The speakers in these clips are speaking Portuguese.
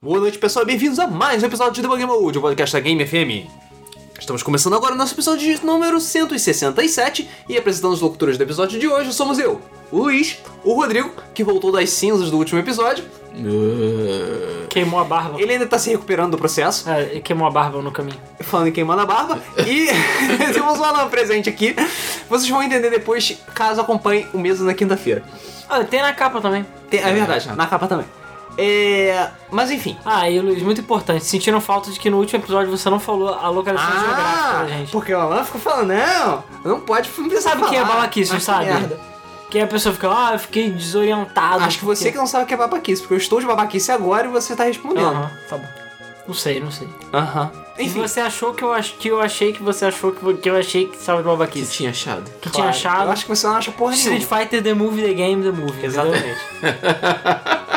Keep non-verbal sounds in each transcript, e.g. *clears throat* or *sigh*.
Boa noite, pessoal, e bem-vindos a mais um episódio de Debug Mode, o podcast da Game FM. Estamos começando agora o nosso episódio de número 167 e apresentando os locutores do episódio de hoje somos eu, o Luiz, o Rodrigo, que voltou das cinzas do último episódio. Queimou a barba. Ele ainda tá se recuperando do processo, É, ele queimou a barba no caminho. falando em queimando a barba. E *laughs* *laughs* temos o Alan presente aqui. Vocês vão entender depois, caso acompanhe o mesmo na quinta-feira. Ah, tem na capa também. Tem- É verdade, na capa também. É... Mas enfim. Ah, e Luiz, muito importante. Sentiram falta de que no último episódio você não falou a localização geográfica Ah, da gente. porque o Alan ficou falando, não, não pode precisar Sabe o que é falar. babaquice, Mas que sabe? merda. Que a pessoa fica, ah, eu fiquei desorientado. Acho que você que não sabe o que é babaquice, porque eu estou de babaquice agora e você tá respondendo. Aham, tá bom. Não sei, não sei. Aham. E Enfim, você achou que eu, ach... que eu achei que você achou que, que eu achei que estava de que babaquice. tinha achado. Que claro, tinha achado. Eu acho que você não acha porra Street nenhuma. Fighter The Movie, The Game, The Movie. Exatamente. *laughs*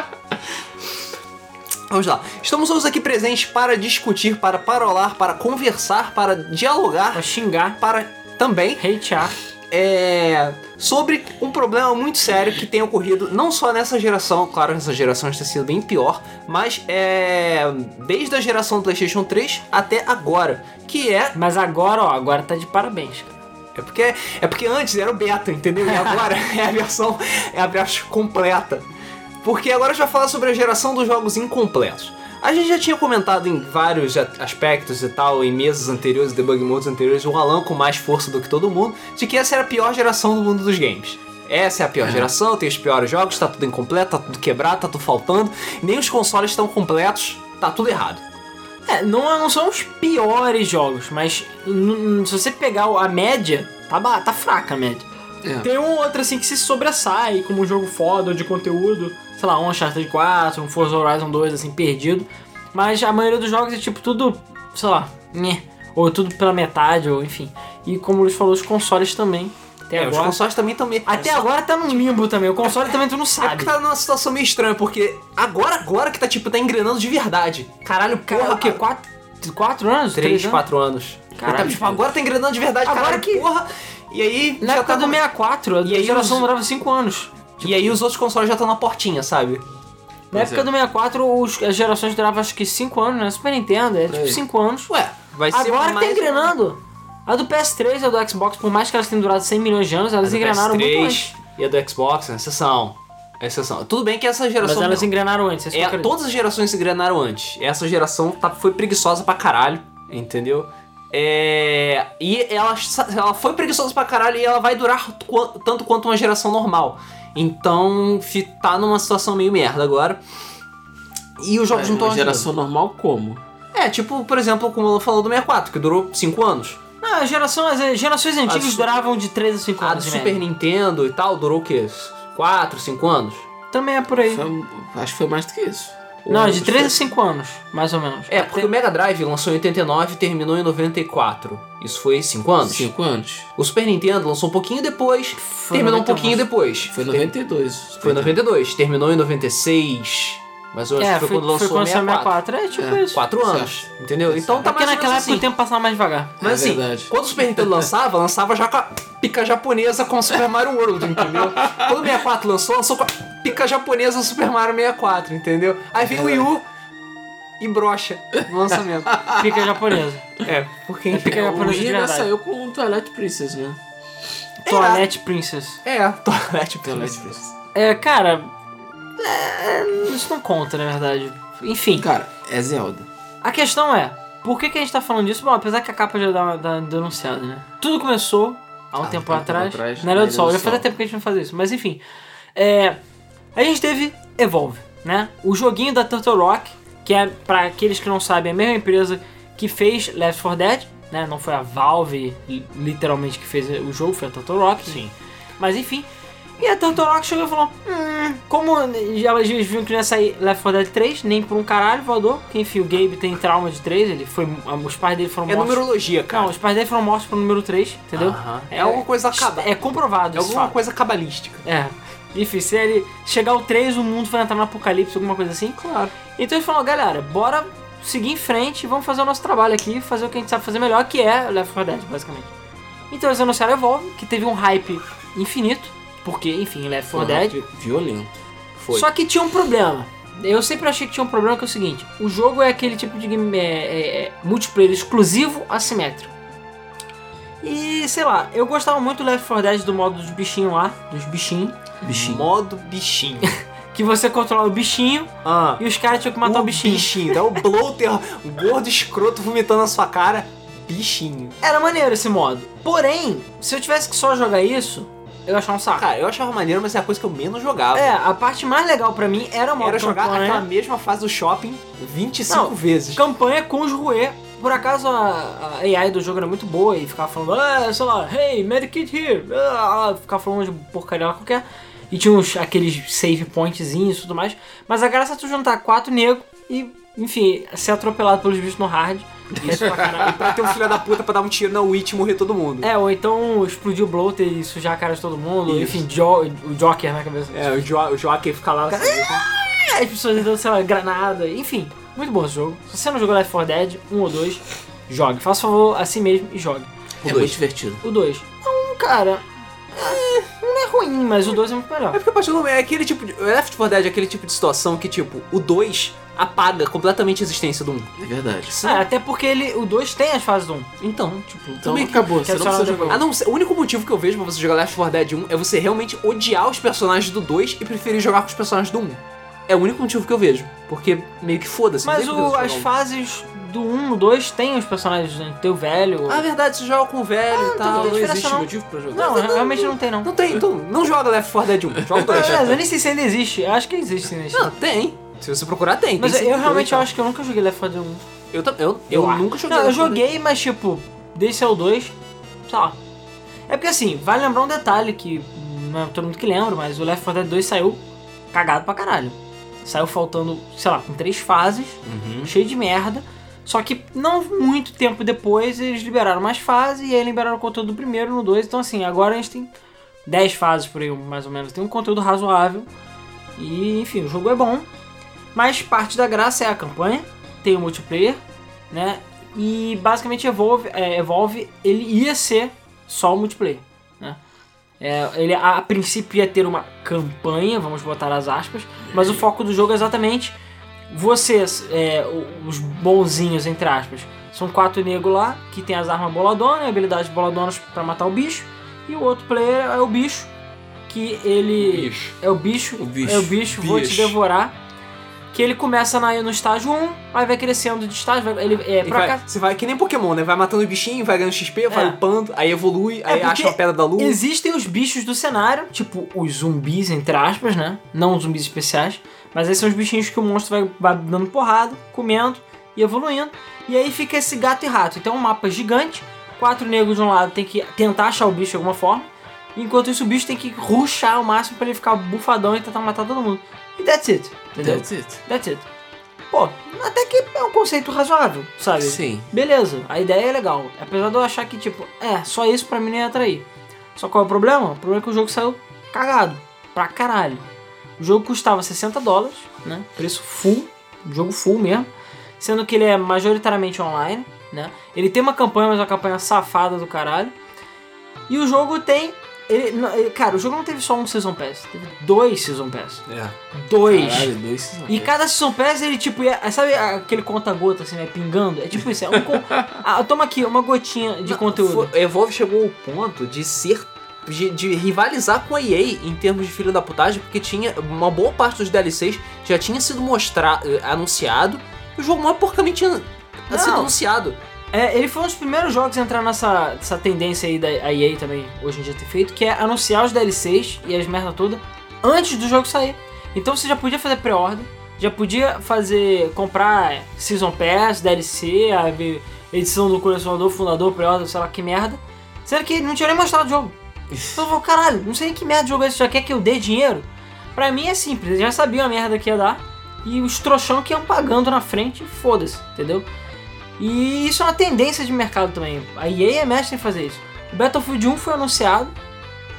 Vamos lá. Estamos todos aqui presentes para discutir, para parolar, para conversar, para dialogar, Pra xingar, para também hatear. é, sobre um problema muito sério que tem ocorrido não só nessa geração, claro, nessa geração está sido bem pior, mas é desde a geração do PlayStation 3 até agora, que é Mas agora, ó, agora tá de parabéns. cara. é porque é porque antes era o beta, entendeu? E agora *laughs* é a versão é a versão completa. Porque agora a gente vai falar sobre a geração dos jogos incompletos. A gente já tinha comentado em vários aspectos e tal, em meses anteriores, debug modes anteriores, o Alan com mais força do que todo mundo, de que essa era a pior geração do mundo dos games. Essa é a pior geração, tem os piores jogos, tá tudo incompleto, tá tudo quebrado, tá tudo faltando, nem os consoles estão completos, tá tudo errado. É, não, não são os piores jogos, mas se você pegar a média, tá, tá fraca a média. É. Tem um outro assim que se sobressai como um jogo foda de conteúdo, sei lá, um Uncharted 4, um Forza Horizon 2, assim, perdido. Mas a maioria dos jogos é tipo tudo, sei lá, nhé, ou tudo pela metade, ou enfim. E como o Luiz falou, os consoles também. Até É, os agora. consoles também estão meio... Até agora tá num limbo também. O console também tu não É sabe. porque tá numa situação meio estranha, porque agora, agora que tá, tipo, tá engrenando de verdade. Caralho, Cara, porra, o quê? Quatro, quatro anos? 3, Três anos? 4 anos. Caralho, Tá, tipo, agora tá engrenando de verdade, Agora caralho, que- porra. E aí, Na já época tá do no- 64, a E aí geração os- durava 5 anos. E aí os outros consoles já estão na portinha, sabe? Na Pois época é. do 64, os- as gerações duravam acho que 5 anos, né? Super Nintendo, é tipo aí. 5 anos. Ué, vai ser Agora que mais... tá engrenando. A do PS3 e a do Xbox, por mais que elas tenham durado 100 milhões de anos, A elas engrenaram muito PS3 antes. E a do Xbox, é exceção. É exceção. Tudo bem que essa geração... Mas elas engrenaram antes, É, acredito. todas as gerações se engrenaram antes. Essa geração tá, foi preguiçosa pra caralho, entendeu? É, e ela, ela foi preguiçosa pra caralho e ela vai durar tanto quanto uma geração normal. Então, tá numa situação meio merda agora. E os jogos Mas não estão uma geração normal como? É, tipo, por exemplo, como ela falou do 64, que durou 5 anos. Não, a geração, as gerações antigas duravam de 3 a 5 A do anos. Super. Nintendo e tal durou o quê? 4, 5 anos? Também é por aí. Foi- acho que foi mais do que isso. Não, de 3 a 5 anos, mais ou menos. É, porque o Mega Drive lançou em 89 e terminou em 94. Isso foi 5 anos. Cinco anos. O Super Nintendo lançou um pouquinho depois, Foi terminou um 91. pouquinho depois. Foi em 92. Foi em 92, terminou em 96. Mas eu acho É, que foi, foi quando lançou foi quando o saiu 64. 64. É tipo É. isso. 4 anos, entendeu? Então tá É porque mais ou naquela menos época o assim. tempo passava mais devagar. Mas É assim, verdade. quando o Super Nintendo lançava, lançava já com a pica japonesa com o Super Mario World, entendeu? Quando o 64 lançou, lançou com a pica japonesa o Super Mario 64, entendeu? Aí vem o Wii U e brocha no lançamento. Fica japonesa. É, porque É pica É, o japonesa de Wii saiu com o Toilet Princess, né? Toilette Princess. É, Toilette Toilet. Princess. É, cara. É, isso não conta, na verdade. Enfim, Cara, é Zelda. a questão é: por que, que a gente tá falando disso? Bom, apesar que a capa já dá, dá denunciada, né? Tudo começou há um Ah, tempo atrás, atrás, na Ilha do Sol. Já Sol. tempo que a gente não fazia isso, mas enfim. É, a gente teve Evolve, né? O joguinho da Turtle Rock, que é, pra aqueles que não sabem, a mesma empresa que fez Left 4 Dead, né? Não foi a Valve, li- literalmente, que fez o jogo, foi a Turtle Rock. Sim. Mas enfim. E a Turtle Rock chegou e falou: Hum, como elas viram que não ia sair Left 4 Dead 3, nem por um caralho voador. Que enfim, o Gabe tem trauma de 3, ele foi. Os pais dele foram É mortos. numerologia, cara. Não, os pais dele foram mortos pro número 3, entendeu? Aham. É alguma coisa acaba- É comprovado É alguma fato. coisa cabalística. É. Enfim, se ele chegar ao 3, o mundo vai entrar no apocalipse, alguma coisa assim. Claro. Então ele falou, galera, bora seguir em frente e vamos fazer o nosso trabalho aqui, fazer o que a gente sabe fazer melhor, que é Left 4 Dead, basicamente. Então eles anunciaram Evolve, que teve um hype infinito, porque, enfim, Left 4 Dead. Violento. Foi. Só que tinha um problema. eu sempre achei que tinha um problema que é o seguinte: o jogo é aquele tipo de game é, é, é, multiplayer exclusivo assimétrico. E sei lá, eu gostava muito do Left 4 Dead do modo dos bichinhos lá, dos bichinhos, Bichinho. Modo bichinho. *laughs* que você controla o bichinho Ah. e os caras tinham que matar o, bichinho. Dá o bloater, gordo escroto vomitando na sua cara. Bichinho. Era maneiro esse modo. Porém, se eu tivesse que só jogar isso, eu achar um saco. Cara, eu achava maneiro, mas é a coisa que eu menos jogava. É, a parte mais legal pra mim era modo Era jogar campanha. aquela mesma fase do shopping 25 Não, vezes. campanha com os Rue. Por acaso a, a AI do jogo era muito boa e ficava falando, ah, sei lá, hey, medikit here, ah, ficava falando de porcaria lá qualquer. E tinha uns, aqueles save pointzinhos e tudo mais. Mas a graça é tu juntar quatro negros e, enfim, ser atropelado pelos bichos no hard. Isso pra caralho. Pra ter um filho da puta pra dar um tiro na Witch e morrer todo mundo. É, ou então explodir o bloater e sujar a cara de todo mundo. Isso. Enfim, jo o Joker na cabeça. É, o, jo o Joaquim fica lá. assim, As pessoas dando, sei lá, granada. Enfim, muito bom esse jogo. Se você não jogou Left 4 Dead, um ou dois, jogue. Faça favor a si mesmo e jogue. É muito divertido. O 2. Não, cara. é, não é ruim, mas o 2 é muito É melhor. porque a partir do momento é aquele tipo de. Left 4 Dead é aquele tipo de situação que, tipo, o 2 apaga completamente a existência do 1. É verdade. É, até porque ele, o 2 tem as fases do 1. Então, Tipo, Então Também acabou, você quero não precisa jogar. Ah, não, o único motivo que eu vejo pra você jogar Left 4 Dead 1 é você realmente odiar os personagens do 2 e preferir jogar com os personagens do 1. É o único motivo que eu vejo. Porque meio que foda-se. não Mas que o, você as fases do 1 no 2 tem os personagens, né? tem o velho. Ah, verdade, você joga com o velho e tal. Não existe não. motivo pra jogar. não, realmente não tem não. Não tem, então não joga Left 4 Dead 1, joga o 2. Mas eu nem sei se ainda existe. Eu acho que existe sim. existe. Não, tem. Se você procurar, tem. Mas tem eu realmente acho que eu nunca joguei Left 4 Dead 1. Eu, eu, eu, acho. nunca joguei. Não, eu Left 4 Dead. joguei, mas tipo, desse ao 2, sei lá. É porque assim, vale lembrar um detalhe que não é todo mundo que lembra, mas o Left 4 Dead 2 saiu cagado pra caralho. Saiu faltando, sei lá, com três fases, Uhum. cheio de merda. Só que não muito tempo depois eles liberaram mais fases e aí liberaram o conteúdo do primeiro no 2. Então assim, agora a gente tem 10 fases por aí, mais ou menos. Tem um conteúdo razoável. E enfim, o jogo é bom. Mas parte da graça é a campanha, tem o multiplayer, né? E basicamente Evolve, é, Evolve ele ia ser só o multiplayer, né? É, ele a, princípio ia ter uma campanha, vamos botar as aspas, mas o foco do jogo é exatamente vocês, é, os bonzinhos, entre aspas. São quatro negros lá que tem as armas boladonas, habilidades boladonas pra matar o bicho, e o outro player é o bicho, que ele. Bicho. É o bicho, O bicho. é o bicho, vou te Bicho. devorar. Que ele começa na, no estágio 1, aí vai crescendo de estágio, vai- ele é pra vai- cá. Você vai que nem Pokémon, né? Vai matando o bichinho, vai ganhando XP, vai É. upando, aí evolui, aí porque acha uma pedra da lua. Existem os bichos do cenário, tipo os zumbis, entre aspas, né? Não os zumbis especiais. Mas esses são os bichinhos que o monstro vai, vai dando porrada, comendo e evoluindo. E aí fica esse gato e rato. Então é um mapa gigante. Quatro negros de um lado tem que tentar achar o bicho de alguma forma. Enquanto isso, o bicho tem que ruxar ao máximo pra ele ficar bufadão e tentar matar todo mundo. E that's it. Entendeu? That's it. That's it. Pô, até que é um conceito razoável, sabe? Sim. Beleza, a ideia é legal. Apesar de eu achar que, tipo, é, só isso pra mim não ia atrair. Só qual é o problema? O problema é que o jogo saiu cagado. Pra caralho. O jogo custava 60 dólares, né? Preço full. Jogo full mesmo. Sendo que ele é majoritariamente online, né? Ele tem uma campanha, mas é uma campanha safada do caralho. E o jogo tem. Ele, não, ele- cara, o jogo não teve só um Season Pass. Teve dois Season Pass. É. Dois. Caralho, dois season E pass. cada Season Pass, ele tipo, ia, sabe aquele conta-gota assim, né, pingando? É tipo isso, é um con- *laughs* ah, toma aqui, uma gotinha de Não, conteúdo. foi- Evolve chegou ao ponto de ser. De, de rivalizar com a EA em termos de filho da putagem, porque tinha uma boa parte dos DLCs já tinha sido mostrado, anunciado, e o jogo mal porcamente tinha Não. sido anunciado. É, ele foi um dos primeiros jogos a entrar nessa, nessa tendência aí da EA também, hoje em dia ter feito, que é anunciar os DLCs e as merda toda antes do jogo sair. Então você já podia fazer pré-order, já podia fazer, comprar Season Pass, DLC, a edição do colecionador, fundador, pré-order, sei lá que merda, sendo que não tinha nem mostrado o jogo. Então eu falei, caralho, não sei nem que merda de jogo é esse, já quer que eu dê dinheiro? Pra mim é simples, eles já sabiam a merda que ia dar e os trouxão que iam pagando na frente, foda-se, entendeu? E isso é uma tendência de mercado também. A EA é mestre em fazer isso. O Battlefield 1 foi anunciado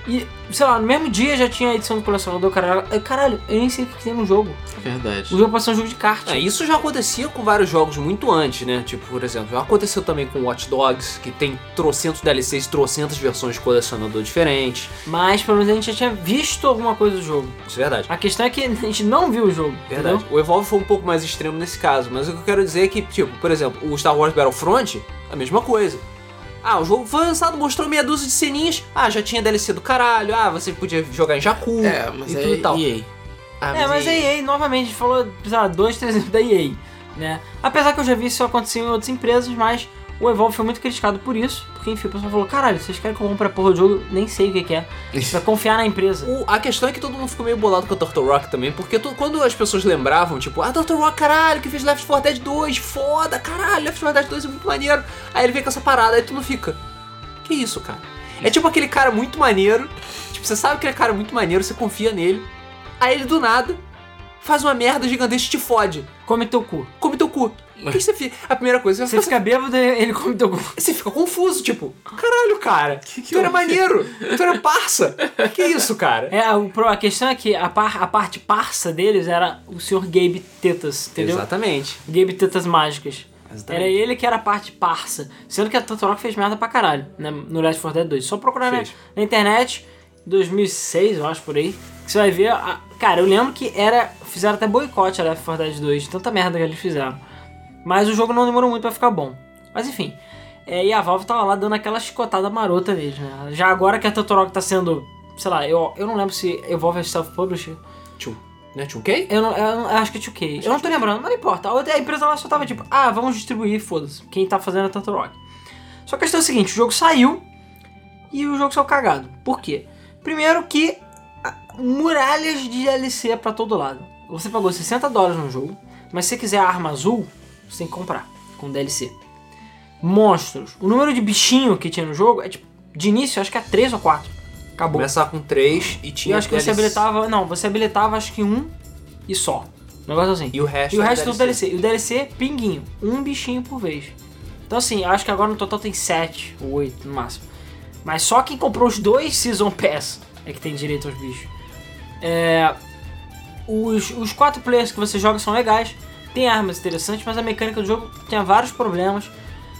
E, sei lá, no mesmo dia já tinha a edição do colecionador, caralho. Eu, Caralho, eu nem sei o que tem no jogo. Verdade. O jogo pode ser um jogo de kart. É, isso já acontecia com vários jogos muito antes, né? Tipo, por exemplo, já aconteceu também com Watch Dogs, que tem trocentos DLCs, trocentas versões de colecionador diferentes. Mas pelo menos a gente já tinha visto alguma coisa do jogo. Isso é verdade. A questão é que *laughs* a gente não viu o jogo. Verdade. Entendeu? O Evolve foi um pouco mais extremo nesse caso, mas o que eu quero dizer é que, tipo, por exemplo, o Star Wars Battlefront, a mesma coisa. Ah, o jogo foi lançado, mostrou meia dúzia de ceninhas. Ah, já tinha DLC do caralho. Ah, você podia jogar em Jakku É, mas e é tudo e tal. EA. Ah, É, mas a EA, novamente, a gente falou, sei lá, dois, três da EA, né? Apesar que eu já vi isso acontecer em outras empresas, mas o Evolve foi muito criticado por isso, porque enfim, o pessoal falou, caralho, vocês querem que eu compre a porra do jogo? Nem sei o que que é. Pra confiar na empresa. O- a questão é que todo mundo ficou meio bolado com a Turtle Rock também, porque to- quando as pessoas lembravam, tipo, ah, Turtle Rock, caralho, que fez Left 4 Dead 2, foda, caralho, Left 4 Dead 2 é muito maneiro. Aí ele vem com essa parada, aí tu não fica. Que isso, cara? É tipo aquele cara muito maneiro, tipo, você sabe que cara é muito maneiro, você confia nele, aí ele do nada faz uma merda gigantesca e te fode. Come teu cu. Come teu cu. O que que você fica? A primeira coisa, Você fica bêbado e ele come teu cu. você fica confuso, tipo, caralho, cara, que tu era maneiro, tu era parça. Que isso, cara? É, a questão é que a, par- a parte parça deles era o Sr. Gabe Tetas, entendeu? Exatamente. Gabe Tetas Mágicas. Exatamente. Era ele que era a parte parça. Sendo que a Rock fez merda pra caralho né, no Last 4 Dead 2. Só procurar na, na internet, em 2006, eu acho, por aí, que você vai ver... a- cara, eu lembro que era... Fizeram até boicote a Left 4 Dead 2, de tanta merda que eles fizeram. Mas o jogo não demorou muito pra ficar bom. Mas enfim. É, e a Valve tava lá dando aquela chicotada marota neles, né? Já agora que a Rock tá sendo... Sei lá, eu, eu não lembro se Evolve é self-publisher. Tchum. Né, tchum quem? Eu, não, eu, não- eu acho que é 2K. Eu não tô lembrando, mas não importa. A, a empresa lá só tava tipo, ah, vamos distribuir, foda-se. Quem tá fazendo é Turtle Rock. Só que a questão é a seguinte, o jogo saiu e o jogo saiu cagado. Por quê? Primeiro que muralhas de DLC pra todo lado. Você pagou 60 dólares no jogo, mas se você quiser a arma azul, você tem que comprar com DLC. Monstros. O número de bichinho que tinha no jogo é tipo, de início, acho que é 3 ou 4. Acabou. Começar com três e E tinha eu acho que você DLC. habilitava. Não, você habilitava acho que um e só. Um negócio assim. E o resto E o resto tudo DLC. E o DLC, pinguinho. Um bichinho por vez. Então assim, acho que agora no total tem 7 ou 8 no máximo. Mas só quem comprou os dois Season Pass é que tem direito aos bichos. É, os, os quatro players que você joga são legais. Tem armas interessantes, mas a mecânica do jogo tinha vários problemas.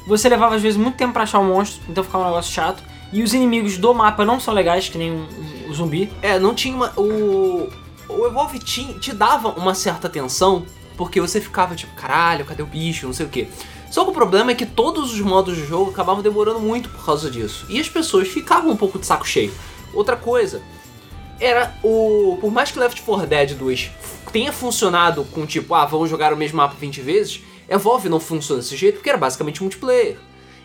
Você levava às vezes muito tempo pra achar o monstro, então ficava um negócio chato. E os inimigos do mapa não são legais, que nem um, um- o zumbi. É, não tinha uma. O. O Evolve te, te dava uma certa atenção, porque você ficava tipo, caralho, cadê o bicho? Não sei o quê. Só que o problema é que todos os modos do jogo acabavam demorando muito por causa disso. E as pessoas ficavam um pouco de saco cheio. Outra coisa, era o. Por mais que Left 4 Dead 2 tenha funcionado com tipo, ah, vamos jogar o mesmo mapa 20 vezes, Evolve não funciona desse jeito porque era basicamente multiplayer.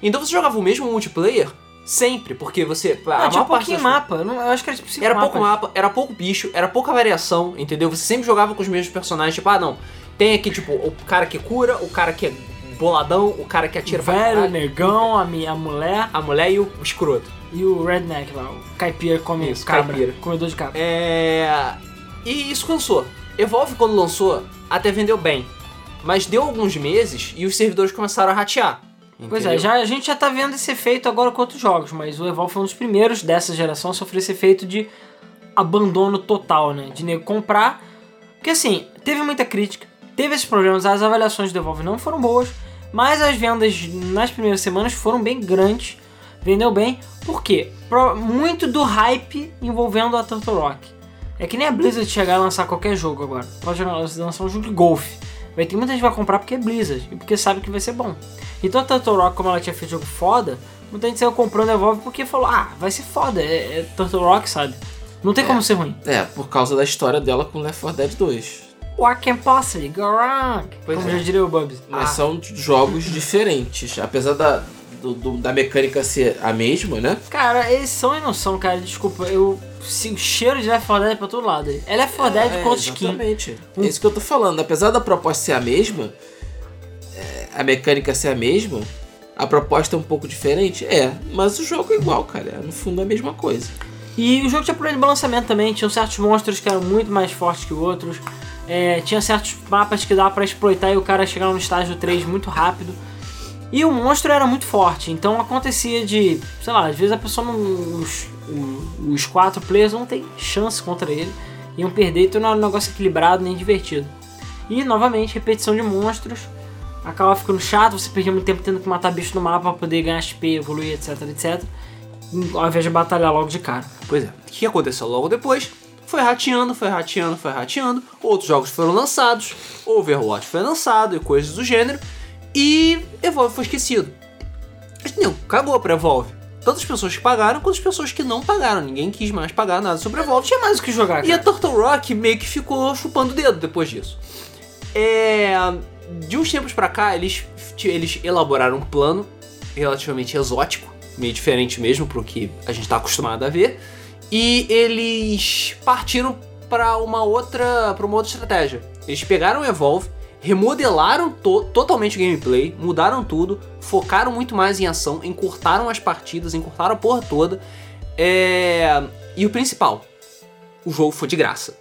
Então você jogava o mesmo multiplayer sempre, porque você. a Ah, tinha pouquinho mapa. Eu, não- eu acho que era tipo 5 era mapas. pouco mapa, era pouco bicho, era pouca variação, entendeu? Você sempre jogava com os mesmos personagens, tipo, ah não, tem aqui tipo o cara que cura, o cara que é boladão, o cara que atira O velho, o negão, a, minha, a mulher a mulher e o escroto. E o redneck lá. O caipira come Isso, cabra. caipira. Comedor de cabra. É. E isso cansou. Evolve quando lançou, até vendeu bem. Mas deu alguns meses e os servidores começaram a ratear. Pois é, entendeu? já, a gente já tá vendo esse efeito agora com outros jogos, mas o Evolve foi um dos primeiros dessa geração a sofrer esse efeito de abandono total, né? De nego comprar. Porque assim, teve muita crítica, teve esses problemas, as avaliações do Evolve não foram boas, mas as vendas nas primeiras semanas foram bem grandes, vendeu bem. Por quê? Pro- muito do hype envolvendo a Turtle Rock. É que nem a Blizzard chegar a lançar qualquer jogo agora. Pode lançar um jogo de golfe. Vai ter muita gente que vai comprar porque é Blizzard e porque sabe que vai ser bom. Então a Turtle Rock, como ela tinha feito jogo foda, muita gente saiu comprando a Evolve porque falou, ah, vai ser foda, é, é Turtle Rock, sabe? Não tem como ser ruim. É, por causa da história dela com Left 4 Dead 2. What can possibly go wrong? Pois como é. já diria o Bubs. Mas Ah. são jogos diferentes. Apesar da, do- do- da mecânica ser a mesma, né? Cara, eles são e não são, cara, desculpa, eu... se- O cheiro de Left 4 Dead é pra todo lado. É Left 4 Dead É, com outra skin. Exatamente. É isso que eu tô falando. Apesar da proposta ser a mesma, é, a mecânica ser a mesma, a proposta é um pouco diferente. É, mas o jogo é igual, cara. No fundo é a mesma coisa. E o jogo tinha problema de balanceamento também, tinham certos monstros que eram muito mais fortes que outros. É, tinha certos mapas que dava pra exploitar e o cara chegar no estágio 3 muito rápido. E o monstro era muito forte, então acontecia de, sei lá, às vezes a pessoa não. os- os quatro players não tem chance contra ele. Iam perder, então não era um negócio equilibrado nem divertido. E novamente, repetição de monstros. Acaba ficando chato, você perdia muito tempo tendo que matar bicho no mapa pra poder ganhar XP, evoluir, etc, etc. Ao invés de batalhar logo de cara. Pois é. O que aconteceu logo depois? Foi rateando, foi rateando, foi rateando. Outros jogos foram lançados. Overwatch foi lançado e coisas do gênero. E Evolve foi esquecido. Não, cagou pra Evolve. Tanto as pessoas que pagaram quanto as pessoas que não pagaram. Ninguém quis mais pagar nada sobre Não Evolve. tinha mais o que jogar, E a cara. Turtle Rock meio que ficou chupando o dedo depois disso. É, de uns tempos pra cá, eles, eles elaboraram um plano relativamente exótico, meio diferente mesmo pro que a gente tá acostumado a ver, e eles partiram pra uma outra, para uma outra estratégia. Eles pegaram o Evolve, remodelaram to- totalmente o gameplay, mudaram tudo, focaram muito mais em ação, encurtaram as partidas, encurtaram a porra toda. É, e o principal, o jogo foi de graça.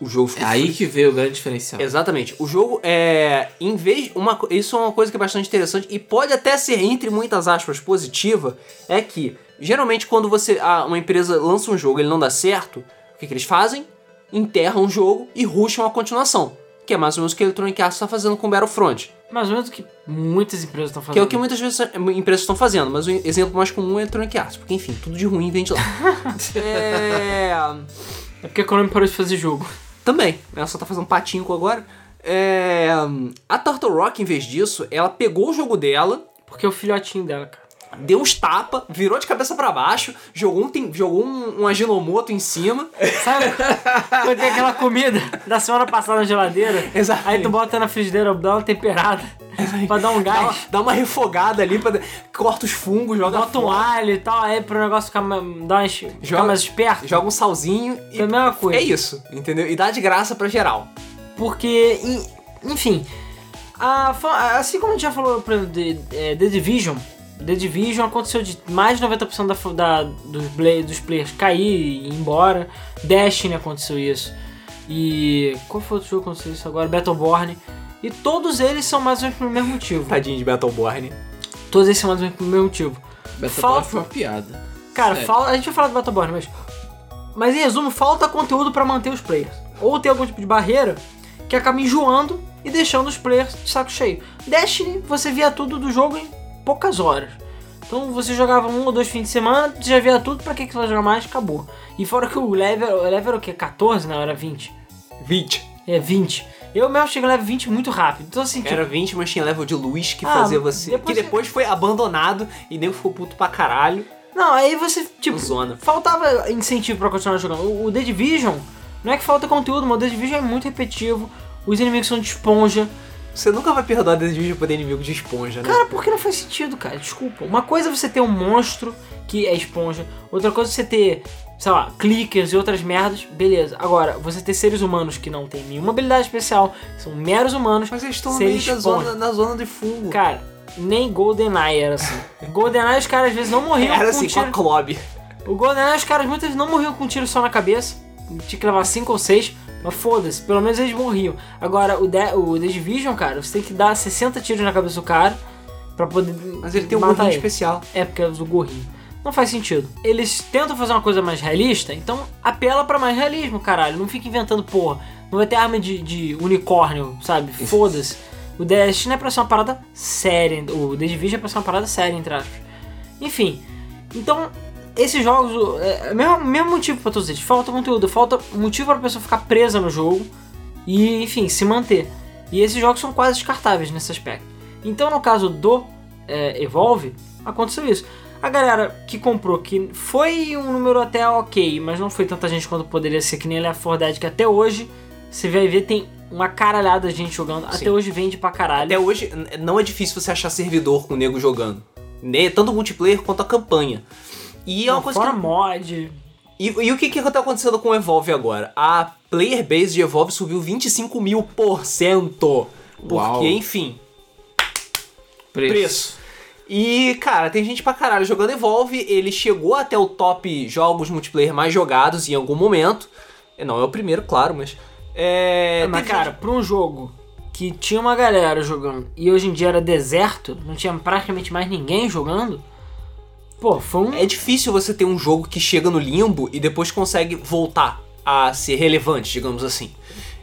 O jogo É foi aí que veio o grande diferencial. Exatamente. O jogo é. Em vez. Uma, isso é uma coisa que é bastante interessante e pode até ser, entre muitas aspas, positiva. É que, geralmente, quando você. ah, uma empresa lança um jogo e ele não dá certo, o que, que eles fazem? Enterram o jogo e rusham a continuação. Que é mais ou menos o que a Electronic Arts está fazendo com Battlefront. Mais ou menos o que muitas empresas estão fazendo. Que é o que muitas vezes eh, empresas estão fazendo, mas o exemplo mais comum é a Electronic Arts. Porque, enfim, tudo de ruim vem de lá. *laughs* é. É porque a Konami parou de fazer jogo. Também, ela só tá fazendo patinco agora. É, a Turtle Rock, em vez disso, ela pegou o jogo dela, Porque é o filhotinho dela, cara. Deu uns tapa, virou de cabeça pra baixo, jogou um, jogou um, um aginomoto em cima. Sabe? Quando tem aquela comida da semana passada na geladeira. Aí tu bota na frigideira, dá uma temperada. pra dar um Dá uma, gás. dá uma refogada ali, pra, corta os fungos, joga Bota um alho e tal, aí pro negócio ficar, ma- dar uma, ficar Joga- mais esperto. joga um salzinho e É a mesma coisa. é isso, entendeu? E dá de graça pra geral. Porque, en- enfim, a assim como a gente já falou por exemplo, de é, The Division, The Division aconteceu de mais de 90% da, da, dos, play, dos players cair e ir embora. Destiny aconteceu isso. E qual foi outro jogo que aconteceu isso agora? Battleborn. E todos eles são mais ou menos pelo mesmo motivo. Tadinho de Battleborn. Todos eles são mais ou menos pelo mesmo motivo. Battleborn Falta- foi uma piada. Cara, a gente vai falar do Battleborn, mas. Mas em resumo, falta conteúdo pra manter os players. Ou tem algum tipo de barreira que acaba enjoando e deixando os players de saco cheio. Destiny, você via tudo do jogo em poucas horas. Então você jogava um ou dois fins de semana, já via tudo, pra que, que você vai jogar mais? Acabou. E fora que o level, o level era o quê? 14? Não, era 20. 20. É, 20. Eu mesmo cheguei level 20 muito rápido. Então assim, tipo, Era 20, mas tinha level de luz que Ah, fazia você. depois que depois foi abandonado e nego ficou puto pra caralho. Não, aí você, tipo, Zona. faltava incentivo pra continuar jogando. O- O The Division, não é que falta conteúdo, mas o The Division é muito repetitivo, os inimigos são de esponja. Você nunca vai perdoar desde vídeo poder inimigo de esponja, né? Cara, porque não faz sentido, cara, desculpa. Uma coisa é você ter um monstro que é esponja, outra coisa é você ter, sei lá, clickers e outras merdas, beleza. Agora, você ter seres humanos que não tem nenhuma habilidade especial, são meros humanos, Mas eles estão meio esponja. zona, na zona de fungo. Cara, nem GoldenEye era assim. *laughs* GoldenEye os caras às vezes não morriam Era com assim, com tiro. a Klob. O GoldenEye, os caras muitas vezes não morriam com um tiro só na cabeça. Tinha que levar 5 ou 6. Mas foda-se, pelo menos eles morriam. Agora, o, The, o The Division, cara, você tem que dar 60 tiros na cabeça do cara pra poder. Mas ele tem um gorrinho ele. especial. É, porque é do gorrinho. Não faz sentido. Eles tentam fazer uma coisa mais realista, então apela pra mais realismo, caralho. Não fica inventando porra. Não vai ter arma de, de unicórnio, sabe? Foda-se. O Destiny é pra ser uma parada séria. O The Division é pra ser uma parada séria, entre aspas. Enfim. Então, esses jogos. É o mesmo, mesmo motivo pra todos eles. Falta conteúdo, falta motivo pra pessoa ficar presa no jogo e, enfim, se manter. E esses jogos são quase descartáveis nesse aspecto. Então, no caso do é, Evolve, aconteceu isso. A galera que comprou, que foi um número até ok, mas não foi tanta gente quanto poderia ser, que nem Left 4 Dead, que até hoje, você vai ver, tem uma caralhada de gente jogando. Sim. Até hoje vende pra caralho. Até hoje, não é difícil você achar servidor com o nego jogando. Tanto o multiplayer quanto a campanha. E é uma coisa fora que... mod. E, e o que que tá acontecendo com o Evolve agora? A player base de Evolve subiu 25 mil por cento. Porque, Uau. enfim, Preço. preço. E, cara, tem gente pra caralho jogando Evolve. Ele chegou até o top jogos multiplayer mais jogados em algum momento. Não é o primeiro, claro, mas. É. mas, tem cara, gente- pra um jogo que tinha uma galera jogando e hoje em dia era deserto, não tinha praticamente mais ninguém jogando, Pô, foi um. É difícil você ter um jogo que chega no limbo e depois consegue voltar a ser relevante, digamos assim.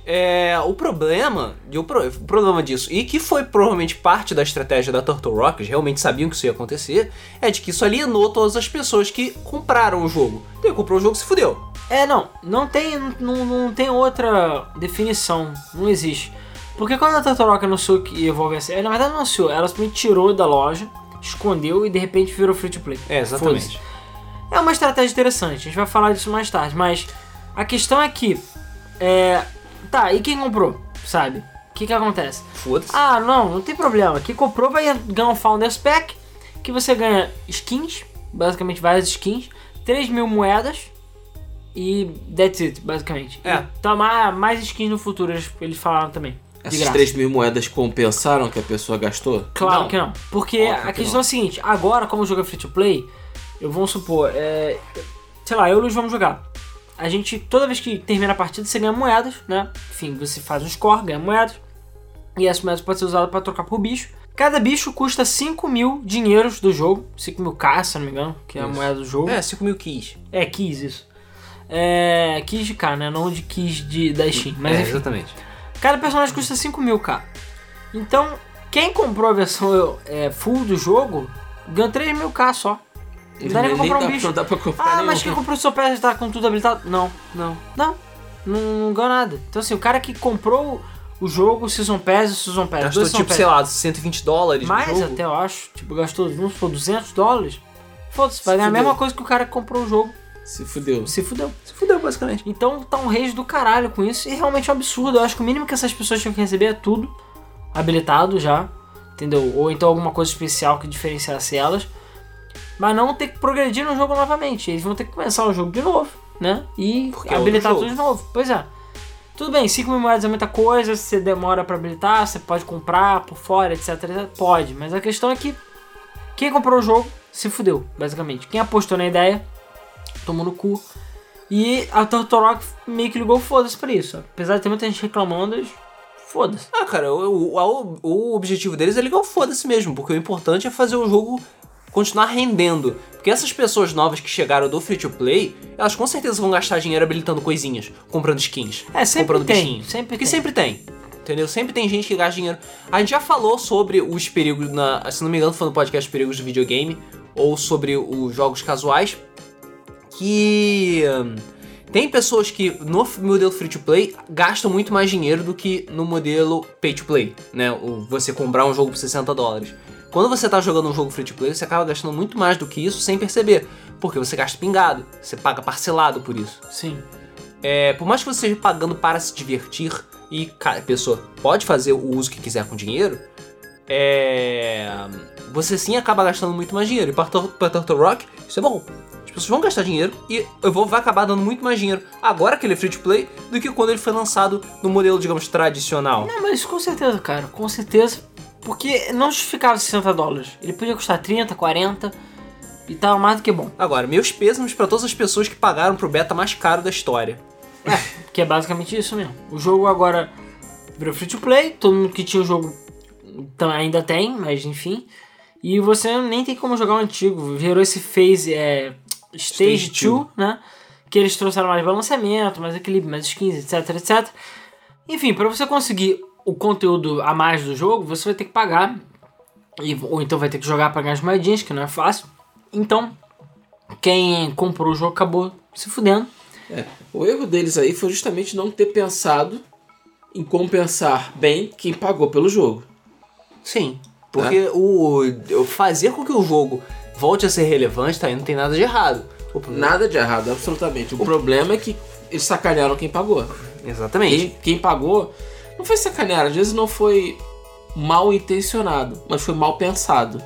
É, o problema, o, pro- o problema disso, e que foi provavelmente parte da estratégia da Turtle Rock, eles realmente sabiam que isso ia acontecer, é de que isso alienou todas as pessoas que compraram o jogo. Quem comprou o jogo se fudeu. É, não, não tem, não, não tem outra definição, não existe. Porque quando a Tartaroca anunciou que ia Evolve ia ser, na verdade não anunciou, ela simplesmente tirou da loja, escondeu e de repente virou free to play. É, exatamente. É uma estratégia interessante, a gente vai falar disso mais tarde, mas a questão é que, é, tá, e quem comprou, sabe? O que que acontece? Foda-se. Ah, não, não tem problema. Quem comprou vai ganhar um Founders Pack, que você ganha skins, basicamente várias skins, 3 mil moedas e that's it, basicamente. É. Então, mais, skins no futuro, eles falaram também. Essas graça. 3 mil moedas compensaram que a pessoa gastou? Claro Não. que não. Porque Óbvio a que questão não. é a seguinte, agora, como o jogo é free to play, eu vou supor, é, sei lá, eu e o Luiz vamos jogar. A gente, toda vez que termina a partida, você ganha moedas, né? Enfim, você faz um score, ganha moedas. E essas moedas podem ser usadas para trocar por bicho. Cada bicho custa 5 mil dinheiros do jogo. 5 mil K, se não me engano, que é a moeda do jogo. É, 5 mil keys. É, keys, isso. É, keys de K, né? Não de keys de, da Steam. Mas é, enfim. exatamente. Cada personagem custa 5 mil, K. Então, quem comprou a versão é, full do jogo, ganhou 3 mil K só. Não dá nem pra comprar um bicho. Não dá pra comprar Ah, nenhum. mas quem comprou o seu já tá com tudo habilitado? Não, não, não. Não, não ganhou nada. Então, assim, o cara que comprou o jogo, o Season Pass e o Season Pass. Gastou tipo, Pass, sei lá, 120 dólares mais até, eu acho. Tipo, gastou, vamos supor, 200 dólares. Foda-se, vai ganhar a mesma coisa que o cara que comprou o jogo. Se fudeu. Se fudeu. Se fudeu, basicamente. Então tá um rage do caralho com isso e realmente é um absurdo. Eu acho que o mínimo que essas pessoas tinham que receber é tudo habilitado já, entendeu? Ou então alguma coisa especial que diferenciasse elas. Mas não ter que progredir no jogo novamente. Eles vão ter que começar o jogo de novo, né? E Porque é habilitar outro tudo de novo. Pois é. Tudo bem, 5 mil moedas é muita coisa, você demora pra habilitar, você pode comprar por fora, etc, etc. Pode, mas a questão é que quem comprou o jogo se fudeu, basicamente. Quem apostou na ideia, tomou no cu. E a Turtle Rock meio que ligou foda-se pra isso. Apesar de ter muita gente reclamando, eles- foda-se. Ah, cara, o, o, o objetivo deles é ligar o foda-se mesmo, porque o importante é fazer o jogo continuar rendendo. Porque essas pessoas novas que chegaram do free to play, elas com certeza vão gastar dinheiro habilitando coisinhas, comprando skins, É, sempre comprando tem, bichinhos. sempre porque tem. sempre tem. Entendeu? Sempre tem gente que gasta dinheiro. A gente já falou sobre os perigos, na, se não me engano, foi no podcast Perigos do Videogame, ou sobre os jogos casuais, que hum, tem pessoas que no modelo free to play gastam muito mais dinheiro do que no modelo pay to play, né? O, você comprar um jogo por 60 dólares. Quando você tá jogando um jogo free to play, você acaba gastando muito mais do que isso sem perceber, porque você gasta pingado, você paga parcelado por isso. Sim. É, por mais que você esteja pagando para se divertir e a pessoa pode fazer o uso que quiser com dinheiro, é, você sim acaba gastando muito mais dinheiro. E para Turtle Rock, isso é bom. As pessoas vão gastar dinheiro e eu vou vai acabar dando muito mais dinheiro agora que ele é free to play do que quando ele foi lançado no modelo, digamos, tradicional. Não, mas com certeza, cara, com certeza. Porque não justificava 60 dólares. Ele podia custar 30, 40 e tava mais do que bom. Agora, meus pêsames para todas as pessoas que pagaram pro beta mais caro da história. Que é basicamente isso mesmo. O jogo agora virou free to play, todo mundo que tinha o jogo ainda tem, mas enfim. E você nem tem como jogar o antigo. Virou esse phase é, Stage Stage 2, né? Que eles trouxeram mais balanceamento, mais equilíbrio, mais skins, etc, etc. Enfim, para você conseguir o conteúdo a mais do jogo, você vai ter que pagar. E, ou então vai ter que jogar pra ganhar as moedinhas, que não é fácil. Então, quem comprou o jogo acabou se fudendo. É, o erro deles aí foi justamente não ter pensado em compensar bem quem pagou pelo jogo. Sim, porque o, o fazer com que o jogo volte a ser relevante, tá aí, não tem nada de errado. O problema- Nada de errado, absolutamente. O problema é que eles sacanearam quem pagou. Exatamente. Quem, quem pagou não foi sacanear, às vezes não foi mal intencionado, mas foi mal pensado,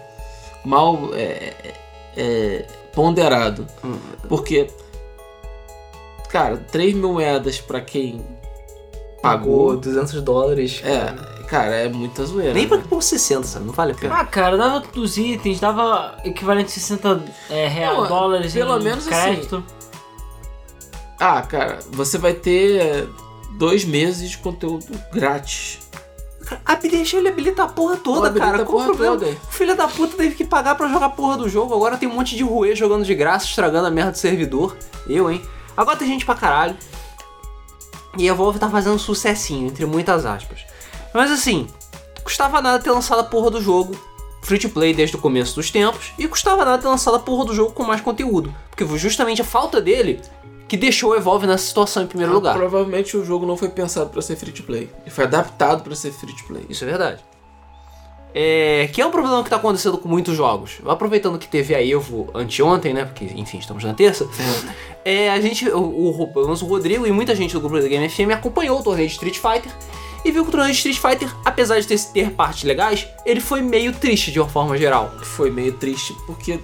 mal é, é, ponderado. Hum. Porque, cara, 3 mil moedas pra quem Pagou pagou, 200 dólares. é, cara, é muita zoeira. Nem pra né? que por 60, sabe? Não vale a pena. Ah, cara, dava dos itens, dava equivalente a 60 é, real, Não, dólares pelo em menos crédito. Ah, cara, você vai ter dois meses de conteúdo grátis. Ah, deixa ele habilitar a porra toda, Habilita cara. Qual o problema? toda. O filho da puta teve que pagar pra jogar a porra do jogo. Agora tem um monte de ruê jogando de graça, estragando a merda do servidor. Eu, hein? Agora tem gente pra caralho. E a Valve tá fazendo sucessinho, entre muitas aspas. Mas assim, custava nada ter lançado a porra do jogo free to play desde o começo dos tempos. E custava nada ter lançado a porra do jogo com mais conteúdo. Porque foi justamente a falta dele que deixou o Evolve nessa situação em primeiro lugar. Provavelmente o jogo não foi pensado pra ser free to play. Ele foi adaptado pra ser free to play. Isso é verdade. É, que é um problema que tá acontecendo com muitos jogos. Aproveitando que teve a Evo anteontem, né? Porque, enfim, estamos na terça. É, a gente, o, o, o Rodrigo e muita gente do grupo da Game FM acompanhou o torneio de Street Fighter e viu que o torneio de Street Fighter, apesar de ter, ter partes legais, ele foi meio triste de uma forma geral. Foi meio triste porque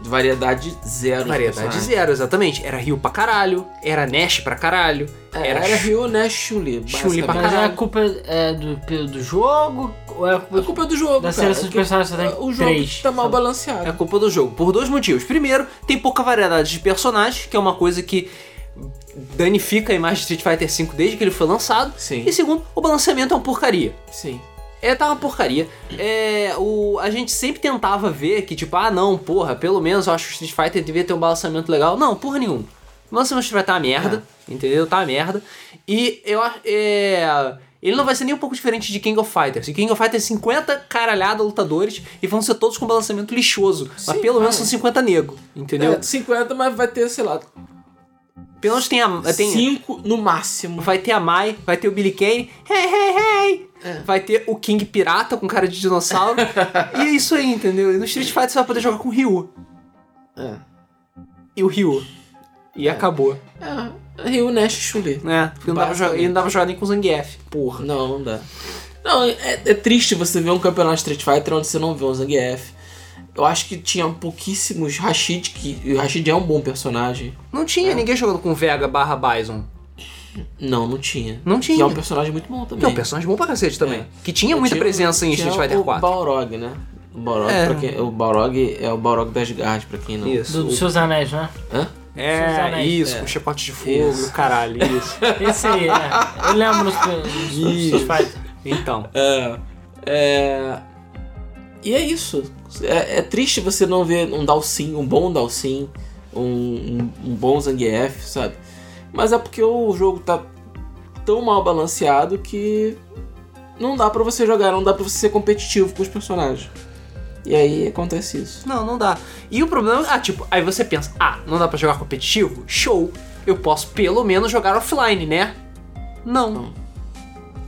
variedade zero. de Variedade zero, exatamente. Era Ryu pra caralho, era Nash pra caralho, É, era, era Ryu, Nash, Chun-Li. Chun-Li pra basicamente. Mas é a caralho. culpa é do, do jogo ou é a culpa A culpa é do jogo, da cara. seleção de É que personagens só tem O jogo três? tá mal sabe? balanceado. É culpa do jogo, por dois motivos. Primeiro, tem pouca variedade de personagens, que é uma coisa que danifica a imagem de Street Fighter V desde que ele foi lançado. Sim. E segundo, o balanceamento é uma porcaria. Sim. É, tá uma porcaria. É, o, a gente sempre tentava ver que, tipo, ah, não, porra, pelo menos eu acho que o Street Fighter devia ter um balanceamento legal. Não, porra nenhuma. O balanceamento Street Fighter tá uma merda, entendeu? Tá uma merda. E eu acho. É, ele não vai ser nem um pouco diferente de King of Fighters. E King of Fighters é 50 caralhada lutadores e vão ser todos com balanceamento lixoso. mas Sim, pelo menos vai. são 50 nego, entendeu? É, 50, mas vai ter, sei lá, Pelo menos tem a. Tem, 5 no máximo. Vai ter a Mai, vai ter o Billy Kane, hey, hey, hey! É. Vai ter o King Pirata com cara de dinossauro. *laughs* e é isso aí, entendeu? E no Street Fighter você vai poder jogar com o Ryu. É. E o Ryu. E acabou. É, Ryu, Nash e Chun-Li. Né? Porque não dava, não dava jogar nem com o Zangief. Porra. Não, não dá. Não, é, é triste você ver um campeonato de Street Fighter onde você não vê um Zangief. Eu acho que tinha pouquíssimos Rashid, que e o Rashid é um bom personagem. Não tinha É. ninguém jogando com Vega barra Bison. Não, não tinha. Não tinha. Que é um personagem muito bom também. Que é um personagem bom pra cacete também. É. Que tinha muita Tinha- presença em tinha Street Fighter o 4. Balrog, né? O Balrog, É. pra quem, o Balrog é o Balrog da Asgard, pra quem não... Isso. Do, dos seus anéis, né? Hã? É, isso, É. com chicote de fogo, Isso. caralho, isso. *laughs* Esse aí, é. Eu lembro nos *laughs* Isso. Street Fighter. Então. É, é... E é isso. É, é triste você não ver um Dalsin, um bom Dalsin, um, um, um bom Zangief, sabe? Mas é porque o jogo tá tão mal balanceado que não dá pra você jogar, não dá pra você ser competitivo com os personagens. E aí acontece isso. Não, não dá. E o problema, ah, tipo, aí você pensa, ah, não dá pra jogar competitivo? Show. Eu posso pelo menos jogar offline, né? Não. Não.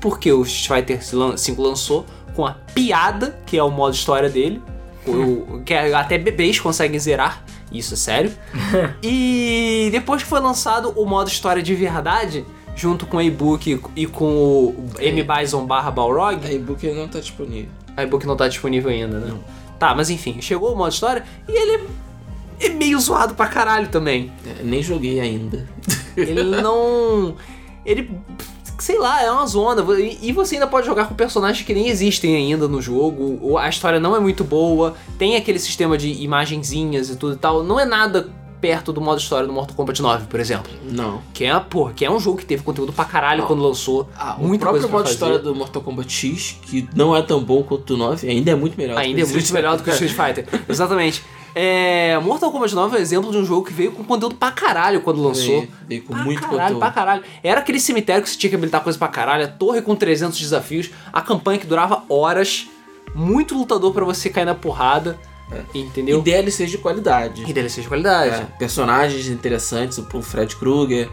Porque o Street Fighter 5 lançou com a piada, que é o modo história dele, o, que é- até bebês conseguem zerar, isso é sério. *laughs* e depois que foi lançado o modo história de verdade, junto com o e-book e com o M Bison barra Balrog, A e-book não tá disponível. a e-book não tá disponível ainda, né? Tá, mas enfim, chegou o modo história e ele é meio zoado pra caralho também. É, nem joguei ainda. Ele *laughs* não. Ele. Sei lá, é uma zona. E você ainda pode jogar com personagens que nem existem ainda no jogo. ou A história não é muito boa. Tem aquele sistema de imagenzinhas e tudo e tal. Não é nada perto do modo história do Mortal Kombat 9, por exemplo. Não. Que é, pô, que é um jogo que teve conteúdo pra caralho Não. quando lançou. Ah, o próprio modo história do Mortal Kombat X, que não é tão bom quanto o 9, ainda é muito melhor. Ainda é muito melhor do que o. Street Fighter. *laughs* Exatamente. É, Mortal Kombat 9 é um exemplo de um jogo que veio com conteúdo pra caralho quando lançou. Veio, veio com Pra muito caralho, conteúdo. pra caralho. Era aquele cemitério que você tinha que habilitar coisa pra caralho, a torre com 300 desafios, a campanha que durava horas, muito lutador pra você cair na porrada, E entendeu? DLCs de qualidade. E DLC de qualidade. É, personagens interessantes, o Fred Krueger.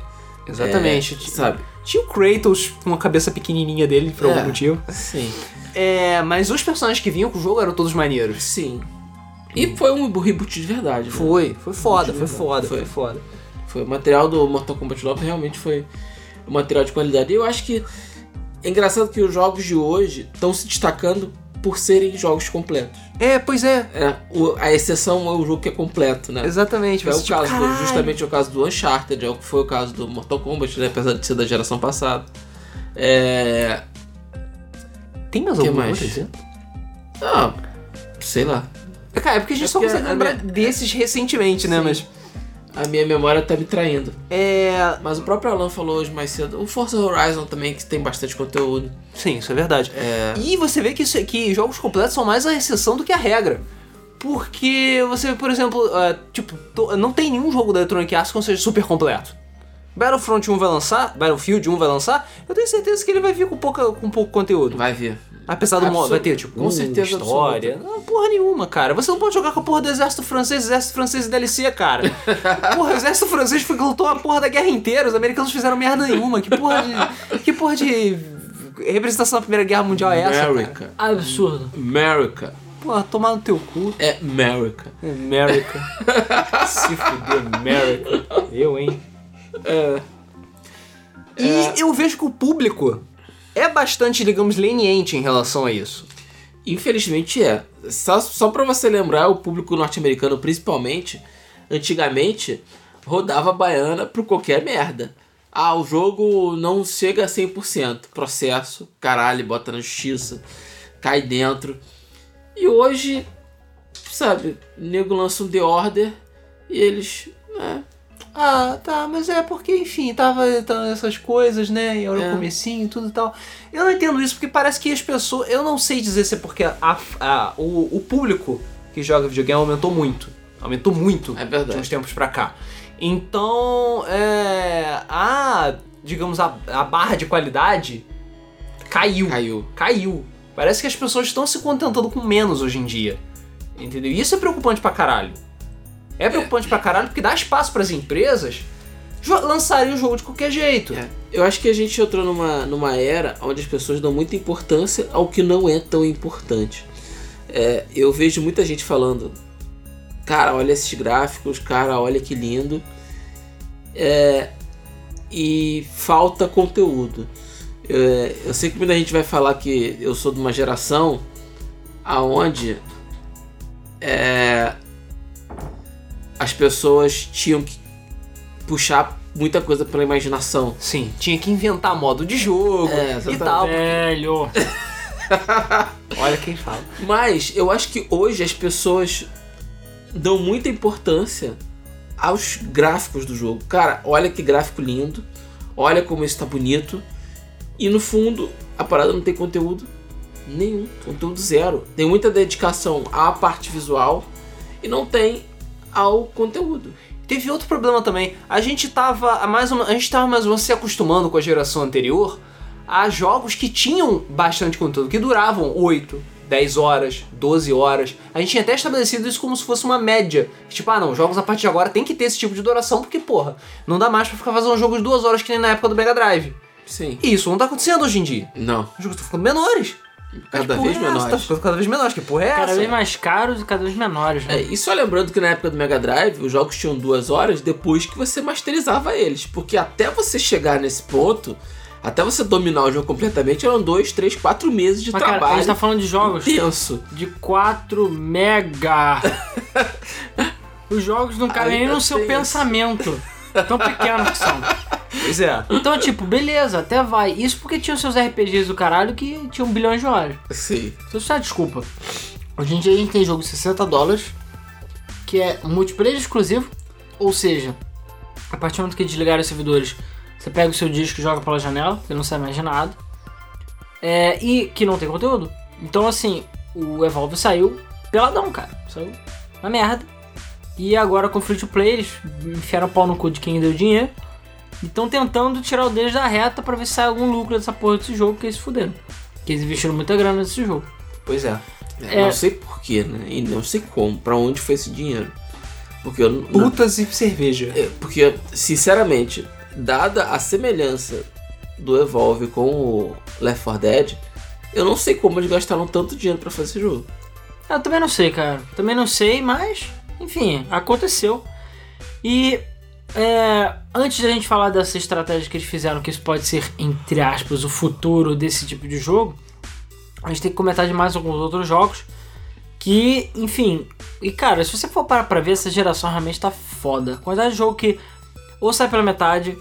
Exatamente. é, sabe? Tinha o Kratos com a cabeça pequenininha dele, por algum É. motivo. Sim. É, mas os personagens que vinham com o jogo eram todos maneiros. Sim. E foi um reboot de verdade. né? Foi, foi foda, foi Foi. foda, foi foda. Foi. O material do Mortal Kombat 9 realmente foi um material de qualidade. E eu acho que é engraçado que os jogos de hoje estão se destacando por serem jogos completos. É, pois é. É, o- a exceção é o jogo que é completo, né? Exatamente. É o tipo, caso do- justamente o caso do Uncharted, é o que foi o caso do Mortal Kombat, né? apesar de ser da geração passada. É. Tem mais Que algum mais? exemplo? Ah, sei lá. Cara, é porque a gente É só consegue lembrar minha- desses recentemente, né? Sim. Mas. A minha memória tá me traindo. É. Mas o próprio Alan falou hoje mais cedo. O Forza Horizon também, que tem bastante conteúdo. Sim, isso é verdade. É. E você vê que, isso, que jogos completos são mais a exceção do que a regra. Porque você por exemplo, é, tipo, to- não tem nenhum jogo da Electronic Arts que não seja super completo. Battlefront 1 vai lançar, Battlefield 1 vai lançar, eu tenho certeza que ele vai vir com, pouca, com pouco conteúdo. Vai ver. Apesar do modo, Absoluta. vai ter, tipo, Com certeza história. Não, porra nenhuma, cara. Você não pode jogar com a porra do exército francês, exército francês e DLC, cara. *laughs* porra, o exército francês foi que lutou a porra da guerra inteira, os americanos não fizeram merda nenhuma. Que porra de. Que porra de. representação da Primeira Guerra Mundial é essa? Cara? America. Absurdo. America. Porra, tomar no teu cu. É America. America. *laughs* Se fuder, America. Eu, hein? É. E eu vejo que o público é bastante, digamos, leniente em relação a isso. Infelizmente é. Só, só pra você lembrar, o público norte-americano, principalmente, antigamente, rodava baiana por qualquer merda. Ah, o jogo não chega a 100%. Processo, caralho, bota na justiça, cai dentro. E hoje, sabe, o nego lança um The Order e eles. né, Ah, tá, mas é porque, enfim, tava, tava essas coisas, né? E era É. o comecinho e tudo e tal. Eu não entendo isso porque parece que as pessoas. Eu não sei dizer se é porque a, a- o, o público que joga videogame aumentou muito. Aumentou muito É de verdade. uns tempos pra cá. Então, é. A. Digamos, a, a barra de qualidade caiu. Caiu. Caiu. Parece que as pessoas estão se contentando com menos hoje em dia. Entendeu? E isso é preocupante pra caralho. É preocupante pra caralho porque dá espaço pras empresas jo- lançarem o jogo de qualquer jeito. É. Eu acho que a gente entrou numa, numa era onde as pessoas dão muita importância ao que não é tão importante. É, eu vejo muita gente falando, cara, olha esses gráficos, cara, olha que lindo. É, e falta conteúdo. É, eu sei que muita gente vai falar que eu sou de uma geração aonde é, as pessoas tinham que puxar muita coisa pela imaginação. Sim, tinha que inventar modo de jogo É, e tal. Velho. *laughs* Olha quem fala. Mas eu acho que hoje as pessoas dão muita importância aos gráficos do jogo. Cara, olha que gráfico lindo, olha como isso tá bonito. E no fundo, a parada não tem conteúdo nenhum, conteúdo zero. Tem muita dedicação à parte visual e não tem ao conteúdo. Teve outro problema também. A gente tava mais uma, a gente tava mais ou menos se acostumando com a geração anterior a jogos que tinham bastante conteúdo, que duravam 8, 10 horas, 12 horas. A gente tinha até estabelecido isso como se fosse uma média. Tipo, ah não, jogos a partir de agora tem que ter esse tipo de duração, porque, porra, não dá mais pra ficar fazendo jogos de 2 horas que nem na época do Mega Drive. Sim. E isso não tá acontecendo hoje em dia. Não. Os jogos estão ficando menores. Cada Que vez é essa? Tá menores. ficando cada vez menores. Que porra é Cada essa? vez mais caros e cada vez menores, né? É, e só lembrando que na época do Mega Drive, os jogos tinham duas horas depois que você masterizava eles. Porque até você chegar nesse ponto, até você dominar o jogo completamente, eram dois, três, quatro meses de Mas, cara, a trabalho gente tá falando de jogos intenso. de 4 mega. *laughs* Os jogos não cabem nem no seu pensamento. Tão pequenos que são. Pois é. Então, tipo, beleza, até vai. Isso porque tinham seus RPGs do caralho que tinham bilhões de horas. Sim. Então, só desculpa. Hoje em dia a gente tem jogo de 60 dólares, que é multiplayer exclusivo, ou seja, a partir do momento que desligar os servidores, você pega o seu disco e joga pela janela, você não sabe mais de nada. É, e que não tem conteúdo. Então, assim, o Evolve saiu peladão, cara. Saiu na merda. E agora com free to play, eles enfiaram o pau no cu de quem deu dinheiro. E estão tentando tirar o deles da reta pra ver se sai algum lucro dessa porra desse jogo, que eles se fuderam. Que eles investiram muita grana nesse jogo. Pois é. É, É. Não sei porquê, né? E não sei como, pra onde foi esse dinheiro. Porque eu não. Putas e cerveja. É, Porque, sinceramente, dada a semelhança do Evolve com o Left 4 Dead, eu não sei como eles gastaram tanto dinheiro pra fazer esse jogo. Eu também não sei, cara. Também não sei, mas, enfim, aconteceu. E é, antes da gente falar dessa estratégia que eles fizeram, que isso pode ser, entre aspas, o futuro desse tipo de jogo, a gente tem que comentar de mais alguns outros jogos. Que, enfim, e cara, se você for parar pra ver, essa geração realmente tá foda. Quantidade de jogo que ou sai pela metade,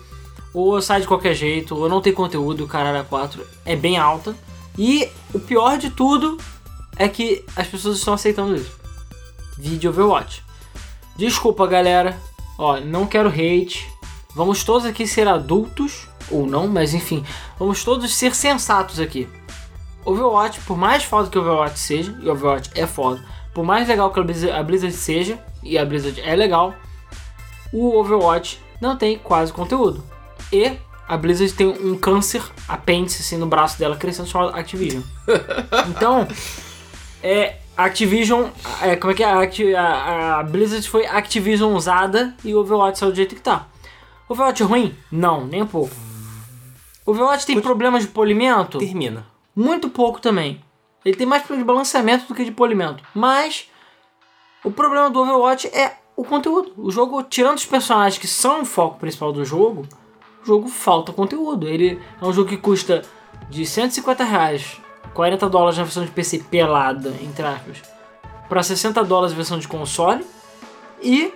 ou sai de qualquer jeito, ou não tem conteúdo, caralho a 4 é bem alta. E o pior de tudo é que as pessoas estão aceitando isso. Vídeo Overwatch. Desculpa, galera. ó, não quero hate. Vamos todos aqui ser adultos, ou não, mas enfim, vamos todos ser sensatos aqui. Overwatch, por mais foda que Overwatch seja, e Overwatch é foda, por mais legal que a Blizzard, seja, e a Blizzard é legal, o Overwatch não tem quase conteúdo. E a Blizzard tem um câncer apêndice assim no braço dela crescendo chamado Activision. *laughs* Então, é Activision, é, como é que é? A, Acti- a- a Blizzard foi Activision usada e o Overwatch saiu do jeito que tá. Overwatch ruim? Não, nem um pouco. Overwatch tem problemas de polimento? Termina. Muito pouco também. Ele tem mais problema de balanceamento do que de polimento. Mas o problema do Overwatch é o conteúdo. O jogo, tirando os personagens que são o foco principal do jogo, o jogo falta conteúdo. Ele é um jogo que custa de 150 reais, 40 dólares na versão de PC pelada, entre aspas, para 60 dólares na versão de console. E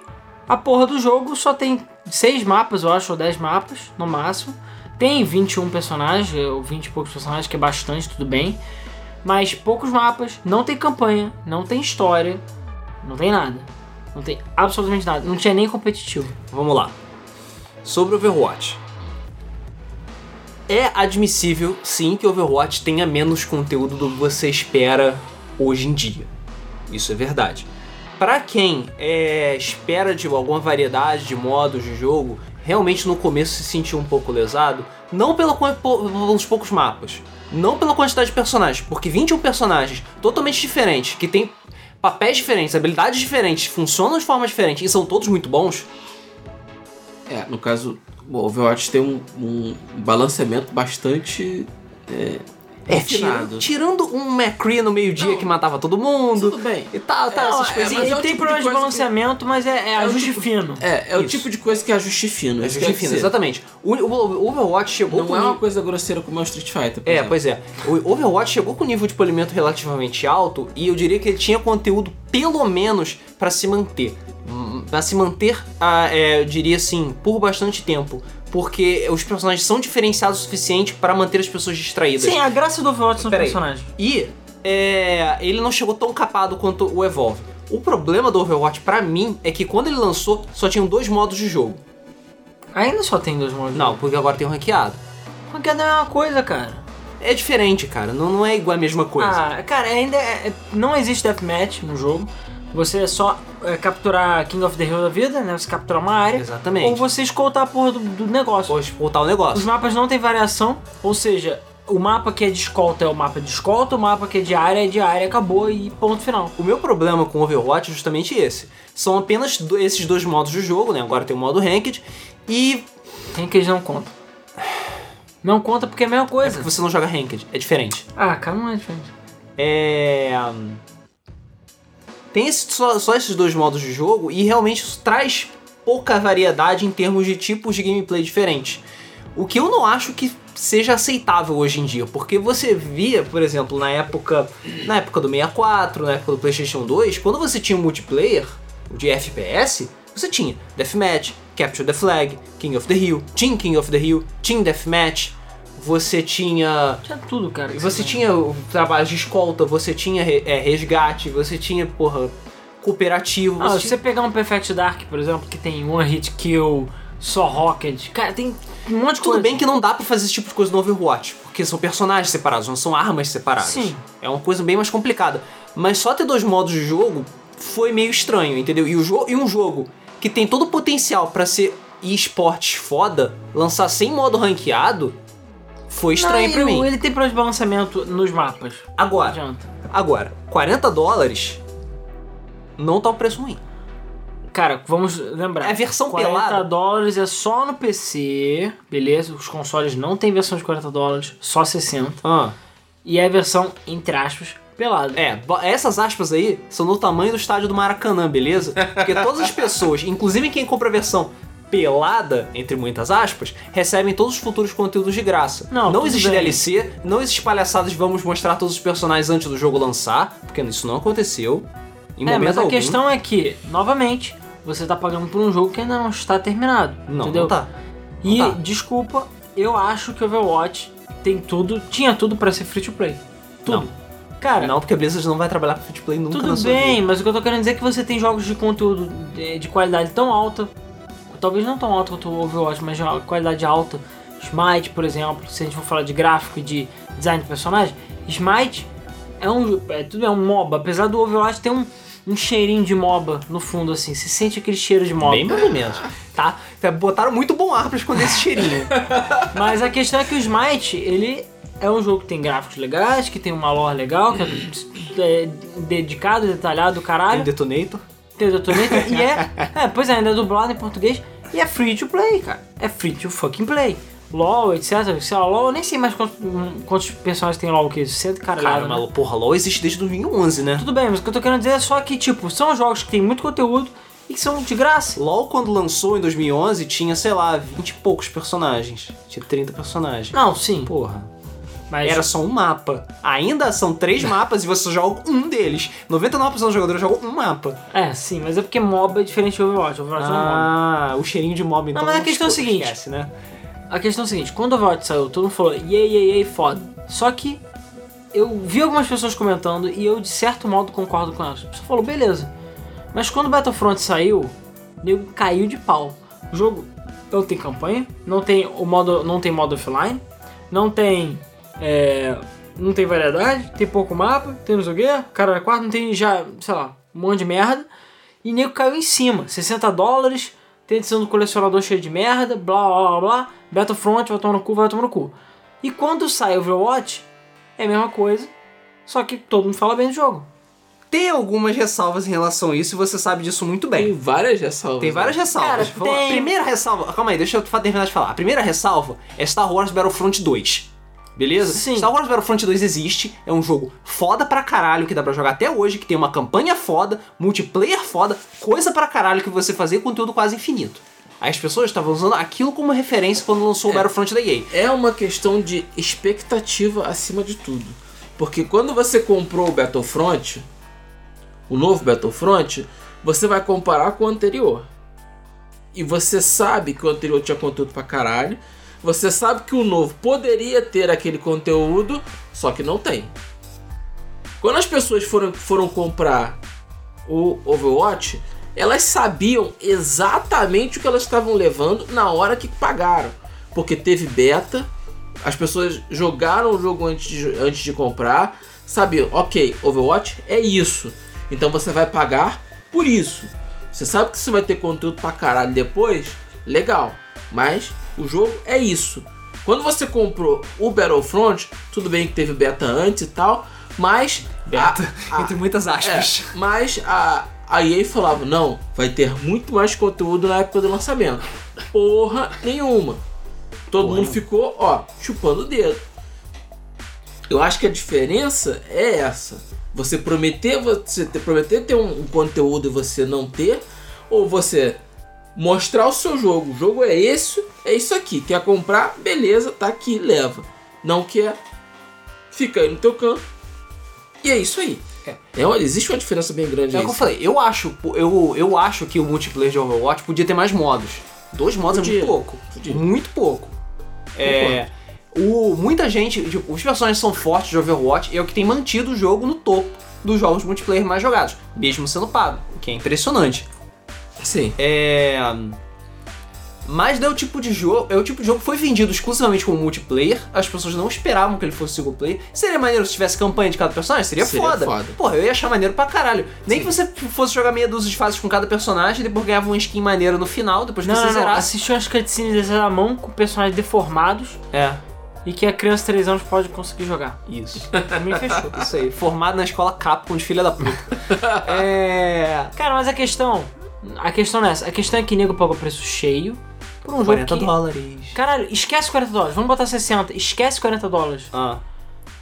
a porra do jogo só tem 6 mapas, eu acho, ou 10 mapas no máximo. Tem 21 personagens, ou 20 e poucos personagens, que é bastante, tudo bem. Mas poucos mapas, não tem campanha, não tem história, não tem nada. Não tem absolutamente nada. Não tinha nem competitivo. Vamos lá. Sobre Overwatch. É admissível, sim, que Overwatch tenha menos conteúdo do que você espera hoje em dia. Isso é verdade. Pra quem é, espera de alguma variedade de modos de jogo, realmente no começo se sentiu um pouco lesado, não pela, pelos poucos mapas, não pela quantidade de personagens, porque 21 personagens totalmente diferentes, que têm papéis diferentes, habilidades diferentes, funcionam de forma diferente e são todos muito bons, É, no caso, o Overwatch tem um, um balanceamento bastante é, É, refinado. tira- tirando um McCree no meio-dia que matava todo mundo. Tudo bem. E tal, tal, essas é, ele mas é o tem tipo de problemas de, balanceamento, mas é, é o ajuste tipo- fino. É, é o tipo de coisa que é ajuste fino. É isso justo quer e fino, exatamente. O, o Overwatch chegou Não com é ni- uma coisa grosseira como é o Street Fighter, por É, exemplo. pois é. O Overwatch chegou com nível de polimento relativamente alto e eu diria que ele tinha conteúdo pelo menos pra se manter. Pra se manter, ah, é, eu diria assim, por bastante tempo. Porque os personagens são diferenciados o suficiente pra manter as pessoas distraídas. Sim, a graça do Overwatch são os personagens. E é, ele não chegou tão capado quanto o Evolve. O problema do Overwatch pra mim é que quando ele lançou só tinham dois modos de jogo. Ainda só tem dois modos. Não, porque agora tem o ranqueado. Porque não é uma coisa, cara. É diferente, cara. Não, não é igual a mesma coisa. Ah, cara, ainda é- é- não existe deathmatch no jogo. Você é só é, capturar King of the Hill da vida, né? Você capturar uma área. Exatamente. Ou você escoltar a porra do, do negócio. Pode voltar o Os negócio. mapas não tem variação, ou seja, o mapa que é de escolta é o mapa de escolta, o mapa que é de área é de área, acabou e ponto final. O meu problema com Overwatch é justamente esse. São apenas do- esses dois modos de jogo, né? Agora tem o modo Ranked e Ranked não conta. Não conta porque é a mesma é coisa. porque você não joga Ranked. É diferente. Ah, cara, não é diferente. É. Tem esse- só, só esses dois modos de jogo e realmente isso traz pouca variedade em termos de tipos de gameplay diferentes. O que eu não acho que seja aceitável hoje em dia, porque você via, por exemplo, na época, na época do 64, na época do PlayStation 2, quando você tinha um multiplayer de FPS, você tinha Deathmatch, Capture the Flag, King of the Hill, Team King of the Hill, Team Deathmatch, você tinha Tinha tudo, cara. você você tinha o trabalho de escolta, você tinha é, resgate, você tinha, porra, cooperativo. Ah, Você se tinha... você pegar um Perfect Dark, por exemplo, que tem one hit kill, só rocket, cara, tem um monte de Tudo coisa. bem que não dá pra fazer esse tipo de coisa no Overwatch, porque são personagens separados, não são armas separadas. Sim. É uma coisa bem mais complicada. Mas só ter dois modos de jogo foi meio estranho, entendeu? E, o jo e um jogo que tem todo o potencial pra ser esportes foda, lançar sem modo ranqueado, foi estranho o- mim. Ele tem problema de balanceamento nos mapas. Não Agora, adianta. agora, 40 dólares não tá um preço ruim. Cara, vamos lembrar. É a versão 40 pelada. dólares é só no PC, beleza? Os consoles não tem versão de 40 dólares, só 60. Ah. E é a versão, entre aspas, pelada. É, essas aspas aí são do tamanho do estádio do Maracanã, beleza? *laughs* Porque todas as pessoas, inclusive quem compra a versão pelada, entre muitas aspas, recebem todos os futuros conteúdos de graça. Não, tudo existe bem. DLC, não existe palhaçadas de vamos mostrar todos os personagens antes do jogo lançar, porque isso não aconteceu. Em É, mas a algum. questão é que, novamente, você tá pagando por um jogo que ainda não está terminado. Não, entendeu? não tá. E, Não tá. desculpa, eu acho que Overwatch tem tudo, tinha tudo pra ser free to play. Tudo. Cara, Não, porque a Blizzard não vai trabalhar com free to play nunca tudo bem, mas o que eu tô querendo dizer é que você tem jogos de conteúdo de, de qualidade tão alta talvez não tão alto quanto o Overwatch, mas de uma qualidade alta. Smite, por exemplo, se a gente for falar de gráfico e de design de personagem, Smite é um. É, tudo é um MOBA, apesar do Overwatch ter um, um cheirinho de MOBA no fundo, assim. Você sente aquele cheiro de MOBA. Bem mais ou menos. Tá? Botaram muito bom ar pra esconder esse cheirinho. *laughs* Mas a questão é que o Smite, ele é um jogo que tem gráficos legais, que tem uma lore legal, que é, é dedicado, detalhado, Tem caralho. Detonator. Tem o Detonator e é, é. Pois é, ainda é dublado em português. E é free to play, cara. É free to fucking play. LOL, etc. Sei lá, LOL, eu nem sei mais quantos, quantos personagens tem LOL, que? 100 caralho. Cara, né? mas porra, LoL existe desde 2011, né? Tudo bem, mas o que eu tô querendo dizer é só que, tipo, são jogos que tem muito conteúdo e que são de graça. LoL, quando lançou em 2011, tinha, sei lá, 20 e poucos personagens. Tinha 30 personagens. Não, sim. Porra. Mas Era só um mapa. Ainda são três *laughs* mapas e você joga um deles. 99% dos jogadores jogam um mapa. É, sim, mas é porque MOBA é diferente de Overwatch. Overwatch é MOBA. Ah, o cheirinho de mob então. Não, mas a questão é escuta, seguinte. Esquece, né? A questão é a seguinte, quando o Overwatch saiu, todo mundo falou, yay, yay, yay, foda. Só que eu vi algumas pessoas comentando e eu, de certo modo, concordo com elas. A pessoa falou, beleza. Mas quando o Battlefront saiu, o nego caiu de pau. O jogo não tem campanha, não tem o modo, não tem modo offline, não tem é, não tem variedade, tem pouco mapa, tem não sei o quê, cara quatro, não tem já, sei lá, um monte de merda. E o nego caiu em cima, 60 dólares, tem edição do colecionador cheio de merda, blá blá blá blá, Battlefront vai tomar no cu, vai tomar no cu. E quando sai Overwatch, é a mesma coisa, só que todo mundo fala bem do jogo. Tem algumas ressalvas em relação a isso e você sabe disso muito Tem bem. várias ressalvas. Tem várias né? ressalvas. Cara, tem- Primeira ressalva. Calma aí, deixa eu terminar de falar. A primeira ressalva é Star Wars Battlefront 2. Beleza? Sim. Star Wars Battlefront 2 existe, é um jogo foda pra caralho que dá pra jogar até hoje, que tem uma campanha foda, multiplayer foda, coisa pra caralho que você fazer conteúdo quase infinito. As pessoas estavam usando aquilo como referência quando lançou o Battlefront da EA. É uma questão de expectativa acima de tudo. Porque quando você comprou o Battlefront, o novo Battlefront, você vai comparar com o anterior. E você sabe que o anterior tinha conteúdo pra caralho. Você sabe que o novo poderia ter aquele conteúdo, só que não tem. Quando as pessoas foram, foram comprar o Overwatch, elas sabiam exatamente o que elas estavam levando na hora que pagaram. Porque teve beta, as pessoas jogaram o jogo antes de, antes de comprar, sabiam, ok, Overwatch é isso. Então você vai pagar por isso. Você sabe que você vai ter conteúdo pra caralho depois, legal. Mas o jogo é isso. Quando você comprou o Battlefront, tudo bem que teve beta antes e tal, mas Beta, a- a- entre muitas aspas. é, mas a, a EA falava, não, vai ter muito mais conteúdo na época do lançamento. Porra nenhuma. Todo Porra mundo ficou, ó, chupando o dedo. Eu acho que a diferença é essa. Você prometer, você ter, prometer ter um, um conteúdo e você não ter, ou você mostrar o seu jogo. O jogo é esse, é isso aqui. Quer comprar? Beleza, tá aqui, leva. Não quer? Fica aí no teu canto. E é isso aí. É. É, existe uma diferença bem grande É o aí. que eu falei, eu acho, eu, eu acho que o multiplayer de Overwatch podia ter mais modos. Dois modos é Podia. muito pouco. Podia. Muito pouco. É, o, muita gente, tipo, os personagens são fortes de Overwatch e é o que tem mantido o jogo no topo dos jogos multiplayer mais jogados, mesmo sendo pago, o que é impressionante. Sim. É. Mas é o tipo de jogo. É o tipo de jogo que foi vendido exclusivamente como multiplayer. As pessoas não esperavam que ele fosse single player. Seria maneiro se tivesse campanha de cada personagem? Seria, Seria foda. foda. Porra, eu ia achar maneiro pra caralho. Nem Sim. que você fosse jogar meia dúzia de fases com cada personagem depois ganhava uma skin maneira no final, depois que Não, você não, zerasse. Assistiu as cutscenes da mão com personagens deformados É, e que a criança de 3 anos pode conseguir jogar. isso. Mim fechou. *laughs* Isso aí. Formado na escola Capcom de filha da puta. *laughs* é. Cara, mas a questão. A questão não é essa. A questão é que nego pagou preço cheio por um jogo 40 que... dólares. Caralho, esquece 40 dólares. Vamos botar 60. Esquece 40 dólares. Ah.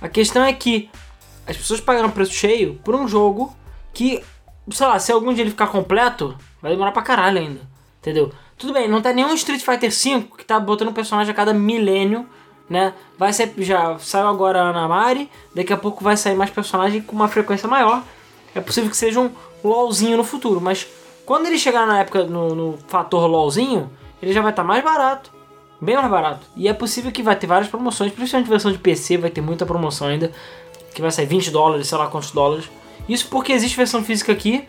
A questão é que as pessoas pagaram preço cheio por um jogo que, sei lá, se algum dia ele ficar completo, vai demorar pra caralho ainda. Entendeu? Tudo bem, não tem nenhum Street Fighter V que tá botando um personagem a cada milênio, né? Vai ser, já saiu agora a Ana Mari, daqui a pouco vai sair mais personagem com uma frequência maior. É possível que seja um LOLzinho no futuro, mas quando ele chegar na época no, no fator LOLzinho, ele já vai estar mais barato. Bem mais barato. E é possível que vai ter várias promoções, principalmente versão de PC, vai ter muita promoção ainda. Que vai sair 20 dólares, sei lá quantos dólares. Isso porque existe versão física aqui.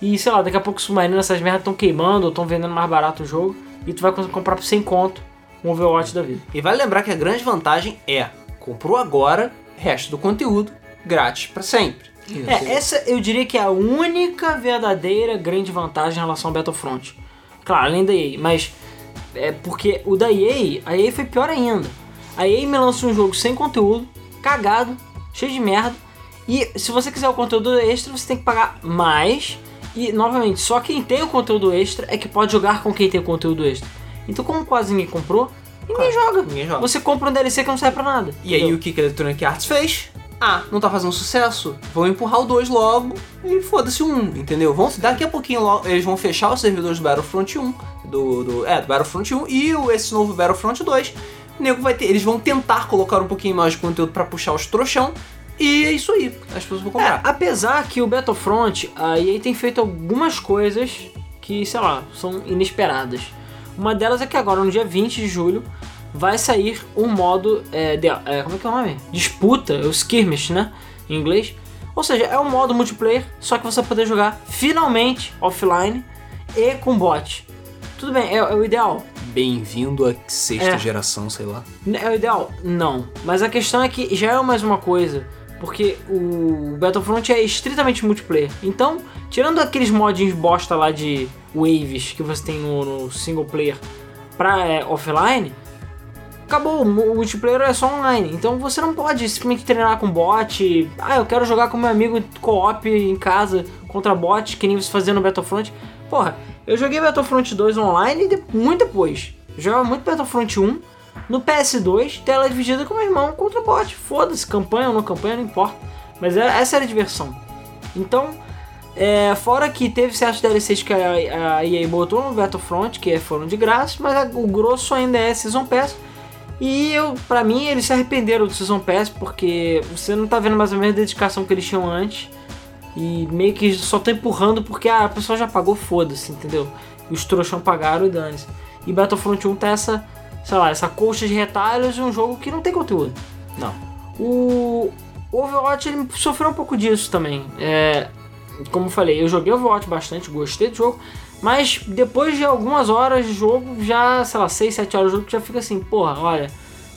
E sei lá, daqui a pouco o Submarino, essas merdas estão queimando ou estão vendendo mais barato o jogo. e tu vai comprar por 100 conto um Overwatch da vida. E vale lembrar que a grande vantagem é, comprou agora, resto do conteúdo grátis pra sempre. É, essa eu diria que é a única verdadeira grande vantagem em relação ao Battlefront. Claro, além da EA, mas é porque o da EA, a EA foi pior ainda. A EA me lança um jogo sem conteúdo, cagado, cheio de merda, e se você quiser o conteúdo extra, você tem que pagar mais. E, novamente, só quem tem o conteúdo extra é que pode jogar com quem tem o conteúdo extra. Então, como quase ninguém comprou, ninguém joga. Ninguém joga. Você compra um DLC que não serve pra nada. E aí entendeu? o que que a Electronic Arts fez? Ah, não tá fazendo sucesso? Vão empurrar o 2 logo e foda-se o 1, entendeu? Vão, daqui a pouquinho logo, eles vão fechar os servidores do Battlefront 1, do, do, é, do Battlefront 1 e o, esse novo Battlefront 2. O nego vai ter, eles vão tentar colocar um pouquinho mais de conteúdo pra puxar os trouxão e é isso aí, as pessoas vão comprar. É, apesar que o Battlefront, a EA tem feito algumas coisas que, sei lá, são inesperadas. Uma delas é que agora, no dia 20 de julho, vai sair um modo. É, de- é, como é que é o nome? Disputa, o skirmish, né? Em inglês. Ou seja, é um modo multiplayer, só que você vai poder jogar finalmente offline e com bot. Tudo bem, é, é o ideal. Bem-vindo à sexta É. geração, sei lá. É o ideal? Não. Mas a questão é que já é mais uma coisa. Porque o Battlefront é estritamente multiplayer. Então, tirando aqueles modinhos bosta lá de waves que você tem no, no single player pra é, offline, acabou. O mu- o multiplayer é só online. Então você não pode simplesmente treinar com bot. Ah, eu quero jogar com meu amigo co-op em casa contra bot, que nem você fazia no Battlefront. Porra, eu joguei Battlefront 2 online de- muito depois. Jogava muito Battlefront 1 no PS2, tela dividida com meu irmão contra bot. Foda-se, campanha ou não campanha, não importa. Mas é- essa era a diversão. Então, é, fora que teve certos DLCs que a, a EA botou no Battlefront, que foram de graça, mas a- o grosso ainda é Season Pass. E eu, pra mim, eles se arrependeram do Season Pass, porque você não tá vendo mais ou menos a dedicação que eles tinham antes. E meio que só tá empurrando porque ah, a pessoa já pagou, foda-se, entendeu? E os trouxão pagaram e dane-se. E Battlefront 1 tá essa, sei lá, essa colcha de retalhos de um jogo que não tem conteúdo. Não. O Overwatch ele sofreu um pouco disso também. É, como eu falei, eu joguei Overwatch bastante, gostei do jogo, mas depois de algumas horas de jogo, já, sei lá, 6, 7 horas de jogo, já fica assim, porra, olha,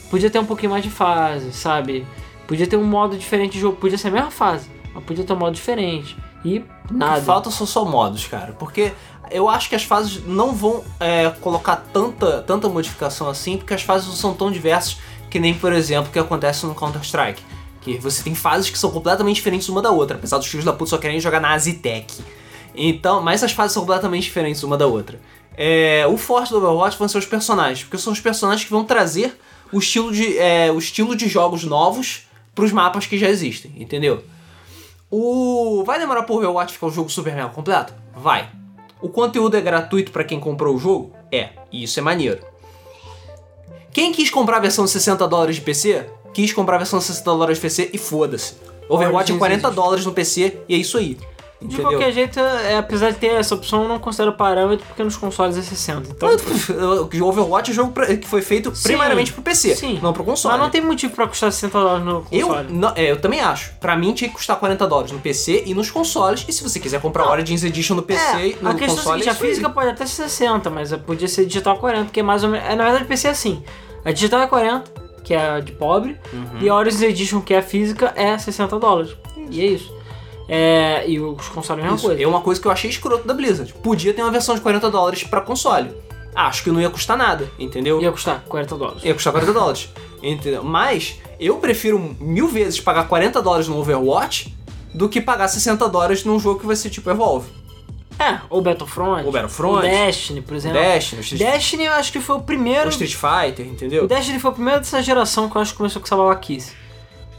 podia ter um pouquinho mais de fase, sabe? Podia ter um modo diferente de jogo, podia ser a mesma fase, mas podia ter um modo diferente. E nada. Falta são só modos, cara. Porque eu acho que as fases não vão é, colocar tanta, tanta modificação assim, porque as fases não são tão diversas que nem, por exemplo, o que acontece no Counter-Strike. Que você tem fases que são completamente diferentes uma da outra, apesar dos filhos da puta só querem jogar na Azitec. Então, mas as fases são completamente diferentes uma da outra. É, o forte do Overwatch vão ser os personagens, porque são os personagens que vão trazer o estilo de, é, o estilo de jogos novos pros mapas que já existem, entendeu? O. Vai demorar pro Overwatch ficar um jogo super mega completo? Vai. O conteúdo é gratuito pra quem comprou o jogo? É. E isso é maneiro. Quem quis comprar a versão de 60 dólares de PC? Quis comprar a versão de 60 dólares de PC e foda-se. Overwatch é Origins 40 existe. dólares no PC e é isso aí. De Entendeu? qualquer jeito, é, apesar de ter essa opção, eu não considero parâmetro porque nos consoles é 60. Então, O Overwatch é um jogo pra- que foi feito Sim. primariamente pro PC, Sim. não pro console. mas não tem motivo pra custar 60 dólares no Eu, console. não- é, eu também acho. Pra mim tinha que custar 40 dólares no PC e nos consoles. E se você quiser comprar Não. Origins Edition no PC É, e no a questão é a console, seguinte, a isso aí. física pode até ser 60, mas podia ser digital 40, que é mais ou menos... é, Na verdade, o PC é assim. A digital é 40, que é a de pobre, Uhum. e a Origins Edition, que é a física, é 60 dólares. E é isso. É, e os consoles é a mesma Isso coisa. é uma coisa que eu achei escroto da Blizzard. Podia ter uma versão de 40 dólares pra console. Acho que não ia custar nada, entendeu? Ia custar 40 dólares. Ia custar 40 dólares. Entendeu? Mas eu prefiro mil vezes pagar 40 dólares no Overwatch do que pagar 60 dólares num jogo que vai ser tipo Evolve. É, ou Battlefront. Ou Battlefront. O Destiny, por exemplo. Destiny, o Street, Destiny eu acho que foi o o primeiro Street Fighter, entendeu? O Destiny foi o primeiro dessa geração que eu acho que começou com essa babaquice.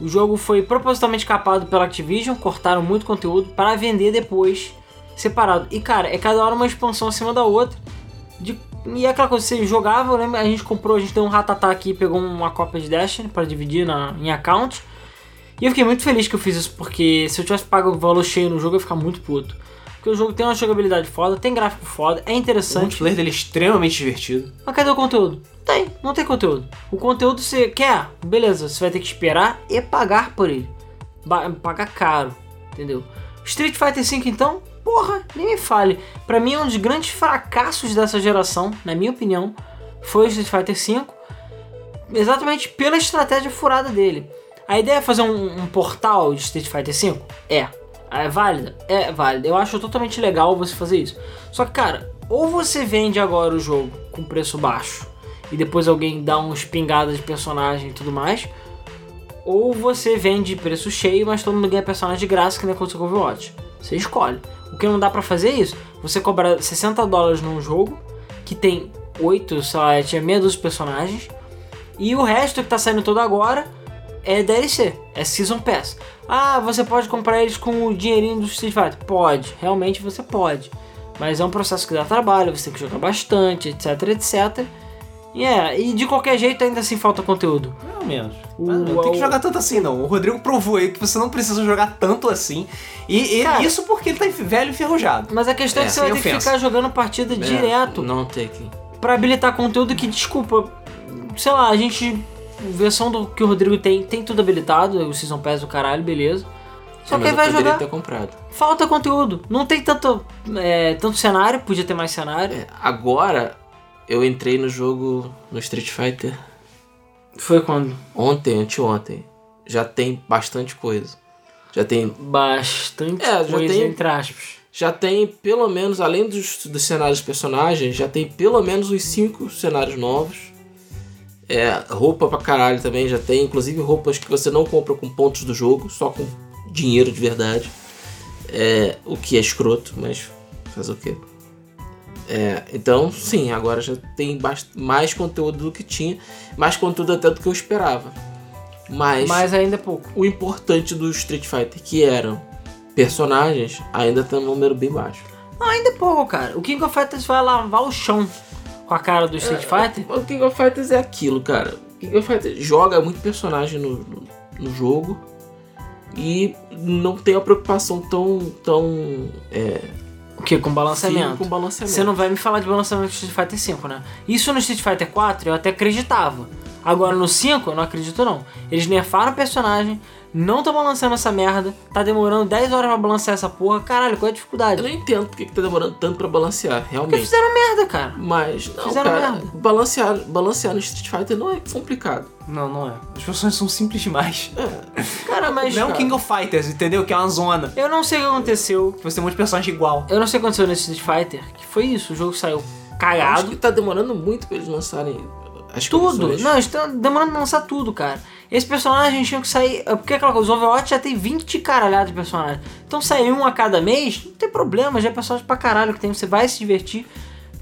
O jogo foi propositalmente capado pela Activision, cortaram muito conteúdo para vender depois separado. E cara, é cada hora uma expansão acima da outra. De- e é aquela coisa, você jogava, eu lembro, a gente comprou, a gente deu um ratatá aqui, pegou uma cópia de Destiny para dividir na, em account. E eu fiquei muito feliz que eu fiz isso, porque se eu tivesse pago o valor cheio no jogo, eu ia ficar muito puto. Porque o jogo tem uma jogabilidade foda, tem gráfico foda, é O interessante. multiplayer dele é extremamente divertido. Mas cadê o conteúdo? Tem, não tem conteúdo. O conteúdo você quer, beleza, você vai ter que esperar e pagar por ele. Ba- pagar caro, entendeu? Street Fighter V então, porra, nem me fale. Pra mim é um dos grandes fracassos dessa geração, na minha opinião, foi o Street Fighter V, exatamente pela estratégia furada dele. A ideia é fazer um, um portal de Street Fighter V? É. É válida? É válida. Eu acho totalmente legal você fazer isso. Só que, cara, ou você vende agora o jogo com preço baixo e depois alguém dá uns pingadas de personagem e tudo mais, ou você vende preço cheio, mas todo mundo ganha personagem de graça, que nem aconteceu com o Overwatch. Você escolhe. O que não dá pra fazer é isso. Você cobra 60 dólares num jogo que tem 8, sei lá, tinha meia de personagens, e o resto que tá saindo todo agora é DLC, é Season Pass. Ah, você pode comprar eles com o dinheirinho do Street Fighter? Pode, realmente você pode. Mas é um processo que dá trabalho, você tem que jogar bastante, etc, etc. E é, e de qualquer jeito ainda assim falta conteúdo. Pelo menos. O- não tem que jogar tanto assim, não. O Rodrigo provou aí que você não precisa jogar tanto assim. E, e Cara- isso porque ele tá velho e enferrujado. Mas a questão é, É, que você vai sem ter que ofensa. ficar jogando partida direto Não tem que. pra habilitar conteúdo que, desculpa, sei lá, a gente. Versão do que o Rodrigo tem, tem tudo habilitado, o Season Pass do caralho, beleza. Só que mas aí vai jogar. Falta conteúdo. Não tem tanto, é, tanto cenário, podia ter mais cenário. É, agora eu entrei no jogo no Street Fighter Foi quando? ontem, anteontem. Já tem bastante coisa. Já tem, Bastante É, já coisa, tem- entre aspas. já tem pelo menos, além dos, dos cenários dos personagens, já tem pelo menos uns 5 cenários novos. É, roupa pra caralho também já tem, inclusive roupas que você não compra com pontos do jogo, só com dinheiro de verdade. É, o que é escroto, mas fazer o quê? É, então, sim, agora já tem mais conteúdo do que tinha, mais conteúdo até do que eu esperava. Mas, Mas ainda é pouco. o importante do Street Fighter, que eram personagens, ainda tá um número bem baixo. Não, ainda é pouco, cara. O King of Fighters vai lavar o chão com a cara do Street Fighter. O King of Fighters é aquilo, cara. O King of Fighters joga muito personagem no, no, no jogo e não tem uma preocupação tão, tão é, O que? Com balanceamento. com balanceamento. Você não vai me falar de balanceamento do Street Fighter 5, né? Isso no Street Fighter 4 eu até acreditava. Agora no 5 eu não acredito não. Eles nerfaram o personagem, não estão balanceando essa merda, tá demorando 10 horas pra balancear essa porra. Caralho, qual é a Eu dificuldade? não entendo porque que tá demorando tanto pra balancear, Porque realmente. fizeram merda, cara. Mas, não, Fizeram cara, merda. balancear, balancear no Street Fighter não é complicado. Não, não é. As pessoas são simples demais. Cara, mas. Não é um. King of Fighters, entendeu? Que é uma zona. Eu não sei o que aconteceu. Que você tem um monte de personagem igual. Eu não sei o que aconteceu nesse Street Fighter. Que foi isso, o jogo saiu Eu Acho cagado. que tá demorando muito pra eles lançarem as Tudo! condições. Não, estão demorando a lançar tudo, cara. Esse personagem tinha que sair. Porque aquela coisa, os Overwatch já tem 20 caralhadas de personagens. Então sair um a cada mês, não tem problema, já é personagem pra caralho que tem, você vai se divertir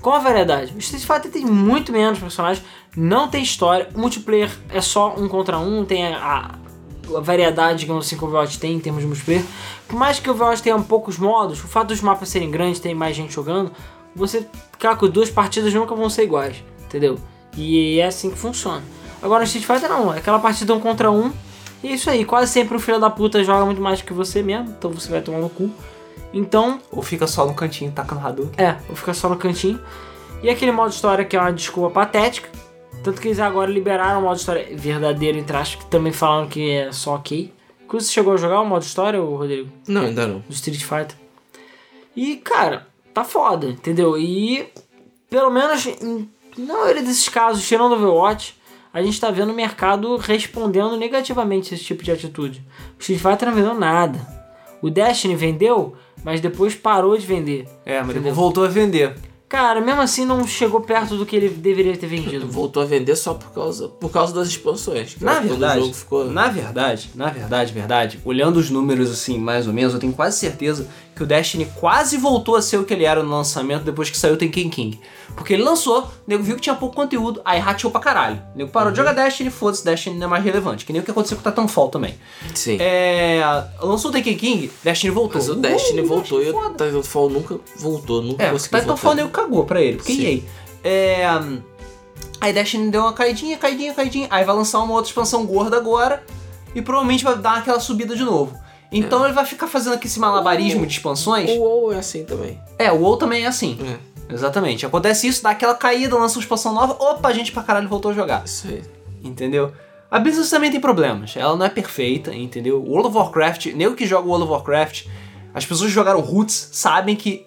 com a variedade. O Street Fighter tem muito menos personagens, não tem história, o multiplayer é só um contra um, tem a, a variedade, assim, que o Overwatch tem em termos de multiplayer. Por mais que o Overwatch tenha poucos modos, o fato dos mapas serem grandes, tem mais gente jogando, você, com duas partidas nunca vão ser iguais, entendeu? E é assim que funciona. Agora no Street Fighter não, é aquela partida um contra um, e é isso aí, quase sempre o filho da puta joga muito mais que você mesmo, então você vai tomar no cu. Então, Ou fica só no cantinho tacando Hadouken. é, vou ficar só no cantinho. E aquele modo história que é uma desculpa patética. Tanto que eles agora liberaram o modo história verdadeiro, entre aspas, que também falaram que é só ok. Inclusive, você chegou a jogar o modo história, Rodrigo? Não, ainda não. Do Street Fighter. E, cara, tá foda, entendeu? E, pelo menos, em, na maioria desses casos, tirando o Overwatch, a gente tá vendo o mercado respondendo negativamente a esse tipo de atitude. O Street Fighter não vendeu nada. O Destiny vendeu, mas depois parou de vender. É, mas depois voltou a vender. Cara, mesmo assim não chegou perto do que ele deveria ter vendido. *laughs* Voltou a vender só por causa, por causa das expansões. Na verdade, o jogo ficou... na verdade, na verdade, verdade, olhando os números assim, mais ou menos, eu tenho quase certeza que o Destiny quase voltou a ser o que ele era no lançamento depois que saiu o Tekken King. Porque ele lançou, o nego viu que tinha pouco conteúdo, aí rateou pra caralho. O nego parou de jogar Destiny, foda-se, Destiny não é mais relevante. Que nem o que aconteceu com o Titanfall também. Sim. É, lançou o Tekken King, Destiny voltou. Mas o Destiny Uh, voltou e o. Titanfall nunca voltou, nunca É, conseguiu Titanfall o voltar. nego cagou pra ele, porque Sim. EA. É, aí Destiny deu uma caidinha, caidinha, caidinha. Aí vai lançar uma outra expansão gorda agora e provavelmente vai dar aquela subida de novo. Então ele vai ficar fazendo aqui esse malabarismo de expansões. O WoW é assim também. É, o WoW também é assim. É, Exatamente. Acontece isso, dá aquela caída, lança uma expansão nova, opa, a gente pra caralho voltou a jogar. isso aí. Entendeu? A Blizzard também tem problemas. Ela não é perfeita, entendeu? World of Warcraft, nem o que joga World of Warcraft, As pessoas que jogaram Roots sabem que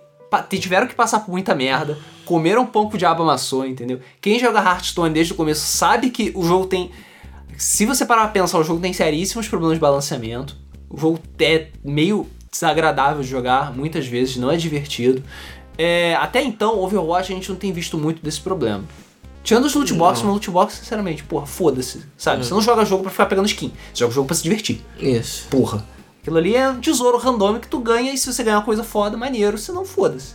tiveram que passar por muita merda, comeram pão que o diabo amassou, entendeu? Quem joga Hearthstone desde o começo sabe que o jogo tem. Se você parar pra pensar, o jogo tem seríssimos problemas de balanceamento. O jogo é meio desagradável de jogar, muitas vezes, não é divertido. É, até então, Overwatch a gente não tem visto muito desse problema. Tirando os loot boxes, mas loot box, sinceramente, porra, foda-se, sabe? Você não joga jogo pra ficar pegando skin, você joga jogo pra se divertir. Isso. Porra. Aquilo ali é um tesouro random que tu ganha e se você ganhar uma coisa foda, maneiro, se não, foda-se.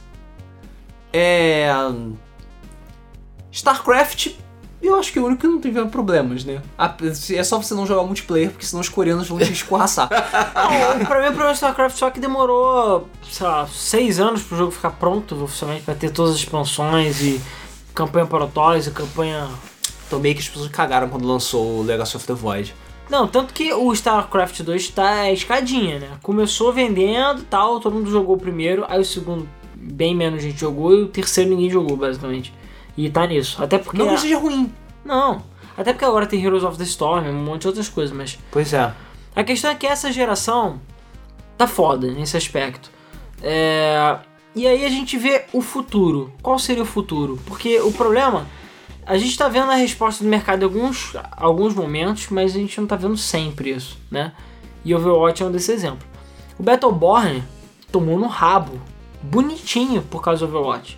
É. StarCraft, eu acho que é o único que não teve problemas, né? É só você não jogar multiplayer, porque senão os coreanos vão te escorraçar. *laughs* Não, pra mim o problema do StarCraft só que demorou, sei lá, seis anos pro jogo ficar pronto oficialmente, pra ter todas as expansões e campanha Protoss e campanha. Tomei que as pessoas cagaram quando lançou o Legacy of the Void. Não, tanto que o StarCraft 2 tá é escadinha, né? Começou vendendo e tal, todo mundo jogou o primeiro, aí o segundo bem menos gente jogou e o terceiro ninguém jogou, basicamente. E tá nisso. Até porque. Não que seja ruim. Não. Até porque agora tem Heroes of the Storm, um monte de outras coisas, mas. Pois é. A questão é que essa geração tá foda nesse aspecto. É, E aí a gente vê o futuro. Qual seria o futuro? Porque o problema, a gente tá vendo a resposta do mercado em alguns, alguns momentos, mas a gente não tá vendo sempre isso, né? E Overwatch é um desses exemplos. O Battleborn tomou no rabo, bonitinho por causa do Overwatch.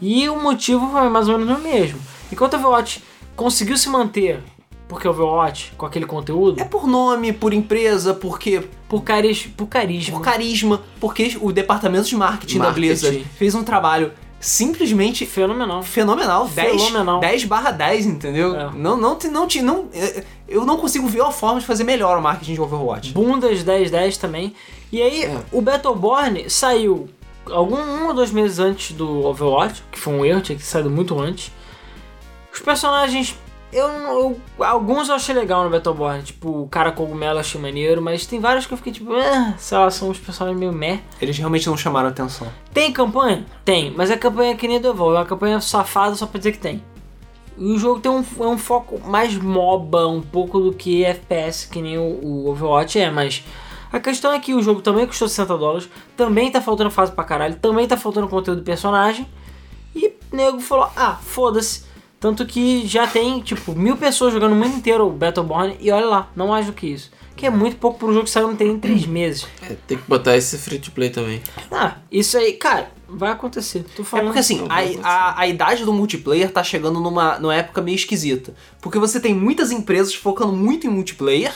E o motivo foi mais ou menos o mesmo. Enquanto o Overwatch conseguiu se manter, porque o Overwatch, com aquele conteúdo, É por nome, por empresa, porque por, caris, por carisma. por carisma, porque o departamento de marketing, da Marketing. Blizzard fez um trabalho simplesmente Fenomenal. fenomenal, 10, Fenomenal. 10 barra 10, entendeu? É. Não, não, não, te- não, é, eu não consigo ver uma forma de fazer melhor o marketing de Overwatch. Bundas 1010 também. E aí, É. o Battleborn saiu algum um ou dois meses antes do Overwatch, que foi um erro, tinha que ter saído muito antes. Os personagens, eu, eu- alguns eu achei legal no Battleborn, tipo o cara cogumelo eu achei maneiro, mas tem vários que eu fiquei tipo, ah, sei lá, são uns personagens meio meh. Eles realmente não chamaram atenção. Tem campanha? Tem, mas a campanha é que nem do Evolve, é uma campanha safada só pra dizer que tem. E o jogo tem um, é um foco mais MOBA, um pouco do que FPS, que nem o, o Overwatch é, mas a questão é que o jogo também custou 60 dólares, também tá faltando fase pra caralho, também tá faltando conteúdo do personagem, e o nego falou, ah, foda-se. Tanto que já tem, tipo, mil pessoas jogando o mundo inteiro o Battleborn, e olha lá, não mais do que isso. Que é muito pouco pro jogo que saiu não tem nem 3 meses. É, tem que botar esse free to play também. Ah, isso aí, cara, vai acontecer. Tô É falando. porque assim, a, a, a idade do multiplayer tá chegando numa, numa época meio esquisita. Porque você tem muitas empresas focando muito em multiplayer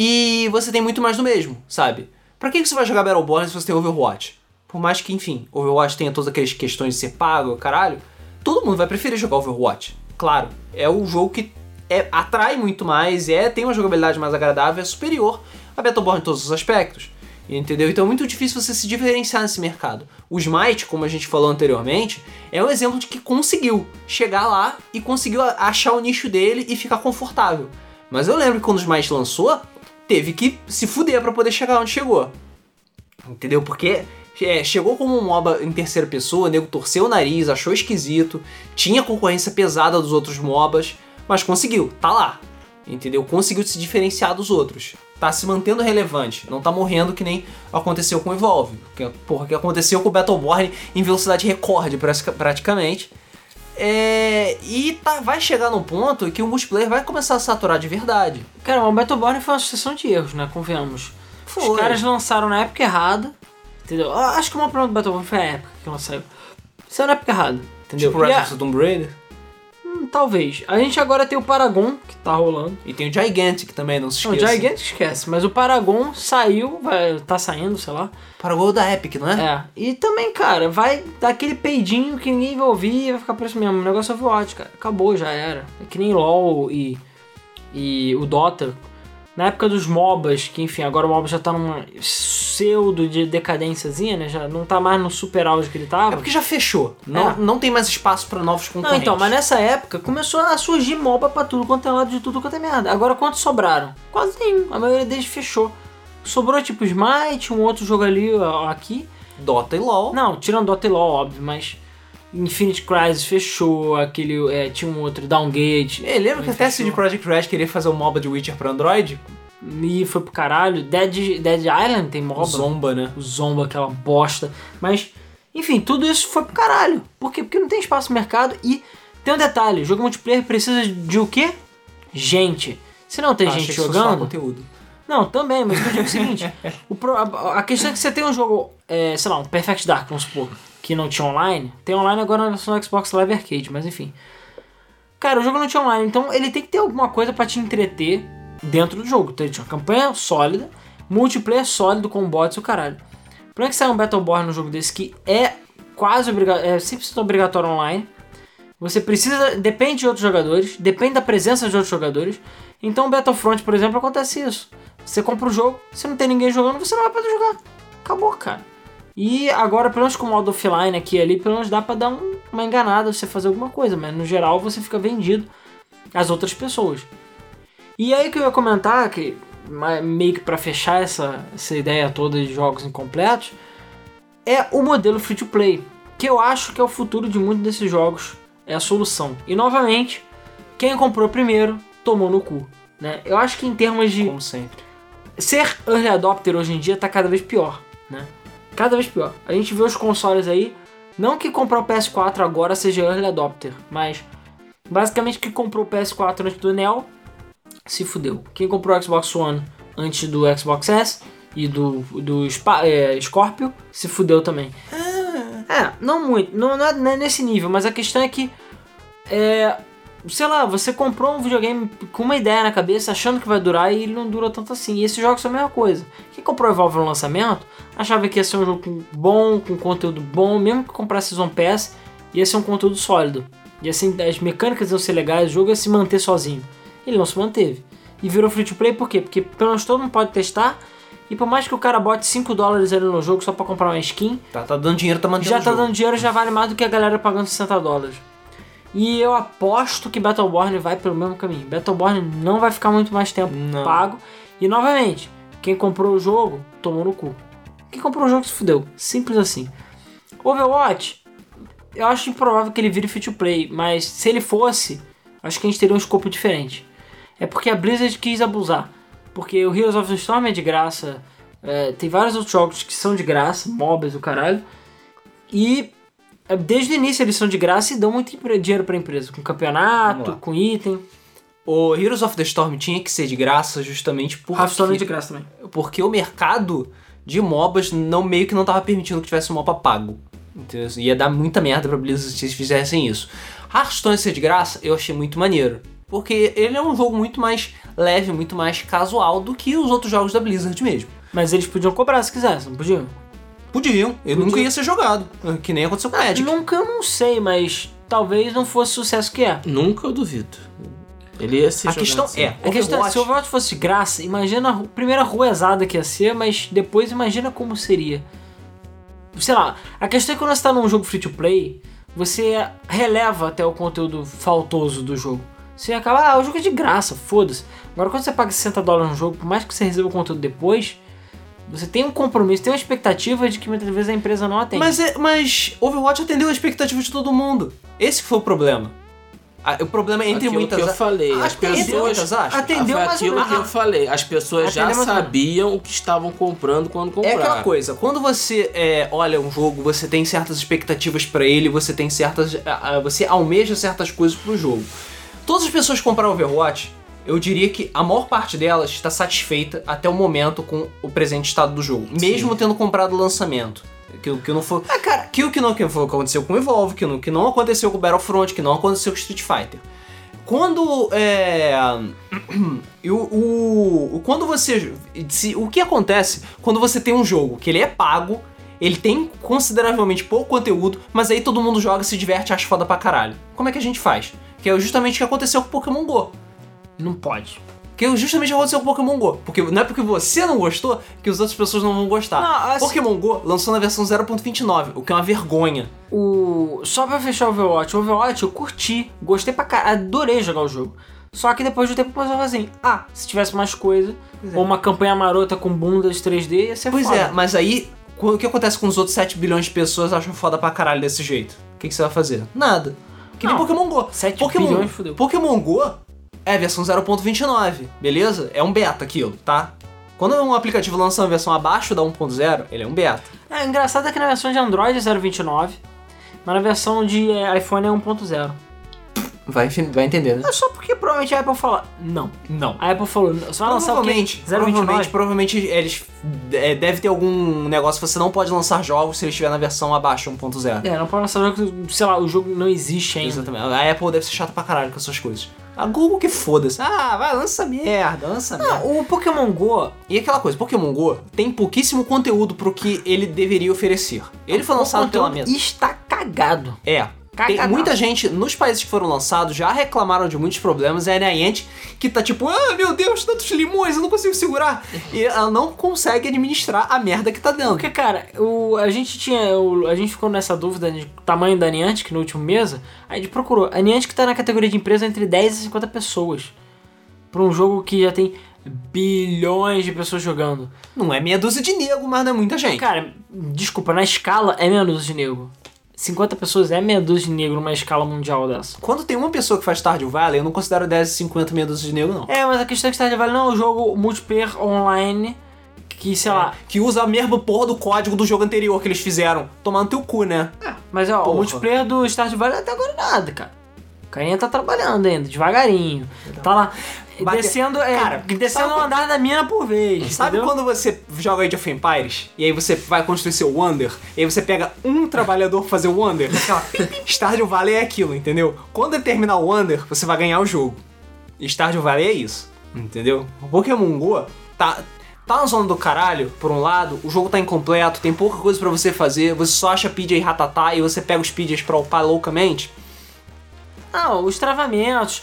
e você tem muito mais do mesmo, sabe? Pra que você vai jogar Battleborn se você tem Overwatch? Por mais que, enfim, Overwatch tenha todas aquelas questões de ser pago, caralho, todo mundo vai preferir jogar Overwatch. Claro, é o jogo que é, atrai muito mais, é tem uma jogabilidade mais agradável, é superior a Battleborn em todos os aspectos. Entendeu? Então é muito difícil você se diferenciar nesse mercado. O Smite, como a gente falou anteriormente, é um exemplo de que conseguiu chegar lá e conseguiu achar o nicho dele e ficar confortável. Mas eu lembro que quando o Smite lançou, teve que se fuder pra poder chegar onde chegou. Entendeu? Porque é, chegou como um MOBA em terceira pessoa, o nego torceu o nariz, achou esquisito, tinha concorrência pesada dos outros MOBAs, mas conseguiu, tá lá. Entendeu? Conseguiu se diferenciar dos outros. Tá se mantendo relevante, não tá morrendo que nem aconteceu com o Evolve. Que, porra, que aconteceu com o Battleborn em velocidade recorde, prati- praticamente. É, e tá, vai chegar num ponto que o multiplayer vai começar a saturar de verdade. Cara, o Battleborn foi uma sucessão de erros, né? Convenhamos. Foi. Os caras lançaram na época errada, entendeu? Eu Acho que o maior problema do Battleborn foi a época que ela saiu. Saiu na época errada, entendeu? Tipo a- Rise of the Tomb Raider. Hum, talvez. A gente agora tem o Paragon, que tá rolando. E tem o Gigantic também, não se Não, o esqueça. Gigantic esquece, mas o Paragon saiu, vai, tá saindo, sei lá. Para o gol da Epic, não é? É. E também, cara, vai dar aquele peidinho que ninguém vai ouvir e vai ficar por isso mesmo. O negócio é Overwatch, cara. Acabou, já era. É que nem LoL e, e o Dota. Na época dos MOBAs, que enfim, agora o MOBA já tá numa pseudo de decadênciazinha, né? Já não tá mais no super auge que ele tava. É porque já fechou. Não, É. não tem mais espaço para novos Não, concorrentes. então, mas nessa época começou a surgir MOBA pra tudo quanto é lado de tudo quanto é merda. Agora quantos sobraram? Quase nenhum. A maioria deles fechou. Sobrou tipo Smite, um outro jogo ali, aqui. Dota e LoL. Não, tirando Dota e LoL, óbvio, mas Infinite Crisis fechou, aquele é, tinha um outro Downgate. É, lembra que até a CD Fechou. Projekt Red queria fazer um MOBA de Witcher para Android? e foi pro caralho. Dead, Dead Island tem MOBA. O Zomba, né? o Zomba, aquela bosta. Mas, enfim, tudo isso foi pro caralho. Por quê? Porque não tem espaço no mercado e tem um detalhe: jogo multiplayer precisa de o quê? Gente. Se não tem Achei gente jogando. conteúdo. Não, também, mas eu digo o seguinte: *laughs* o pro- a, a questão é que você tem um jogo, é, sei lá, um Perfect Dark, vamos supor, que não tinha online. Tem online agora do Xbox Live Arcade, mas enfim. Cara, o jogo não tinha online, então ele tem que ter alguma coisa pra te entreter dentro do jogo. Então ele tinha uma campanha sólida, multiplayer sólido com bots e o caralho. Pra que sair um Battleborn no jogo desse que é quase obrigatório, é 100% obrigatório online. Você precisa, depende de outros jogadores, depende da presença de outros jogadores. Então Battlefront, por exemplo, acontece isso. Você compra o jogo, se não tem ninguém jogando, você não vai poder jogar. Acabou, cara. E agora, pelo menos com o modo offline aqui e ali, pelo menos dá pra dar um- uma enganada, você fazer alguma coisa, mas no geral você fica vendido às outras pessoas. E aí que eu ia comentar, que meio que pra fechar essa, essa ideia toda de jogos incompletos, é o modelo free to play, que eu acho que é o futuro de muitos desses jogos, é a solução. E novamente, quem comprou primeiro tomou no cu. Né? Eu acho que em termos de Como sempre. ser early adopter hoje em dia tá cada vez pior, né? Cada vez pior. A gente vê os consoles aí, não que comprar o PS4 agora seja early adopter, mas basicamente quem comprou o PS4 antes do Neo se fudeu. Quem comprou o Xbox One antes do Xbox S e do, do Spa- é, Scorpio se fudeu também. É, não muito, não, não é não é nesse nível, mas a questão é que é, sei lá, você comprou um videogame com uma ideia na cabeça, achando que vai durar e ele não dura tanto assim. E esses jogos são a mesma coisa. Quem comprou o Evolve no lançamento, achava que ia ser um jogo bom, com conteúdo bom, mesmo que comprasse Season Pass, ia ser um conteúdo sólido. E assim, as mecânicas iam ser legais, o jogo ia se manter sozinho. Ele não se manteve. E virou free to play por quê? Porque pelo menos todo mundo pode testar. E por mais que o cara bote 5 dólares ali no jogo só pra comprar uma skin, Tá, tá dando dinheiro, tá mantendo já tá jogo. dando dinheiro, já vale mais do que a galera pagando 60 dólares. E eu aposto que Battleborn vai pelo mesmo caminho. Battleborn não vai ficar muito mais tempo Não. pago. E novamente, quem comprou o jogo tomou no cu. Quem comprou o jogo se fudeu. Simples assim. Overwatch, eu acho improvável que ele vire free to play, mas se ele fosse, acho que a gente teria um escopo diferente. É porque a Blizzard quis abusar. Porque o Heroes of the Storm é de graça, é, tem vários outros jogos que são de graça, MOBAs do caralho. E desde o início eles são de graça e dão muito dinheiro pra empresa, com campeonato, com item. O Heroes of the Storm tinha que ser de graça justamente porque, Hearthstone é de graça também. porque o mercado de MOBAs não, meio que não tava permitindo que tivesse um MOBA pago. Entendeu? Ia dar muita merda pra Blizzard se eles fizessem isso. Hearthstone ser de graça, eu achei muito maneiro. Porque ele é um jogo muito mais leve, muito mais casual do que os outros jogos da Blizzard mesmo. Mas eles podiam cobrar se quisessem, não podiam? Podiam, ele Podia. nunca ia ser jogado. Que nem aconteceu com o Magic. Nunca eu não sei, mas talvez não fosse o sucesso que é. Nunca eu duvido. Ele ia ser A questão assim. é, A questão é, se o Overwatch fosse de graça, imagina a primeira ruezada que ia ser, mas depois imagina como seria. Sei lá, a questão é que quando você tá num jogo free to play, você releva até o conteúdo faltoso do jogo. Você acaba, ah, o jogo é de graça, foda-se. Agora quando você paga 60 dólares no jogo, por mais que você receba o conteúdo depois, você tem um compromisso, tem uma expectativa de que muitas vezes a empresa não atende. Mas, é- mas Overwatch atendeu a expectativa de todo mundo. Esse que foi o problema. Ah, o problema é entre Aquilo muitas que eu falei, as pessoas. Atendeu ou aquilo que eu falei. As pessoas já sabiam o que estavam comprando quando É compraram. aquela coisa, quando você é, olha um jogo, você tem certas expectativas pra ele, você tem certas. você almeja certas coisas pro jogo. Todas as pessoas que compraram Overwatch, eu diria que a maior parte delas está satisfeita até o momento com o presente estado do jogo, mesmo tendo comprado o lançamento. Que, o que não foi. Ah, cara, que o que não que foi- aconteceu com o Evolve, que não, que não aconteceu com o Battlefront, que não aconteceu com o Street Fighter. Quando é. *clears throat* o, o, quando você. se- o que acontece quando você tem um jogo que ele é pago, ele tem consideravelmente pouco conteúdo, mas aí todo mundo joga, se diverte acha foda pra caralho. Como é que a gente faz? Que é justamente o que aconteceu com o Pokémon GO. Não pode. Que é justamente aconteceu com Pokémon GO. Porque não é porque você não gostou que as outras pessoas não vão gostar. Não, assim- Pokémon GO lançou na versão 0.29, o que é uma vergonha. O... Só pra fechar o Overwatch, o Overwatch eu curti, gostei pra caralho, adorei jogar o jogo. Só que depois do tempo eu pensava assim, ah, se tivesse mais coisa, ou uma campanha marota com bundas 3D, ia ser Pois foda. é, mas aí, o que acontece com os outros 7 bilhões de pessoas acham foda pra caralho desse jeito? O que, que você vai fazer? Nada. Que nem. Pokémon GO. 7 Pokémon, bilhões, fudeu. Pokémon GO é versão 0.29, beleza? É um beta aquilo, tá? Quando um aplicativo lança uma versão abaixo da 1.0, ele é um beta. É, engraçado é que na versão de Android é 0.29, mas na versão de é, iPhone é 1.0. Vai, vai entender, né? É só porque provavelmente a Apple fala, não. Não. A Apple falou, você vai lançar o quê? Provavelmente, provavelmente, 0.29? provavelmente eles é, deve ter algum negócio que você não pode lançar jogos se ele estiver na versão abaixo 1.0. É, não pode lançar jogo, que, sei lá, o jogo não existe ainda. Exatamente. A Apple deve ser chata pra caralho com essas coisas. A Google que foda-se. Ah, vai, lança merda, lança merda. Não, o Pokémon GO, E aquela coisa, Pokémon GO tem pouquíssimo conteúdo pro que ele deveria oferecer. Ele foi lançado pela mesa. está cagado. É. Tem muita gente, nos países que foram lançados, já reclamaram de muitos problemas. É a Niantic que tá tipo, ah, meu Deus, tantos limões, eu não consigo segurar. E ela não consegue administrar a merda que tá dando. Porque, cara, o, a gente tinha. O, a gente ficou nessa dúvida de tamanho da Niantic no último mesa. A gente procurou. A Niantic tá na categoria de empresa entre 10 e 50 pessoas. Pra um jogo que já tem bilhões de pessoas jogando. Não é meia dúzia de nego, mas não é muita gente. Cara, desculpa, na escala é meia dúzia de negro. 50 pessoas é meia dúzia de negro numa escala mundial dessa. Quando tem uma pessoa que faz Stardew Valley, eu não considero 10 e 50 meia dúzia de nego, não. É, mas a questão é que Stardew Valley não é um jogo multiplayer online que, sei lá... Que usa a mesma porra do código do jogo anterior que eles fizeram. Tomando teu cu, né? Mas ó, o Porra. multiplayer do Stardew Valley até agora nada, cara. O carinha tá trabalhando ainda, devagarinho. Tá lá, Bate- descendo, é, Cara, descendo sabe- um andar da mina por vez, Sabe entendeu? quando você joga Age of Empires e aí você vai construir seu Wonder e aí você pega um trabalhador pra fazer o Wonder? Aquela *laughs* Stardew Valley é aquilo, entendeu? Quando ele terminar o Wonder, você vai ganhar o jogo. Stardew Valley é isso, entendeu? O Pokémon GO tá, tá na zona do caralho, por um lado, o jogo tá incompleto, tem pouca coisa pra você fazer, você só acha PJ Ratatá e você pega os PJs pra upar loucamente. Não, os travamentos.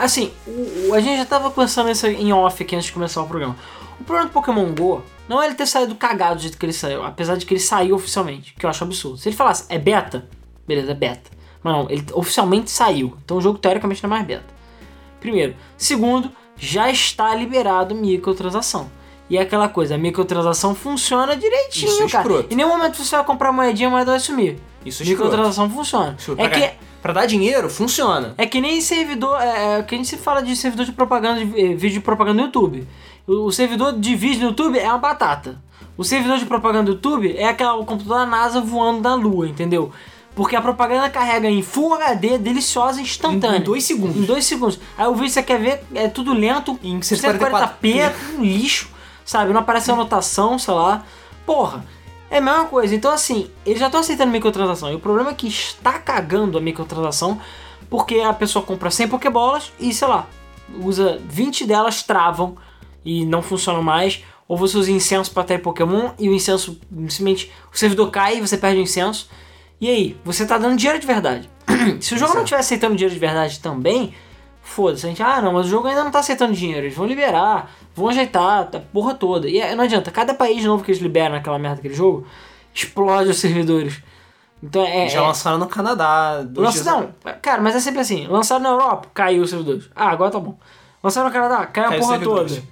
assim, o- o- a gente já tava pensando isso em off aqui antes de começar o programa. O problema do Pokémon GO não é ele ter saído cagado do jeito que ele saiu, apesar de que ele saiu oficialmente, que eu acho absurdo. Se ele falasse, é beta, beleza, é beta. Mas não, ele oficialmente saiu. Então o jogo teoricamente não é mais beta. Primeiro. Segundo, já está liberado microtransação. E é aquela coisa, a microtransação funciona direitinho, Isso é cara. escroto. Em nenhum momento você vai comprar moedinha, a moeda vai sumir. Isso é escroto. Microtransação funciona. Isso, É pra, que pra dar dinheiro, funciona. é que nem servidor. É, é que a gente se fala de servidor de propaganda, de eh, vídeo de propaganda no YouTube. O, o servidor de vídeo no YouTube é uma batata. O servidor de propaganda do YouTube é aquela, o computador da NASA voando na lua, entendeu? Porque a propaganda carrega em Full HD, deliciosa e instantânea. Em- em dois segundos. Em dois segundos. Aí o vídeo você quer ver, é tudo lento, Em 140p, é tudo um lixo, sabe? Não aparece anotação, sei lá. Porra, é a mesma coisa. Então, assim, eles já estão aceitando microtransação. E o problema é que está cagando a microtransação porque a pessoa compra 100 Pokébolas e, sei lá, usa 20 delas, travam e não funcionam mais. Ou você usa incenso para atrair Pokémon e o incenso simplesmente. O servidor cai e você perde o incenso. E aí, você tá dando dinheiro de verdade. *clears throat* Se o jogo não estiver aceitando dinheiro de verdade também, foda-se. A gente, ah, não, mas o jogo ainda não tá aceitando dinheiro. Eles vão liberar, vão ajeitar, a porra toda. E é, não adianta, cada país novo que eles liberam naquela merda daquele jogo, explode os servidores. Então é. Já é, lançaram no Canadá. dois Lança, dias não, cara, mas é sempre assim. Lançaram na Europa, caiu os servidores. Ah, agora tá bom. Lançaram no Canadá, caiu a Caiu os porra toda.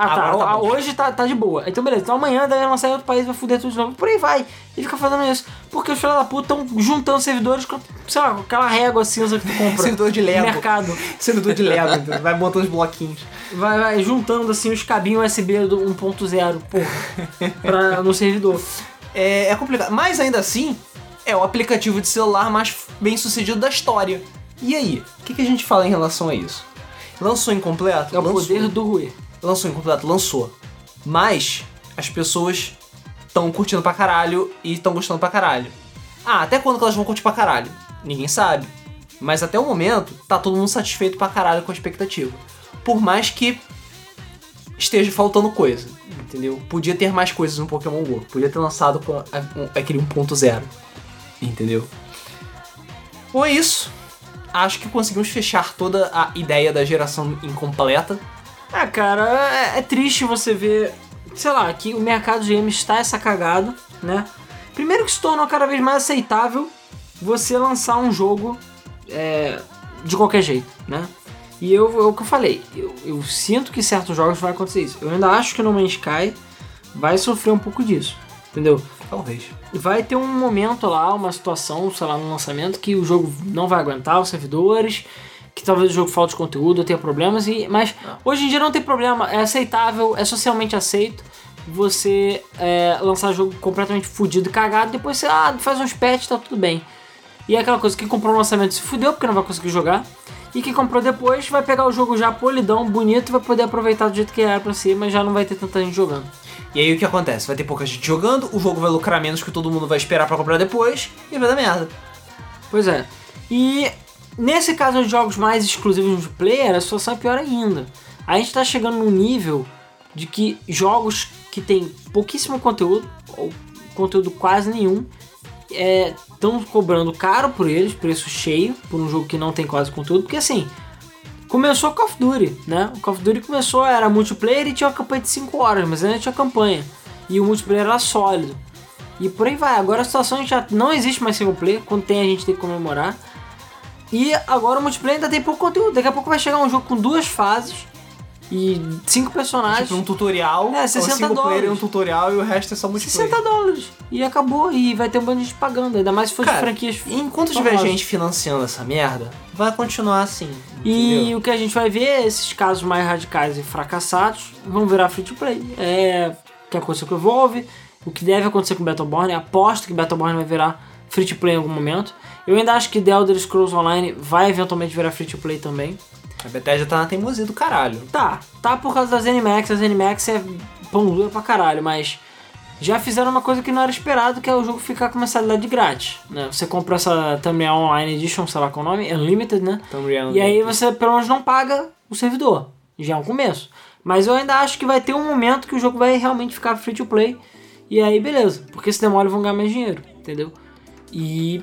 Ah, tá. Tá tá, hoje tá, tá de boa. Então, beleza. Então amanhã deve lançar em outro país, vai fuder tudo de novo. Por aí vai. E fica fazendo isso. Porque os filhos da puta estão juntando servidores com, sei lá, com aquela régua cinza que tu *laughs* compra. Servidor de Lego. mercado. Servidor de Lego, entendeu? vai montando os bloquinhos. Vai, vai juntando assim os cabinhos USB do 1.0, porra. pra, no servidor. É, é complicado. Mas ainda assim, é o aplicativo de celular mais bem sucedido da história. E aí? O que, que a gente fala em relação a isso? Lançou incompleto? É o lançou. poder do Rui. Lançou incompleto? Lançou. Mas as pessoas estão curtindo pra caralho e estão gostando pra caralho. Ah, até quando que elas vão curtir pra caralho? Ninguém sabe. Mas até o momento, tá todo mundo satisfeito pra caralho com a expectativa. Por mais que esteja faltando coisa, entendeu? Podia ter mais coisas no Pokémon GO. Podia ter lançado aquele 1.0, entendeu? Bom, é isso. Acho que conseguimos fechar toda a ideia da geração incompleta. Ah, cara, é, é triste você ver, sei lá, que o mercado de games está essa cagada, né? Primeiro que se tornou cada vez mais aceitável você lançar um jogo é, de qualquer jeito, né? E eu, é o que eu falei, eu, eu sinto que certos jogos vai acontecer isso. Eu ainda acho que No Man's Sky vai sofrer um pouco disso, entendeu? Talvez. vai ter um momento lá, uma situação, sei lá, no lançamento que o jogo não vai aguentar os servidores, que talvez o jogo falte conteúdo, tenha problemas, e, mas hoje em dia não tem problema, é aceitável, é socialmente aceito você é, lançar jogo completamente fudido cagado, depois você ah, faz uns patches, tá tudo bem. E é aquela coisa, quem comprou no lançamento se fudeu porque não vai conseguir jogar. E quem comprou depois vai pegar o jogo já polidão, bonito, e vai poder aproveitar do jeito que era pra si, mas já não vai ter tanta gente jogando. E aí o que acontece? Vai ter pouca gente jogando, o jogo vai lucrar menos que todo mundo vai esperar pra comprar depois e vai dar merda. Pois é. E nesse caso de jogos mais exclusivos multiplayer, a situação é pior ainda. A gente tá chegando num nível de que jogos que tem pouquíssimo conteúdo, ou conteúdo quase nenhum, estão cobrando caro por eles, preço cheio, por um jogo que não tem quase conteúdo, porque assim, começou Call of Duty, né? O Call of Duty começou, era multiplayer e tinha uma campanha de 5 horas, mas ainda tinha campanha. E o multiplayer era sólido. E por aí vai. Agora a situação já não existe mais single player, quando tem a gente tem que comemorar. E agora o multiplayer ainda tem pouco conteúdo. Daqui a pouco vai chegar um jogo com duas fases e cinco personagens. Tipo um tutorial, É, 60 um single player e um dólares. tutorial e o resto é só multiplayer. 60 dólares. E acabou. E vai ter um bando de gente pagando. Ainda mais se for de Cara, franquias. enquanto tiver gente financiando essa merda, vai continuar assim. E entendeu? o que a gente vai ver é esses casos mais radicais e fracassados vão virar free to play. É o que aconteceu com o Evolve, o que deve acontecer com Battleborn. Aposto que Battleborn vai virar free to play em algum momento. Eu ainda acho que The Elder Scrolls Online vai eventualmente virar free to play também. A Bethesda tá na teimosia do caralho. Tá, tá por causa das Animax. As Animax é pão duro pra caralho, mas já fizeram uma coisa que não era esperado, que é o jogo ficar com mensalidade grátis. Né? Você compra essa Thumbnail Online Edition, sei lá qual é o nome, Unlimited, né? Real- E aí você pelo menos não paga o servidor. Já é um começo. Mas eu ainda acho que vai ter um momento que o jogo vai realmente ficar free to play. E aí beleza. Porque se demora vão ganhar mais dinheiro. Entendeu? E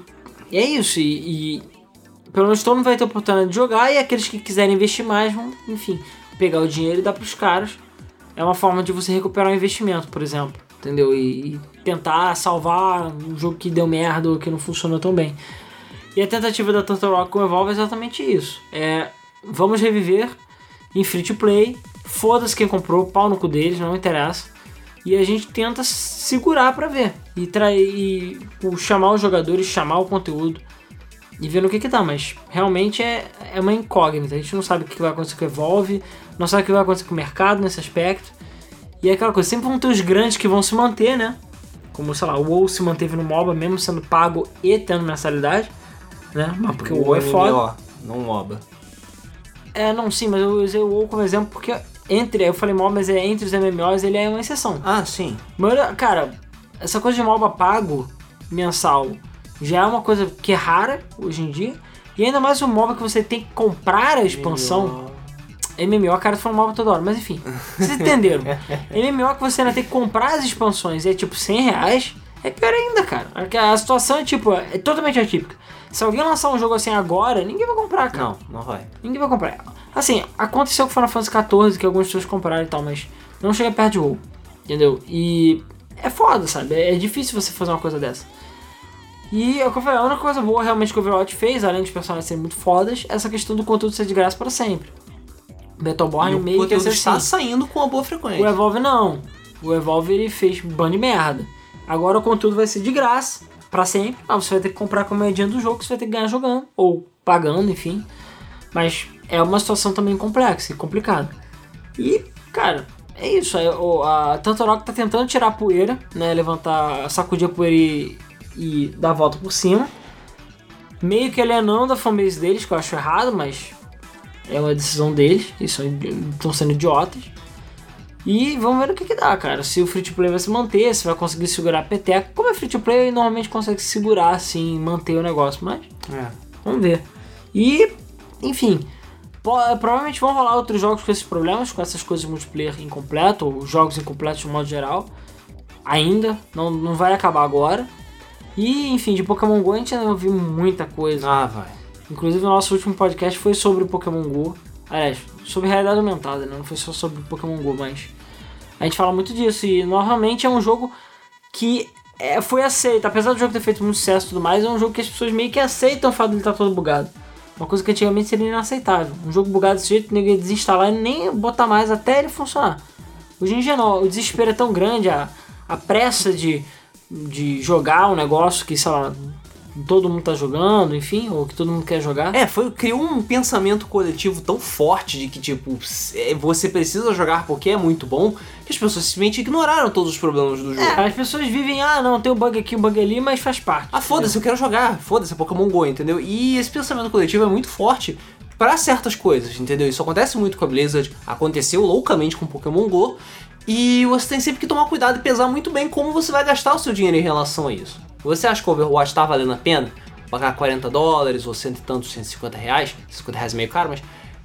é isso. E, e pelo menos todo mundo vai ter oportunidade de jogar. E aqueles que quiserem investir mais vão, enfim, pegar o dinheiro e dar pros caras. É uma forma de você recuperar um investimento, por exemplo. Entendeu? E, e tentar salvar um jogo que deu merda ou que não funcionou tão bem. E a tentativa da Turtle Rock com Evolve é exatamente isso. É, vamos reviver em free to play, foda-se quem comprou, pau no cu deles, não interessa. E a gente tenta segurar pra ver. E, trair, e pô, chamar os jogadores, chamar o conteúdo e ver no que que dá. Mas realmente é, é uma incógnita. A gente não sabe o que vai acontecer com o Evolve, não sabe o que vai acontecer com o mercado nesse aspecto. E é aquela coisa, sempre vão ter os grandes que vão se manter, né? Como, sei lá, o WoW se manteve no MOBA, mesmo sendo pago e tendo mensalidade. Né? Mas porque o WoW é foda. Não MOBA. É, não, sim, mas eu usei o WoW como exemplo porque entre, eu falei MOBA, mas é entre os MMOs ele é uma exceção. Ah, sim. Mas, cara, essa coisa de MOBA pago mensal já é uma coisa que é rara hoje em dia. E ainda mais o MOBA que você tem que comprar a expansão. MMO, cara, tu fala MOBA toda hora, mas enfim, vocês *laughs* entenderam. MMO que você ainda tem que comprar as expansões e é tipo 100 reais, é pior ainda, cara. Porque A situação é tipo, é totalmente atípica. Se alguém lançar um jogo assim agora, ninguém vai comprar, cara. Não, não vai. Ninguém vai comprar. Assim, aconteceu com Final Fantasy XIV, que algumas pessoas compraram e tal, mas não chega perto de WoW. Entendeu? E é foda, sabe? É difícil você fazer uma coisa dessa. E é o eu falei, a única coisa boa realmente que o Overwatch fez, além dos personagens serem muito fodas, é essa questão do conteúdo ser de graça para sempre. Battleborn E o meio que é conteúdo está assim. saindo com uma boa O frequência. Evolve não. O Evolve ele fez ban de merda. Agora o conteúdo vai ser de graça, pra sempre. Ah, você vai ter que comprar com a moedinha do jogo, você vai ter que ganhar jogando, ou pagando, enfim. Mas é uma situação também complexa e complicada. E, cara, é isso. é, o- A Tantorok tá tentando tirar a poeira, né? Levantar, sacudir a poeira e, e dar a volta por cima. Meio que alienando a fanbase deles, que eu acho errado, mas é uma decisão deles. Eles estão sendo idiotas. E vamos ver o que, que dá, cara. Se o free to play vai se manter, se vai conseguir segurar a peteca. Como é free to play, normalmente consegue segurar, assim, manter o negócio, mas É. vamos ver. E, enfim, provavelmente vão rolar outros jogos com esses problemas, com essas coisas de multiplayer incompleto, ou jogos incompletos de modo geral. Ainda, não, não vai acabar agora. E, enfim, de Pokémon GO a gente ainda ouviu muita coisa. Ah, vai. Inclusive, o nosso último podcast foi sobre Pokémon GO. Aliás, sobre realidade aumentada, né? Não foi só sobre o Pokémon GO, mas... A gente fala muito disso. E, normalmente, é um jogo que é, foi aceito. Apesar do jogo ter feito muito sucesso e tudo mais, é um jogo que as pessoas meio que aceitam o fato de ele estar todo bugado. Uma coisa que antigamente seria inaceitável. Um jogo bugado desse jeito, ninguém desinstalar e nem botar mais até ele funcionar. Hoje em dia não, o desespero é tão grande, a, a pressa de, de jogar um negócio que, sei lá, todo mundo tá jogando, enfim, ou que todo mundo quer jogar. É, foi, criou um pensamento coletivo tão forte de que, tipo, é, você precisa jogar porque é muito bom, que as pessoas simplesmente ignoraram todos os problemas do jogo. É, as pessoas vivem, ah, não, tem um bug aqui, um bug ali, mas faz parte. Ah, foda-se, eu quero jogar, foda-se, é Pokémon GO, entendeu? E esse pensamento coletivo é muito forte para certas coisas, entendeu? Isso acontece muito com a Blizzard, aconteceu loucamente com Pokémon GO, e você tem sempre que tomar cuidado e pesar muito bem como você vai gastar o seu dinheiro em relação a isso. Você acha que o Overwatch tá valendo a pena? Pagar 40 dólares ou cento e tantos, 150 reais? 50 reais é meio caro, mas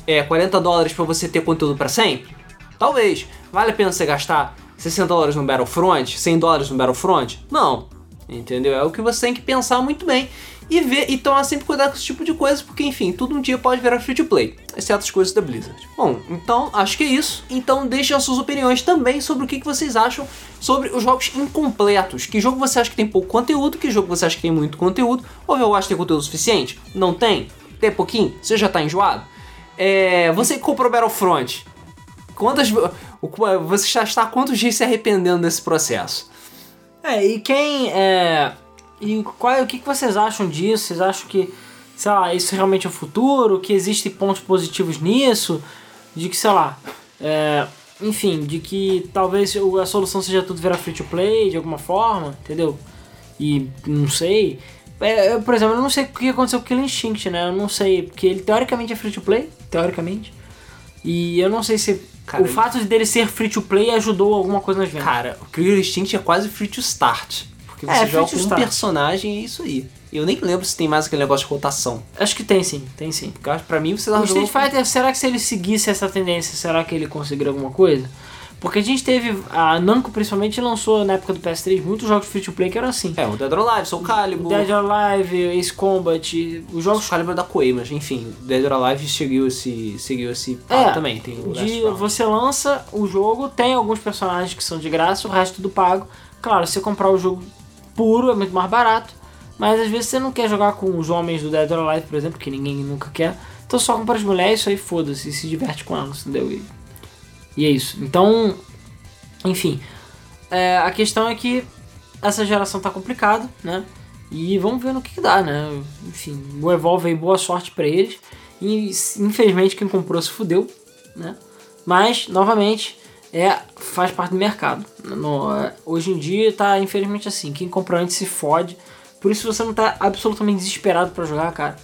é 40 dólares para você ter conteúdo para sempre? Talvez. Vale a pena você gastar 60 dólares no Battlefront? 100 dólares no Battlefront? Não. Entendeu? É o que você tem que pensar muito bem e ver e tomar sempre cuidado com esse tipo de coisa, porque enfim, tudo um dia pode virar free to play, exceto as coisas da Blizzard. Bom, então acho que é isso. Então deixem as suas opiniões também sobre o que vocês acham sobre os jogos incompletos. Que jogo você acha que tem pouco conteúdo, que jogo você acha que tem muito conteúdo, ou eu acho que tem conteúdo suficiente? Não tem? Tem pouquinho? Você já tá enjoado? É, você comprou Battlefront, quantas. Você já está quantos dias se arrependendo desse processo? É, e quem é e qual, o que, que vocês acham disso? Vocês acham que, sei lá, isso realmente é o futuro? Que existem pontos positivos nisso? De que, sei lá, é, enfim, de que talvez a solução seja tudo virar free to play de alguma forma, entendeu? E não sei. É, por exemplo, eu não sei o que aconteceu com o Killer Instinct, né? Eu não sei, porque ele teoricamente é free to play, teoricamente. E eu não sei se Cara, o fato de dele ser free to play ajudou alguma coisa nas vendas. Cara, o Killer Instinct é quase free to start. Porque você é, joga com um personagem e é isso aí. Eu nem lembro se tem mais aquele negócio de rotação. Acho que tem sim, tem sim. Porque pra mim você O Street Fighter, será que se ele seguisse essa tendência, será que ele conseguiria alguma coisa? Porque a gente teve. A Namco principalmente lançou na época do PS3 muitos jogos free to play que eram assim. É, o Dead or Alive, Soul Calibur. Dead or Alive, Ace Combat, os jogos. Soul Calibur é da Koei, mas enfim, Dead or Alive seguiu esse. seguiu esse é, também. Tem o de, você lança o jogo, tem alguns personagens que são de graça, o resto tudo pago. Claro, se você comprar o jogo puro, é muito mais barato. Mas às vezes você não quer jogar com os homens do Dead or Alive, por exemplo, que ninguém nunca quer. Então só compra as mulheres, isso aí foda-se, e se diverte com elas, entendeu? E, e é isso. Então, enfim. É, a questão é que essa geração tá complicada, né? E vamos ver no que, que dá, né? Enfim, o Evolve aí, boa sorte para eles. E infelizmente quem comprou se fudeu, né? Mas, novamente, é faz parte do mercado. No, hoje em dia tá infelizmente assim, quem compra antes se fode. Por isso você não tá absolutamente desesperado para jogar, cara.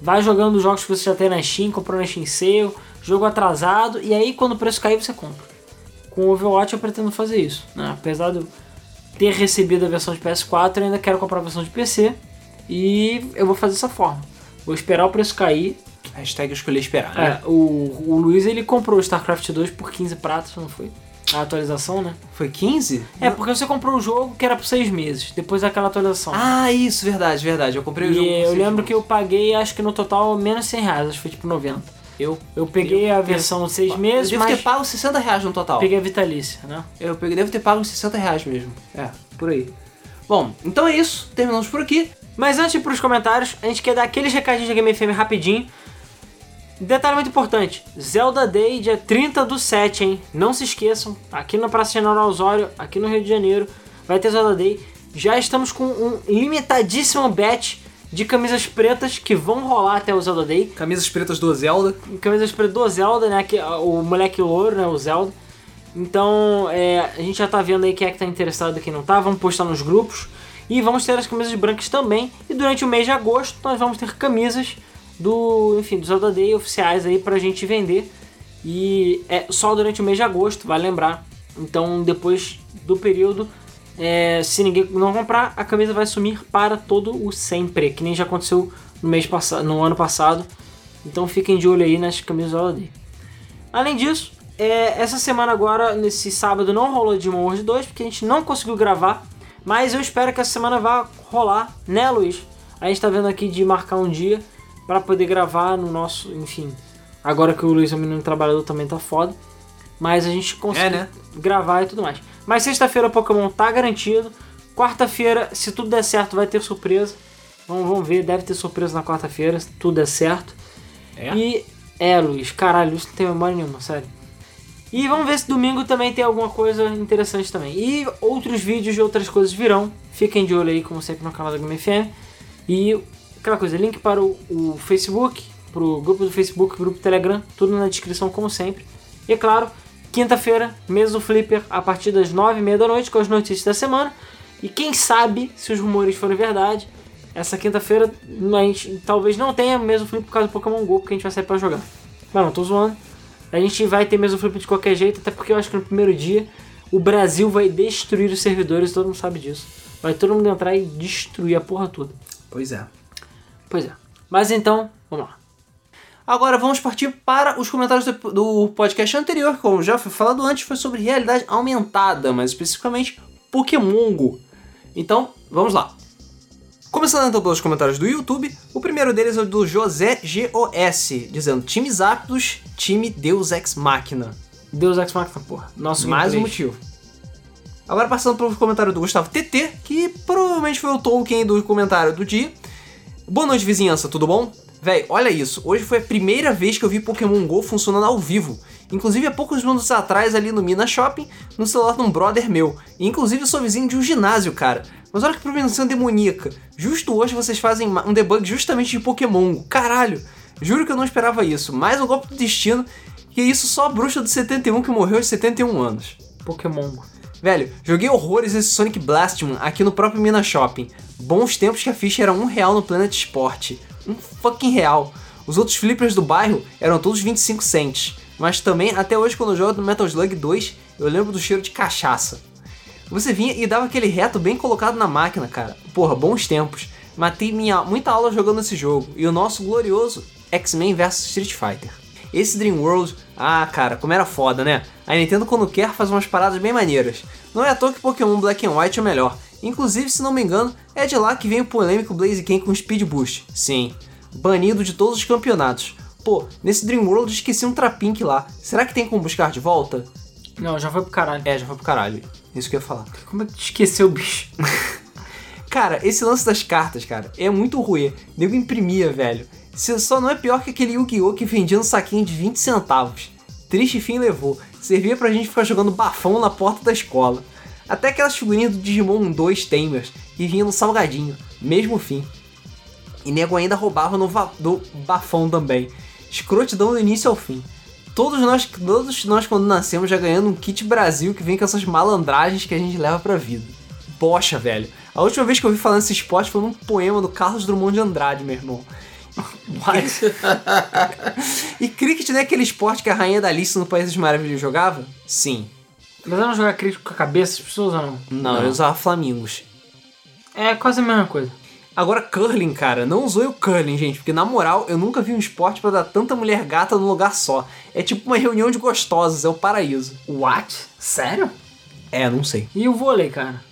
Vai jogando os jogos que você já tem na Steam, comprou na Steam Sale, jogo atrasado, e aí quando o preço cair você compra. Com o Overwatch eu pretendo fazer isso, né? Apesar de eu ter recebido a versão de PS4, eu ainda quero comprar a versão de PC e eu vou fazer dessa forma. Vou esperar o preço cair, Hashtag escolher esperar, né? É, o, o Luiz ele comprou o StarCraft 2 por 15 pratos, não foi? A atualização, né? Foi 15? É, porque você comprou o jogo que era por 6 meses, depois daquela atualização. Ah, isso, verdade, verdade. Eu comprei o e jogo. E eu lembro meses. que eu paguei, acho que no total, menos 100 reais, acho que foi tipo 90. Eu, eu peguei eu, a versão 6 meses, eu devo ter pago 60 reais no total. Peguei a Vitalícia, né? Eu peguei, devo ter pago 60 reais mesmo. É, por aí. Bom, então é isso. Terminamos por aqui. Mas antes de ir pros comentários, a gente quer dar aqueles recadinhos de Game FM rapidinho. Detalhe muito importante: Zelda Day, dia 30 do 7, hein? Não se esqueçam, aqui na Praça General Osório, aqui no Rio de Janeiro, vai ter Zelda Day. Já estamos com um limitadíssimo batch de camisas pretas que vão rolar até o Zelda Day. Camisas pretas do Zelda. Camisas pretas do Zelda, né? Que, o moleque louro, né? O Zelda. Então, é, a gente já tá vendo aí quem é que tá interessado e quem não tá. Vamos postar nos grupos. E vamos ter as camisas brancas também. E durante o mês de agosto, nós vamos ter camisas do, enfim, dos Day oficiais aí pra gente vender. E é só durante o mês de agosto, vai lembrar. Então, depois do período, é, se ninguém não comprar, a camisa vai sumir para todo o sempre, que nem já aconteceu no mês passado, no ano passado. Então, fiquem de olho aí nas camisas Zelda Day. Além disso, é, essa semana agora, nesse sábado, não rolou de World 2, porque a gente não conseguiu gravar. Mas eu espero que essa semana vá rolar, né, Luiz? A gente tá vendo aqui de marcar um dia para poder gravar no nosso, enfim. Agora que o Luiz é um menino trabalhador também tá foda. Mas a gente consegue é, né? gravar e tudo mais. Mas sexta-feira o Pokémon tá garantido. Quarta-feira, se tudo der certo, vai ter surpresa. Vamos, vamos ver, deve ter surpresa na quarta-feira, se tudo der certo. É? E é, Luiz, caralho, Luiz não tem memória nenhuma, sério. E vamos ver se domingo também tem alguma coisa interessante também. E outros vídeos de outras coisas virão. Fiquem de olho aí, como sempre, no canal da Game FM. E aquela coisa, link para o, o Facebook, pro grupo do Facebook, grupo do Telegram, tudo na descrição como sempre. E é claro, quinta-feira, mesa Flipper, a partir das nove e meia da noite, com as notícias da semana. E quem sabe, se os rumores forem verdade, essa quinta-feira a gente talvez não tenha mesa do Flipper por causa do Pokémon GO, porque a gente vai sair pra jogar. Mas não, tô zoando. A gente vai ter mesa do Flipper de qualquer jeito, até porque eu acho que no primeiro dia o Brasil vai destruir os servidores, todo mundo sabe disso. Vai todo mundo entrar e destruir a porra toda. Pois é. Pois é. Mas então, vamos lá. Agora vamos partir para os comentários do, do podcast anterior, que como já foi falado antes, foi sobre realidade aumentada, mais especificamente Pokémon Go. Então, vamos lá. Começando então pelos comentários do YouTube, o primeiro deles é o do José GOS, dizendo times aptos, time Deus Ex Machina. Deus Ex Machina, porra. Nosso Mais um motivo. Agora passando pelo comentário do Gustavo TT, que provavelmente foi o Tolkien do comentário do dia. Boa noite, vizinhança, tudo bom? Véi, olha isso, hoje foi a primeira vez que eu vi Pokémon GO funcionando ao vivo. Inclusive há poucos minutos atrás ali no Mina Shopping, no celular de um brother meu. E, inclusive eu sou vizinho de um ginásio, cara. Mas olha que prevenção demoníaca. Justo hoje vocês fazem um debug justamente de Pokémon. Caralho. Juro que eu não esperava isso. Mais um golpe do destino. E isso só a bruxa do 71 que morreu aos 71 anos. Pokémon. Velho, joguei horrores esse Sonic Blastman aqui no próprio Mina Shopping. Bons tempos que a ficha era um real no Planet Sport. Um fucking real. Os outros flippers do bairro eram todos 25 cents. Mas também, até hoje, quando eu jogo no Metal Slug 2, eu lembro do cheiro de cachaça. Você vinha e dava aquele reto bem colocado na máquina, cara. Porra, bons tempos. Matei minha, muita aula jogando esse jogo. E o nosso glorioso X-Men vs Street Fighter. Esse Dream World, ah, cara, como era foda, né? A Nintendo, quando quer, faz umas paradas bem maneiras. Não é à toa que Pokémon Black and White é o melhor. Inclusive, se não me engano, é de lá que vem o polêmico Blaziken com Speed Boost. Sim, banido de todos os campeonatos. Pô, nesse Dream World esqueci um Trapink lá. Será que tem como buscar de volta? Não, já foi pro caralho. É, já foi pro caralho. Isso que eu ia falar. Como é que esqueceu o bicho? *laughs* Cara, esse lance das cartas, cara, é muito ruim. Nego imprimia, velho. Se- Só não é pior que aquele Yu-Gi-Oh! que vendia um saquinho de 20 centavos. Triste fim levou. Servia pra gente ficar jogando bafão na porta da escola. Até aquelas figurinhas do Digimon 2 Tamers, que vinha no salgadinho. Mesmo fim. E nego ainda roubava no do bafão também. Escrotidão do início ao fim. Todos nós, todos nós quando nascemos já ganhando um kit Brasil que vem com essas malandragens que a gente leva pra vida. Bocha, velho. A última vez que eu ouvi falando desse esporte foi num poema do Carlos Drummond de Andrade, meu irmão. *laughs* e cricket não é aquele esporte que a rainha da Alice no País das Maravilhas jogava? Sim. Mas eu não jogar crítico com a cabeça das pessoas ou não? Não, eu usava flamingos. É quase a mesma coisa. Agora, curling, cara, não zoe o curling, gente, porque na moral, eu nunca vi um esporte pra dar tanta mulher gata num lugar só. É tipo uma reunião de gostosas, é o paraíso. What? Sério? É, não sei. E o vôlei, cara?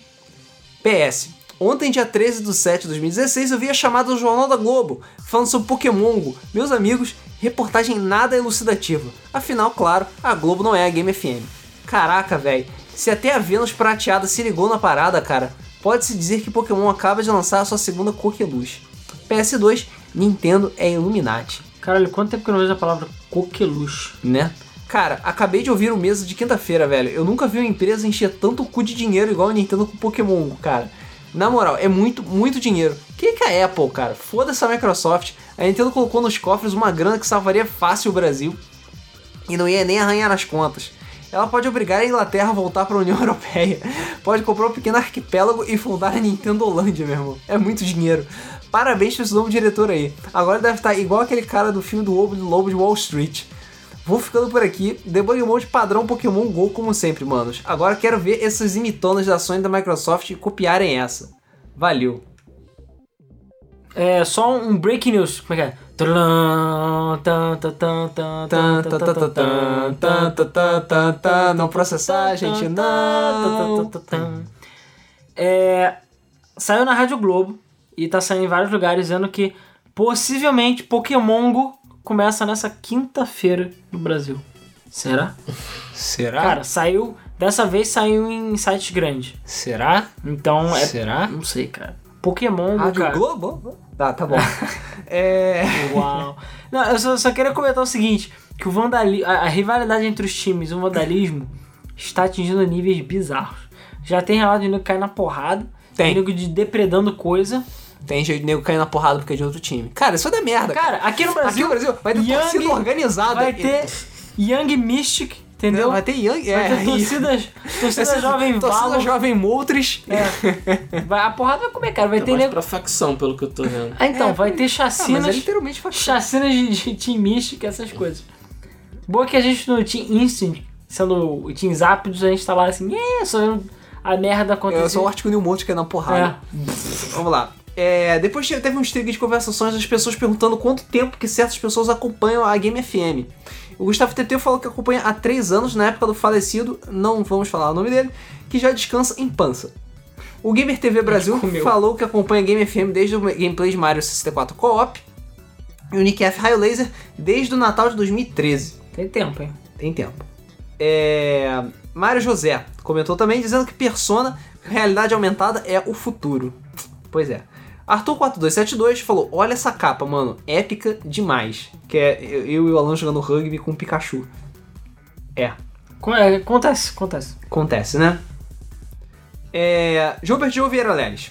PS. Ontem, dia 13 de 7 de 2016, eu vi a chamada do Jornal da Globo, falando sobre Pokémon Go. Meus amigos, reportagem nada elucidativa. Afinal, claro, a Globo não é a Game FM. Caraca, velho. Se até a Vênus prateada se ligou na parada, cara, pode-se dizer que Pokémon acaba de lançar a sua segunda coqueluche. PS2, Nintendo é Illuminati, Caralho, quanto tempo que eu não vejo a palavra coqueluche? né? Cara, acabei de ouvir o mesa de quinta-feira, velho. Eu nunca vi uma empresa encher tanto o cu de dinheiro igual a Nintendo com Pokémon, Go, cara. Na moral, é muito, muito dinheiro. Que que a Apple, cara? Foda-se a Microsoft. A Nintendo colocou nos cofres uma grana que salvaria fácil o Brasil e não ia nem arranhar nas contas. Ela pode obrigar a Inglaterra a voltar para a União *laughs* Europeia. Pode comprar um pequeno arquipélago e fundar a Nintendo Holândia, meu irmão. É muito dinheiro. Parabéns para esse novo diretor aí. Agora deve estar igual aquele cara do filme do do Lobo de Wall Street. Vou ficando por aqui. Debug Mode padrão Pokémon GO, como sempre, manos. Agora quero ver essas imitonas da Sony da Microsoft copiarem essa. Valeu. É, só um break news. Como é que é? Não processar, gente, não. É, saiu na Rádio Globo e tá saindo em vários lugares dizendo que possivelmente Pokémon Go começa nessa quinta-feira no Brasil. Será? Será? Cara, saiu. Dessa vez saiu em sites grandes. será? Então é. Será? Não sei, cara. Pokémon Rádio cara. Globo? Tá, tá bom. *laughs* é. Uau. Não, eu só, só queria comentar o seguinte: que o vandalismo. A, a rivalidade entre os times e o vandalismo está atingindo níveis bizarros. Já tem relato de nego que cai na porrada, Tem. nego de depredando coisa. Tem jeito de nego cair na porrada porque é de outro time. Cara, isso é da merda. Cara, aqui no Brasil, Aqui no Brasil vai ter Young torcida organizada. vai ter Young Mystic, entendeu? Vai ter Young. Vai ter é, torcida, torcida Essa- jovem *laughs* torcida Valor. jovem Moltres. É. Vai, a porrada vai comer, cara. Vai É ter mais nego... pra facção, pelo que eu tô vendo. Ah, então, É, vai ter Ah, chacinas, mas é literalmente facção. chacinas de, de Team Mystic, essas coisas. Boa que a gente no Team Instinct, sendo o Team Zapdos, a gente tá lá assim, é, só vendo a merda acontecer. Eu sou o Artigo New Monte que é na porrada. Vamos lá. É, depois te- teve um streak de conversações das pessoas perguntando quanto tempo que certas pessoas acompanham a Game FM. O Gustavo TT falou que acompanha há 3 anos, na época do falecido, não vamos falar o nome dele, que já descansa em pança. O Gamer TV Brasil falou que acompanha a Game FM desde o gameplay de Mario 64 Co-op. E o Nick F. Raio Laser desde o Natal de 2013. Tem tempo, hein? Tem tempo. É... Mário José comentou também dizendo que Persona, realidade aumentada, é o futuro. Pois é. Arthur4272 falou: Olha essa capa, mano, épica demais. Que é eu e o Alan jogando rugby com o Pikachu. É, é, Acontece, acontece. acontece, né? É. Gilbert de Vieira Leles.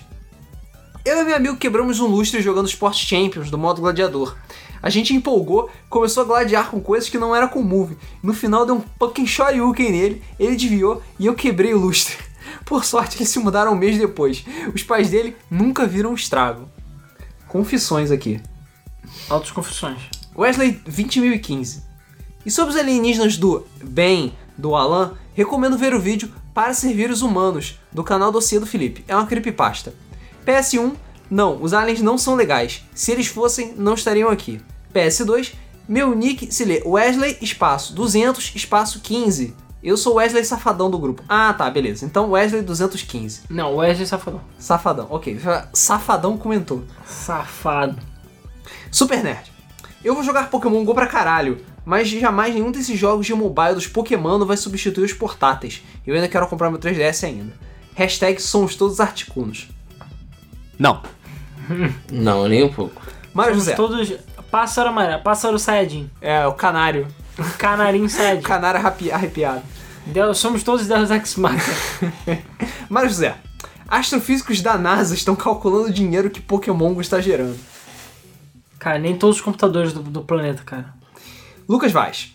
Eu e meu amigo quebramos um lustre jogando Sport Champions do modo gladiador. A gente empolgou, começou a gladiar com coisas que não era com move. No final deu um fucking shoryuken nele, ele desviou e eu quebrei o lustre. Por sorte, eles se mudaram um mês depois. Os pais dele nunca viram o estrago. Confissões aqui. Altas confissões. Wesley 20015. E sobre os alienígenas do bem do Alan, recomendo ver o vídeo Para Servir os Humanos, do canal Dossiê do Felipe. É uma creepypasta. PS1, não, os aliens não são legais. Se eles fossem, não estariam aqui. PS2, meu nick se lê Wesley espaço 200 espaço 15. Eu sou Wesley Safadão do grupo. Ah, tá, beleza. Então Wesley 215. Não, Wesley Safadão. Safadão, ok. Safadão comentou. Safado. Super Nerd. Eu vou jogar Pokémon GO pra caralho, mas jamais nenhum desses jogos de mobile dos Pokémon vai substituir os portáteis. Eu ainda quero comprar meu 3DS ainda. Hashtag somos todos articunos. Não. *laughs* Não, nem um pouco. Somos José. todos pássaro amarelo, pássaro Saiyajin, É, o canário. canarinho O Saiyajin. *laughs* canário arrepiado. Deus- Somos todos Deus Ex Machina. Mário José. Astrofísicos da NASA estão calculando o dinheiro que Pokémon Go está gerando. Cara, nem todos os computadores do, do planeta, cara. Lucas Vaz.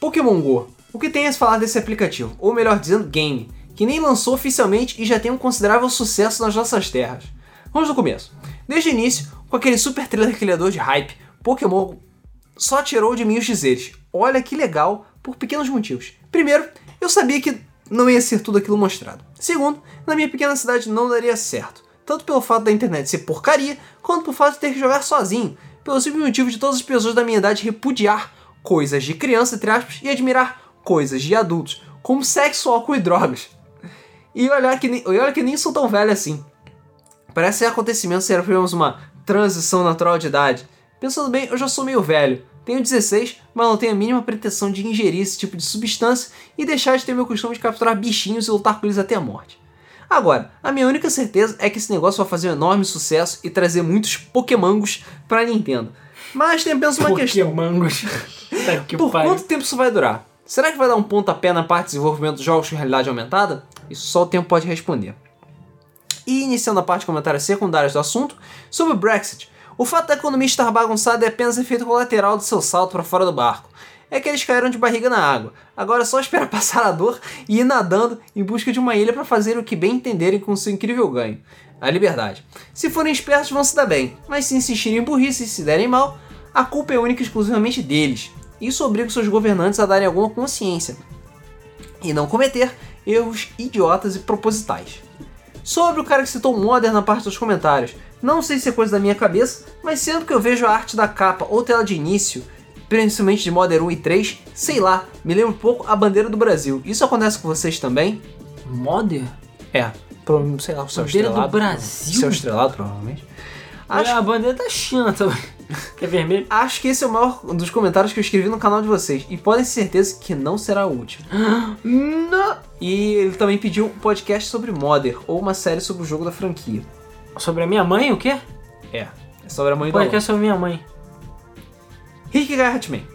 Pokémon Go. O que tem a se falar desse aplicativo? Ou melhor dizendo, game, que nem lançou oficialmente e já tem um considerável sucesso nas nossas terras. Vamos do começo. Desde o início, com aquele super trailer criador de hype, Pokémon só tirou de mim os dizeres. Olha que legal, por pequenos motivos. Primeiro, eu sabia que não ia ser tudo aquilo mostrado. Segundo, na minha pequena cidade não daria certo. Tanto pelo fato da internet ser porcaria, quanto por fato de ter que jogar sozinho. Pelo simples motivo de todas as pessoas da minha idade repudiar coisas de criança, entre aspas, e admirar coisas de adultos, como sexo, álcool e drogas. E olha que nem, olha que nem sou tão velho assim. Parece ser acontecimento se apenas uma transição natural de idade. Pensando bem, eu já sou meio velho. Tenho 16, mas não tenho a mínima pretensão de ingerir esse tipo de substância e deixar de ter meu costume de capturar bichinhos e lutar com eles até a morte. Agora, a minha única certeza é que esse negócio vai fazer um enorme sucesso e trazer muitos Pokémongos pra Nintendo. Mas tem apenas uma questão. Pokémongos. *laughs* Tá que Por quanto tempo isso vai durar? Será que vai dar um pontapé na parte de desenvolvimento dos jogos com realidade aumentada? Isso só o tempo pode responder. E iniciando a parte de comentários secundários do assunto, sobre o Brexit. O fato da economia estar bagunçada é apenas efeito colateral do seu salto para fora do barco. É que eles caíram de barriga na água. Agora é só esperar *laughs* passar a dor e ir nadando em busca de uma ilha para fazer o que bem entenderem com seu incrível ganho. A liberdade. Se forem espertos, vão se dar bem, mas se insistirem em burrice e se derem mal, a culpa é única e exclusivamente deles. Isso obriga os seus governantes a darem alguma consciência e não cometer erros idiotas e propositais. Sobre o cara que citou Modern na parte dos comentários, não sei se é coisa da minha cabeça, mas sempre que eu vejo a arte da capa ou tela de início, principalmente de Modern 1 e 3, sei lá, me lembra um pouco a bandeira do Brasil. Isso acontece com vocês também? Modder? É, sei lá, o céu Bandeira do estrelado. Brasil? Céu estrelado, provavelmente. Acho... Acho A bandeira da China também. *laughs* que é vermelho. Acho que esse é o maior dos comentários que eu escrevi no canal de vocês. E podem ter certeza que não será o último. *gasps* não. E ele também pediu um podcast sobre Modern, ou uma série sobre o jogo da franquia. Sobre a minha mãe, o quê? É, é sobre a mãe do Podcast Alan. sobre minha mãe. Rick Gartman.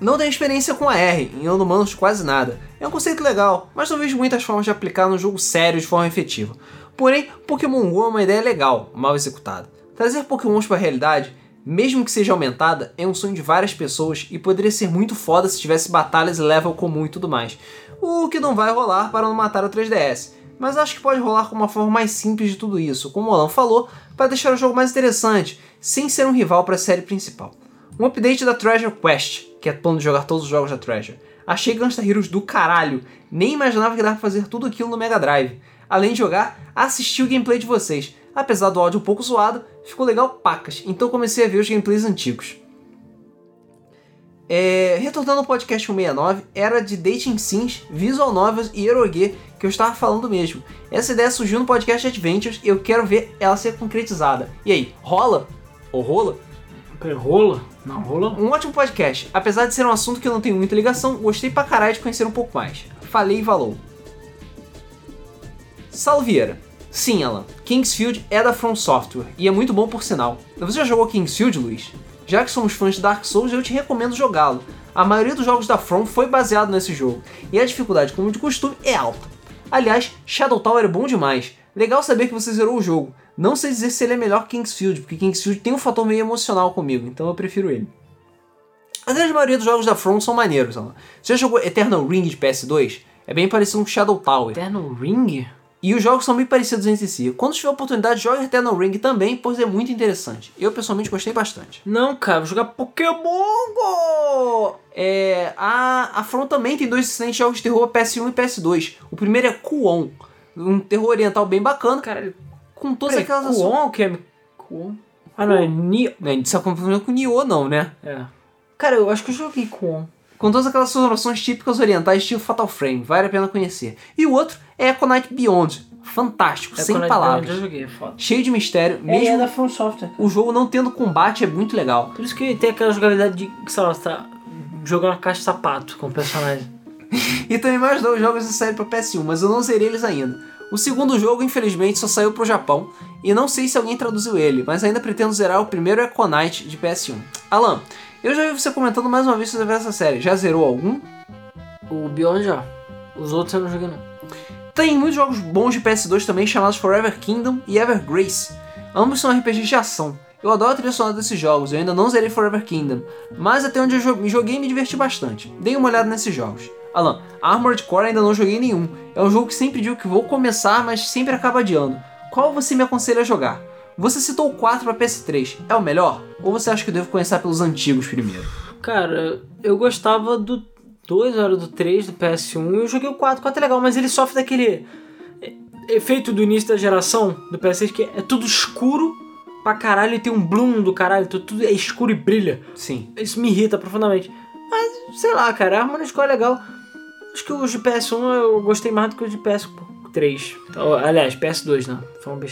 Não tenho experiência com a R, em Humanos quase nada. É um conceito legal, mas não vejo muitas formas de aplicar num jogo sério de forma efetiva. Porém, Pokémon GO é uma ideia legal, mal executada. Trazer Pokémons para a realidade, mesmo que seja aumentada, é um sonho de várias pessoas e poderia ser muito foda se tivesse batalhas level comum e tudo mais. O que não vai rolar para não matar o 3DS. Mas acho que pode rolar com uma forma mais simples de tudo isso, como o Alan falou, para deixar o jogo mais interessante, sem ser um rival para a série principal. Um update da Treasure Quest, que é plano de jogar todos os jogos da Treasure. Achei Gunstar Heroes do caralho, nem imaginava que dava pra fazer tudo aquilo no Mega Drive. Além de jogar, assisti o gameplay de vocês. Apesar do áudio um pouco zoado, ficou legal pacas, então comecei a ver os gameplays antigos. É, retornando ao podcast 169, era de Dating Sims, Visual Novels e Eroge que eu estava falando mesmo. Essa ideia surgiu no podcast Adventures e eu quero ver ela ser concretizada. E aí, rola? Ou rola? Rola? Não, rola. Um ótimo podcast. Apesar de ser um assunto que eu não tenho muita ligação, gostei pra caralho de conhecer um pouco mais. Falei e valou. Saulo Vieira. Sim, Alan. Kingsfield é da From Software e é muito bom por sinal. Você já jogou Kingsfield, Luiz? Já que somos fãs de Dark Souls, eu te recomendo jogá-lo. A maioria dos jogos da From foi baseado nesse jogo, e a dificuldade, como de costume, é alta. Aliás, Shadow Tower é bom demais. Legal saber que você zerou o jogo. Não sei dizer se ele é melhor que Kingsfield, porque Kingsfield tem um fator meio emocional comigo, então eu prefiro ele. A grande maioria dos jogos da From são maneiros, Alan. Você já jogou Eternal Ring de PS2? É bem parecido com Shadow Tower. Eternal Ring? E os jogos são bem parecidos entre si. Quando tiver oportunidade, jogue Eternal Ring também, pois é muito interessante. Eu pessoalmente gostei bastante. Não, cara, vou jogar Pokémon Go! É, a, a From também tem dois excelentes jogos de terror PS1 e PS2. O primeiro é Kuon, um terror oriental bem bacana, Caralho, com todas peraí, aquelas Kuon, o que é? Kuon? Ah, não, é Nioh. Não, gente está confundindo com Nioh não, né? É. Cara, eu acho que eu joguei Kuon. Com todas aquelas sonorizações típicas orientais estilo Fatal Frame, vale a pena conhecer. E o outro é Econite Beyond, fantástico, sem palavras. Beyond Eu joguei, é foda. Cheio de mistério, Mesmo... mesmo É, da From Software. o jogo não tendo combate é muito legal. Por isso que tem aquela jogabilidade de, sei lá, você tá jogando uma caixa de sapato com o personagem. *laughs* E também mais dois jogos de série para PS1, mas eu não zerei eles ainda. O segundo jogo, infelizmente, só saiu pro Japão, e não sei se alguém traduziu ele, mas ainda pretendo zerar o primeiro Econite de PS1. Alan, eu já vi você comentando mais uma vez sobre essa série, já zerou algum? O Beyond já. Os outros eu não joguei não. Tem muitos jogos bons de PS2 também, chamados Forever Kingdom e Ever Grace. Ambos são RPGs de ação. Eu adoro a trilha sonora desses jogos, eu ainda não zerei Forever Kingdom, mas até onde eu me joguei me diverti bastante. Dei uma olhada nesses jogos. Alan, Armored Core ainda não joguei nenhum. É um jogo que sempre digo que vou começar, mas sempre acaba adiando. Qual você me aconselha a jogar? Você citou o 4 para PS3, é o melhor? Ou você acha que eu devo começar pelos antigos primeiro? Cara, eu gostava do 2, era do 3 do PS1, eu joguei o 4, o 4 é legal, mas ele sofre daquele efeito do início da geração do PS3 que é tudo escuro pra caralho e tem um bloom do caralho, tudo é escuro e brilha. Sim. Isso me irrita profundamente. Mas, sei lá, cara, a harmonia de é legal. Acho que os de PS1 eu gostei mais do que os de PS, pô. 3. Então, aliás, PS2, né?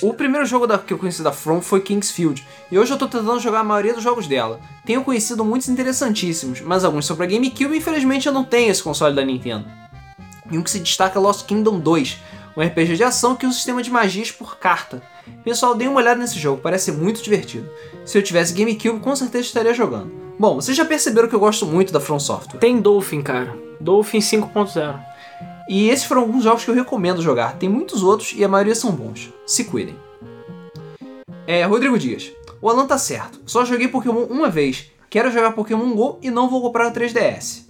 O primeiro jogo da, que eu conheci da From foi Kingsfield, e hoje eu tô tentando jogar a maioria dos jogos dela. Tenho conhecido muitos interessantíssimos, mas alguns são pra GameCube e infelizmente eu não tenho esse console da Nintendo. E um que se destaca é Lost Kingdom 2, um RPG de ação que usa um sistema de magias por carta. Pessoal, dêem uma olhada nesse jogo, parece muito divertido. Se eu tivesse GameCube, com certeza estaria jogando. Bom, vocês já perceberam que eu gosto muito da From Software. Tem Dolphin, cara. Dolphin 5.0. E esses foram alguns jogos que eu recomendo jogar. Tem muitos outros e a maioria são bons. Se cuidem. É, Rodrigo Dias. O Alan tá certo. Só joguei Pokémon uma vez. Quero jogar Pokémon GO e não vou comprar o 3DS.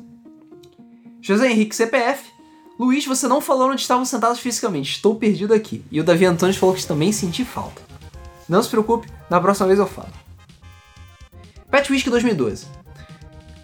José Henrique CPF. Luiz, você não falou onde estavam sentados fisicamente. Estou perdido aqui. E o Davi Antunes falou que também senti falta. Não se preocupe, na próxima vez eu falo. Pet Whisky 2012.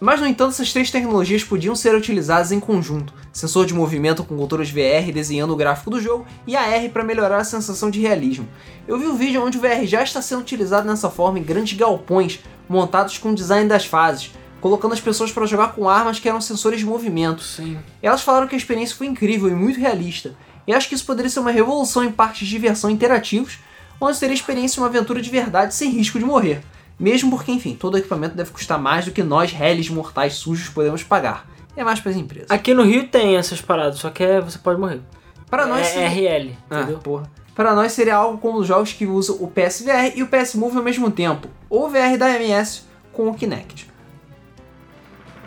Mas, no entanto, essas três tecnologias podiam ser utilizadas em conjunto: sensor de movimento com controles VR desenhando o gráfico do jogo e AR para melhorar a sensação de realismo. Eu vi um vídeo onde o VR já está sendo utilizado nessa forma em grandes galpões montados com o design das fases, colocando as pessoas para jogar com armas que eram sensores de movimento. Sim. Elas falaram que a experiência foi incrível e muito realista, e acho que isso poderia ser uma revolução em parques de diversão interativos, onde teria experiência de uma aventura de verdade sem risco de morrer. Mesmo porque, enfim, todo equipamento deve custar mais do que nós, réis mortais sujos, podemos pagar. É mais para as empresas. Aqui no Rio tem essas paradas, só que é, você pode morrer. Para nós, é seria- RL, Ah, entendeu? porra. Para nós seria algo como os jogos que usam o PSVR e o PS Move ao mesmo tempo, ou o VR da MS com o Kinect.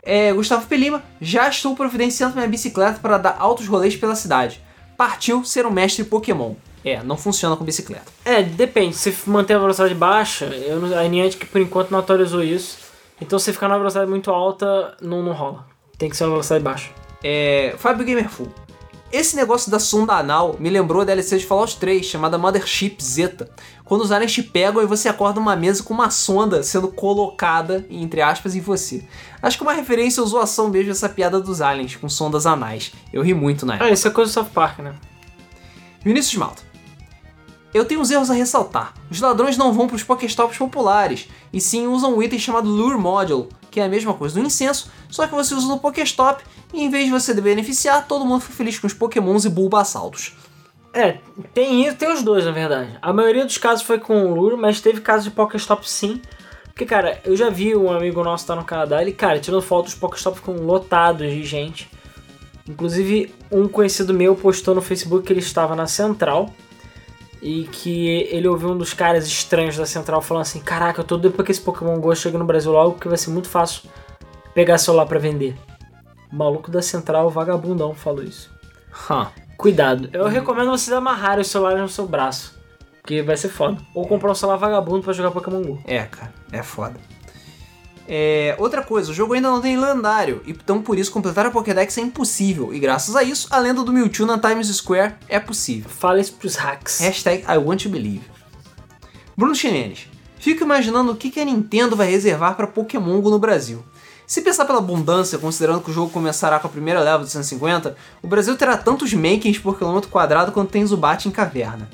É, Gustavo Pelima, já estou providenciando minha bicicleta para dar altos rolês pela cidade. Partiu ser um mestre Pokémon. É, não funciona com bicicleta. É, depende. Se manter a velocidade baixa, eu a Niantic por enquanto não atualizou isso. Então se ficar na velocidade muito alta, não, não rola. Tem que ser na velocidade baixa. É, Fábio Gamerful. Esse negócio da sonda anal me lembrou a DLC de Fallout 3, chamada Mothership Zeta. Quando os aliens te pegam e você acorda numa mesa com uma sonda sendo colocada, entre aspas, em você. Acho que uma referência ou zoação mesmo essa piada dos aliens, com sondas anais. Eu ri muito na época. Ah, isso é coisa do South Park, né? Vinícius Malta. Eu tenho uns erros a ressaltar. Os ladrões não vão para os Pokéstops populares, e sim usam um item chamado Lure Module, que é a mesma coisa do incenso, só que você usa no Pokéstop, e em vez de você beneficiar, todo mundo fica feliz com os Pokémons e Bulbasaltos. É, tem isso, tem os dois, na verdade. A maioria dos casos foi com o Lure, mas teve casos de Pokéstop sim. Porque, cara, eu já vi um amigo nosso tá no Canadá, ele, cara, tirando foto, os Pokéstops ficam lotados de gente. Inclusive, um conhecido meu postou no Facebook que ele estava na Central e que ele ouviu um dos caras estranhos da Central falando assim: Caraca, eu tô doido pra que esse Pokémon Go chegue no Brasil logo, porque vai ser muito fácil pegar celular pra vender. O maluco da Central, vagabundão, falou isso. Huh. Cuidado. Eu recomendo vocês amarrarem os celulares no seu braço. Porque vai ser foda. Ou comprar um celular vagabundo pra jogar Pokémon GO. É, cara, é foda. É, outra coisa, o jogo ainda não tem lendário, então por isso completar a Pokédex é impossível, e graças a isso, a lenda do Mewtwo na Times Square é possível. Fala isso pros hacks. Hashtag I want to believe. Bruno Ximenes. Fico imaginando o que que a Nintendo vai reservar para Pokémon Go no Brasil. Se pensar pela abundância, considerando que o jogo começará com a primeira leva de 150, o Brasil terá tantos makings por quilômetro quadrado quanto tem Zubat em caverna.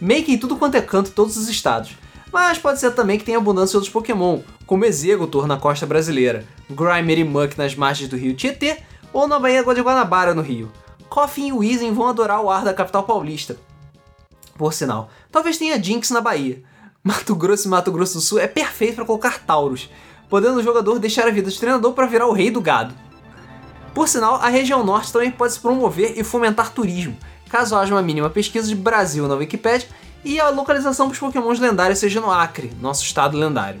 Make em tudo quanto é canto em todos os estados. Mas pode ser também que tenha abundância de outros Pokémon, como Exeggutor na costa brasileira, Grimer e Muck nas margens do rio Tietê, ou na Baía de Guanabara no Rio. Coffin e Weezing vão adorar o ar da capital paulista. Por sinal, talvez tenha Jinx na Bahia. Mato Grosso e Mato Grosso do Sul é perfeito para colocar Tauros, podendo o jogador deixar a vida de treinador para virar o rei do gado. Por sinal, a região norte também pode se promover e fomentar turismo, caso haja uma mínima pesquisa de Brasil na Wikipedia e a localização para os pokémons lendários seja no Acre, nosso estado lendário.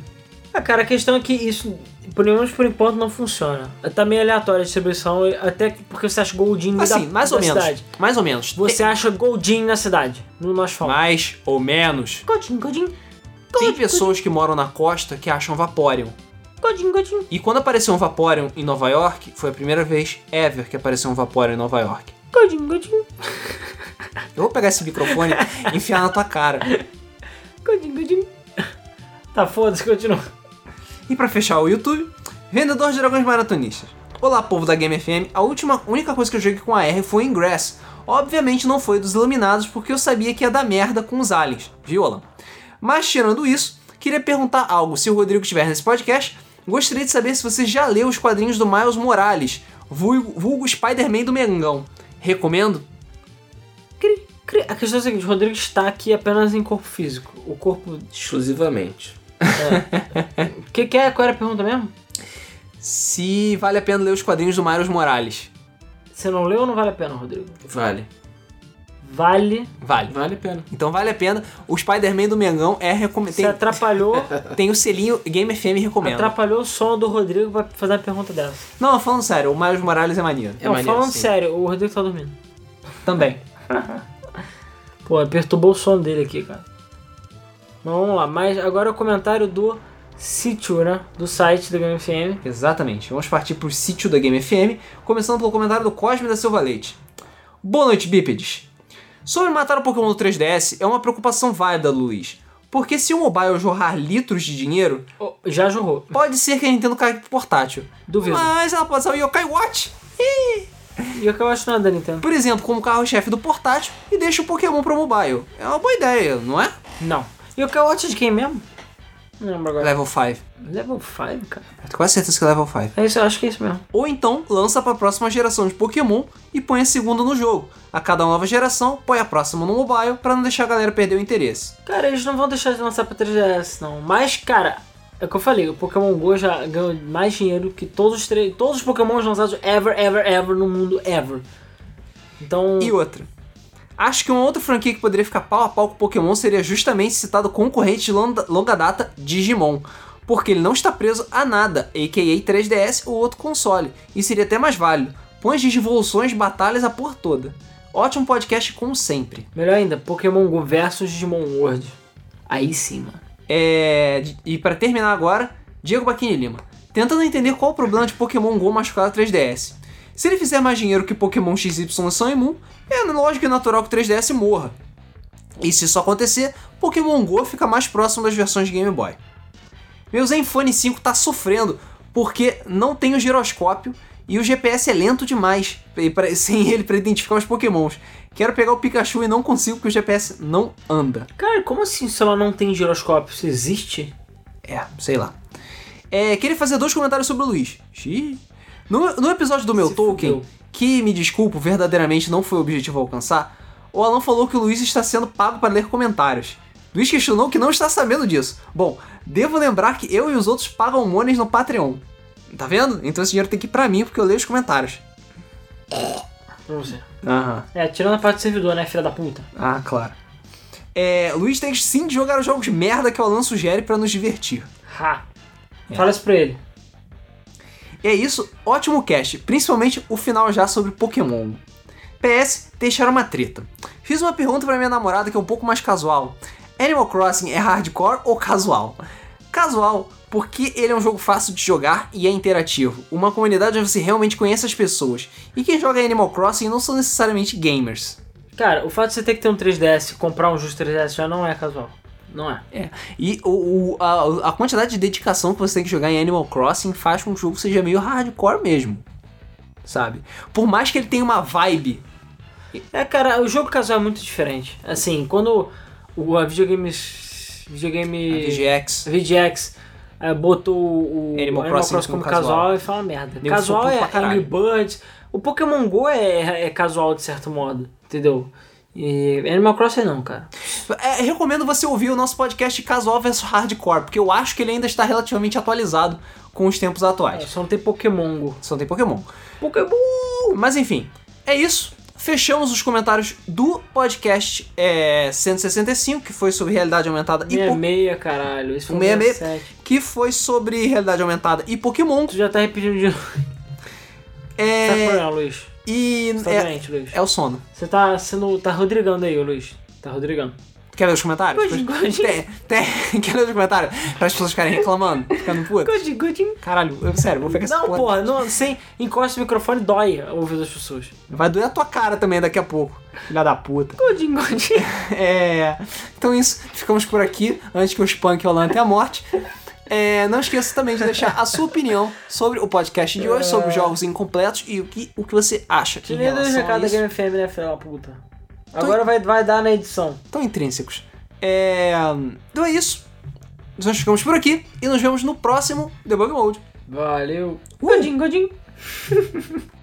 Ah, cara, a questão é que isso, pelo menos por enquanto, não funciona. Tá meio aleatória a distribuição, até porque você acha Goldin Assim, da, mais da ou menos. cidade. Mais ou menos. Você acha Goldin na cidade, no nosso fala. Mais ou menos. Goldin, Goldin. Tem pessoas que moram na costa que acham Vaporeon. Goldin, Goldin. E quando apareceu um Vaporeon em Nova York, foi a primeira vez ever que apareceu um Vaporeon em Nova York. Goldin, Goldin. *laughs* Eu vou pegar esse microfone e enfiar na tua cara. Tá, foda-se, continua. E pra fechar o YouTube, Vendedor de Dragões Maratonistas. Olá, povo da Game FM. A última, única coisa que eu joguei com a R foi Ingress. Obviamente não foi dos Iluminados, porque eu sabia que ia dar merda com os aliens, viu, Alan? Mas tirando isso, queria perguntar algo. Se o Rodrigo estiver nesse podcast, gostaria de saber se você já leu os quadrinhos do Miles Morales, vulgo, vulgo Spider-Man do Mengão. Recomendo? Cri, cri. A questão é a seguinte, o Rodrigo está aqui apenas em corpo físico. O corpo... Exclusivamente. O que, que é? Qual era a pergunta mesmo? Se vale a pena ler os quadrinhos do Miles Morales. Você não leu ou não vale a pena, Rodrigo? Vale. Vale. Vale. Vale a pena. Então vale a pena. O Spider-Man do Mengão é recomendado. Você Tem, atrapalhou, *laughs* tem o selinho Game FM recomenda. atrapalhou o sono do Rodrigo pra fazer uma pergunta dessa. Não, falando sério, o Miles Morales é maneiro. É não, maneiro, falando sim. sério, o Rodrigo tá dormindo. Também. Pô, perturbou o sono dele aqui, cara. Mas vamos lá, mas agora é o comentário do sítio, né? Do site da Game FM. Exatamente. Vamos partir pro sítio da Game FM, começando pelo comentário do Cosme da Silva Leite. Boa noite, bípedes. Sobre matar o Pokémon do 3DS é uma preocupação válida, Luiz. Porque se o mobile jorrar litros de dinheiro, Oh, já jorrou. pode ser que a Nintendo caia pro portátil. Duvido. Mas ela pode ser o Yokai Watch. Ih! *laughs* E o que eu acho nada da Nintendo? Por exemplo, como carro-chefe do portátil e deixa o Pokémon pro mobile. É uma boa ideia, não é? Não. E o que eu acho de quem mesmo? Não lembro agora. Level 5. Level 5, cara. Eu tenho quase certeza que é level 5. É isso, eu acho que é isso mesmo. Ou então lança para a próxima geração de Pokémon e põe a segunda no jogo. A cada nova geração, põe a próxima no mobile para não deixar a galera perder o interesse. Cara, eles não vão deixar de lançar pra 3DS, não. Mas, cara, é o que eu falei, o Pokémon GO já ganhou mais dinheiro que todos os, tre- todos os Pokémon lançados ever, ever, ever no mundo, ever. Então, E outra. Acho que uma outra franquia que poderia ficar pau a pau com Pokémon seria justamente citado concorrente de longa data, Digimon. Porque ele não está preso a nada, a.k.a. 3DS ou outro console, e seria até mais válido. Põe as digivoluções, batalhas a por toda. Ótimo podcast como sempre. Melhor ainda, Pokémon Go versus Digimon World. Aí sim, mano. É, e para terminar agora, Diego Baquini Lima. Tentando entender qual o problema de Pokémon GO machucar o 3DS. Se ele fizer mais dinheiro que Pokémon XY Sun e Moon, é lógico e natural que o 3DS morra. E se isso acontecer, Pokémon GO fica mais próximo das versões de Game Boy. Meu Zenfone 5 tá sofrendo porque não tem o giroscópio e o GPS é lento demais *laughs* sem ele para identificar os Pokémons. Quero pegar o Pikachu e não consigo porque o GPS não anda. Cara, como assim se ela não tem giroscópio? Isso existe? É, sei lá. É, queria fazer dois comentários sobre o Luiz. Xiii. No, no episódio do meu Se Tolkien, fudeu. que me desculpo, verdadeiramente não foi o objetivo alcançar, o Alan falou que o Luiz está sendo pago para ler comentários. Luiz questionou que não está sabendo disso. Bom, devo lembrar que eu e os outros pagam monies no Patreon. Tá vendo? Então esse dinheiro tem que ir pra mim porque eu leio os comentários. Pra você. Aham. É, tirando a parte do servidor, né, filha da puta? Ah, claro. É, Luiz tem sim de jogar os jogos merda que o Alan sugere pra nos divertir. Ha! Fala isso pra ele. E é isso, ótimo cast, principalmente o final já sobre Pokémon. PS, deixaram uma treta. Fiz uma pergunta pra minha namorada que é um pouco mais casual. Animal Crossing é hardcore ou casual? Casual, porque ele é um jogo fácil de jogar e é interativo. Uma comunidade onde você realmente conhece as pessoas. E quem joga Animal Crossing não são necessariamente gamers. Cara, o fato de você ter que ter um 3DS e comprar um justo 3DS já não é casual. Não é. É. E o, o- a, a quantidade de dedicação que você tem que jogar em Animal Crossing faz com que o jogo seja meio hardcore mesmo. Sabe? Por mais que ele tenha uma vibe É, cara, o jogo casual é muito diferente. Assim, quando o a videogames. Videogame. VGX. VGX é, botou o Animal Animal, Crossing Crossing como como casual, casual. e fala merda. Nego casual é. Angry Birds. O Pokémon GO é, é casual de certo modo, entendeu? E Animal Crossing não, cara. É, recomendo você ouvir o nosso podcast Casual vs Hardcore, porque eu acho que ele ainda está relativamente atualizado com os tempos É, atuais. só não tem Pokémon GO. Só tem Pokémon. Pokémon! Mas enfim, é isso. Fechamos os comentários do podcast é, 165, que foi sobre realidade aumentada e po- 66, caralho. Esse foi O o 66. 67. que foi sobre realidade aumentada e Pokémon. Tu já tá repetindo de novo. É, Tá problema, Luiz. e Você tá é, doente, Luiz. é o sono. Você tá sendo. tá rodrigando aí, Luiz. Tá rodrigando. Quer ver os comentários? Tem, tem, *laughs* quer ver os comentários? Para as pessoas ficarem reclamando, ficando putas. Godinho, godinho. Caralho, eu, sério, vou pegar essa Não, porra. porra, não, sem encosta o microfone dói o ouvido das pessoas. Vai doer a tua cara também daqui a pouco, filha da puta. Godinho, godinho. *laughs* É, então isso, ficamos por aqui antes que o Alan até a morte. É, não esqueça também de deixar a sua opinião sobre o podcast de hoje, sobre os jogos incompletos e o que, o que você acha em Tirei dois relação a recados da. Game FM, né, filha da puta? Agora vai, vai dar na edição. Tão intrínsecos. É, então é isso. Nós ficamos por aqui e nos vemos no próximo Debug Mode. Valeu. Godinho, godinho. *laughs*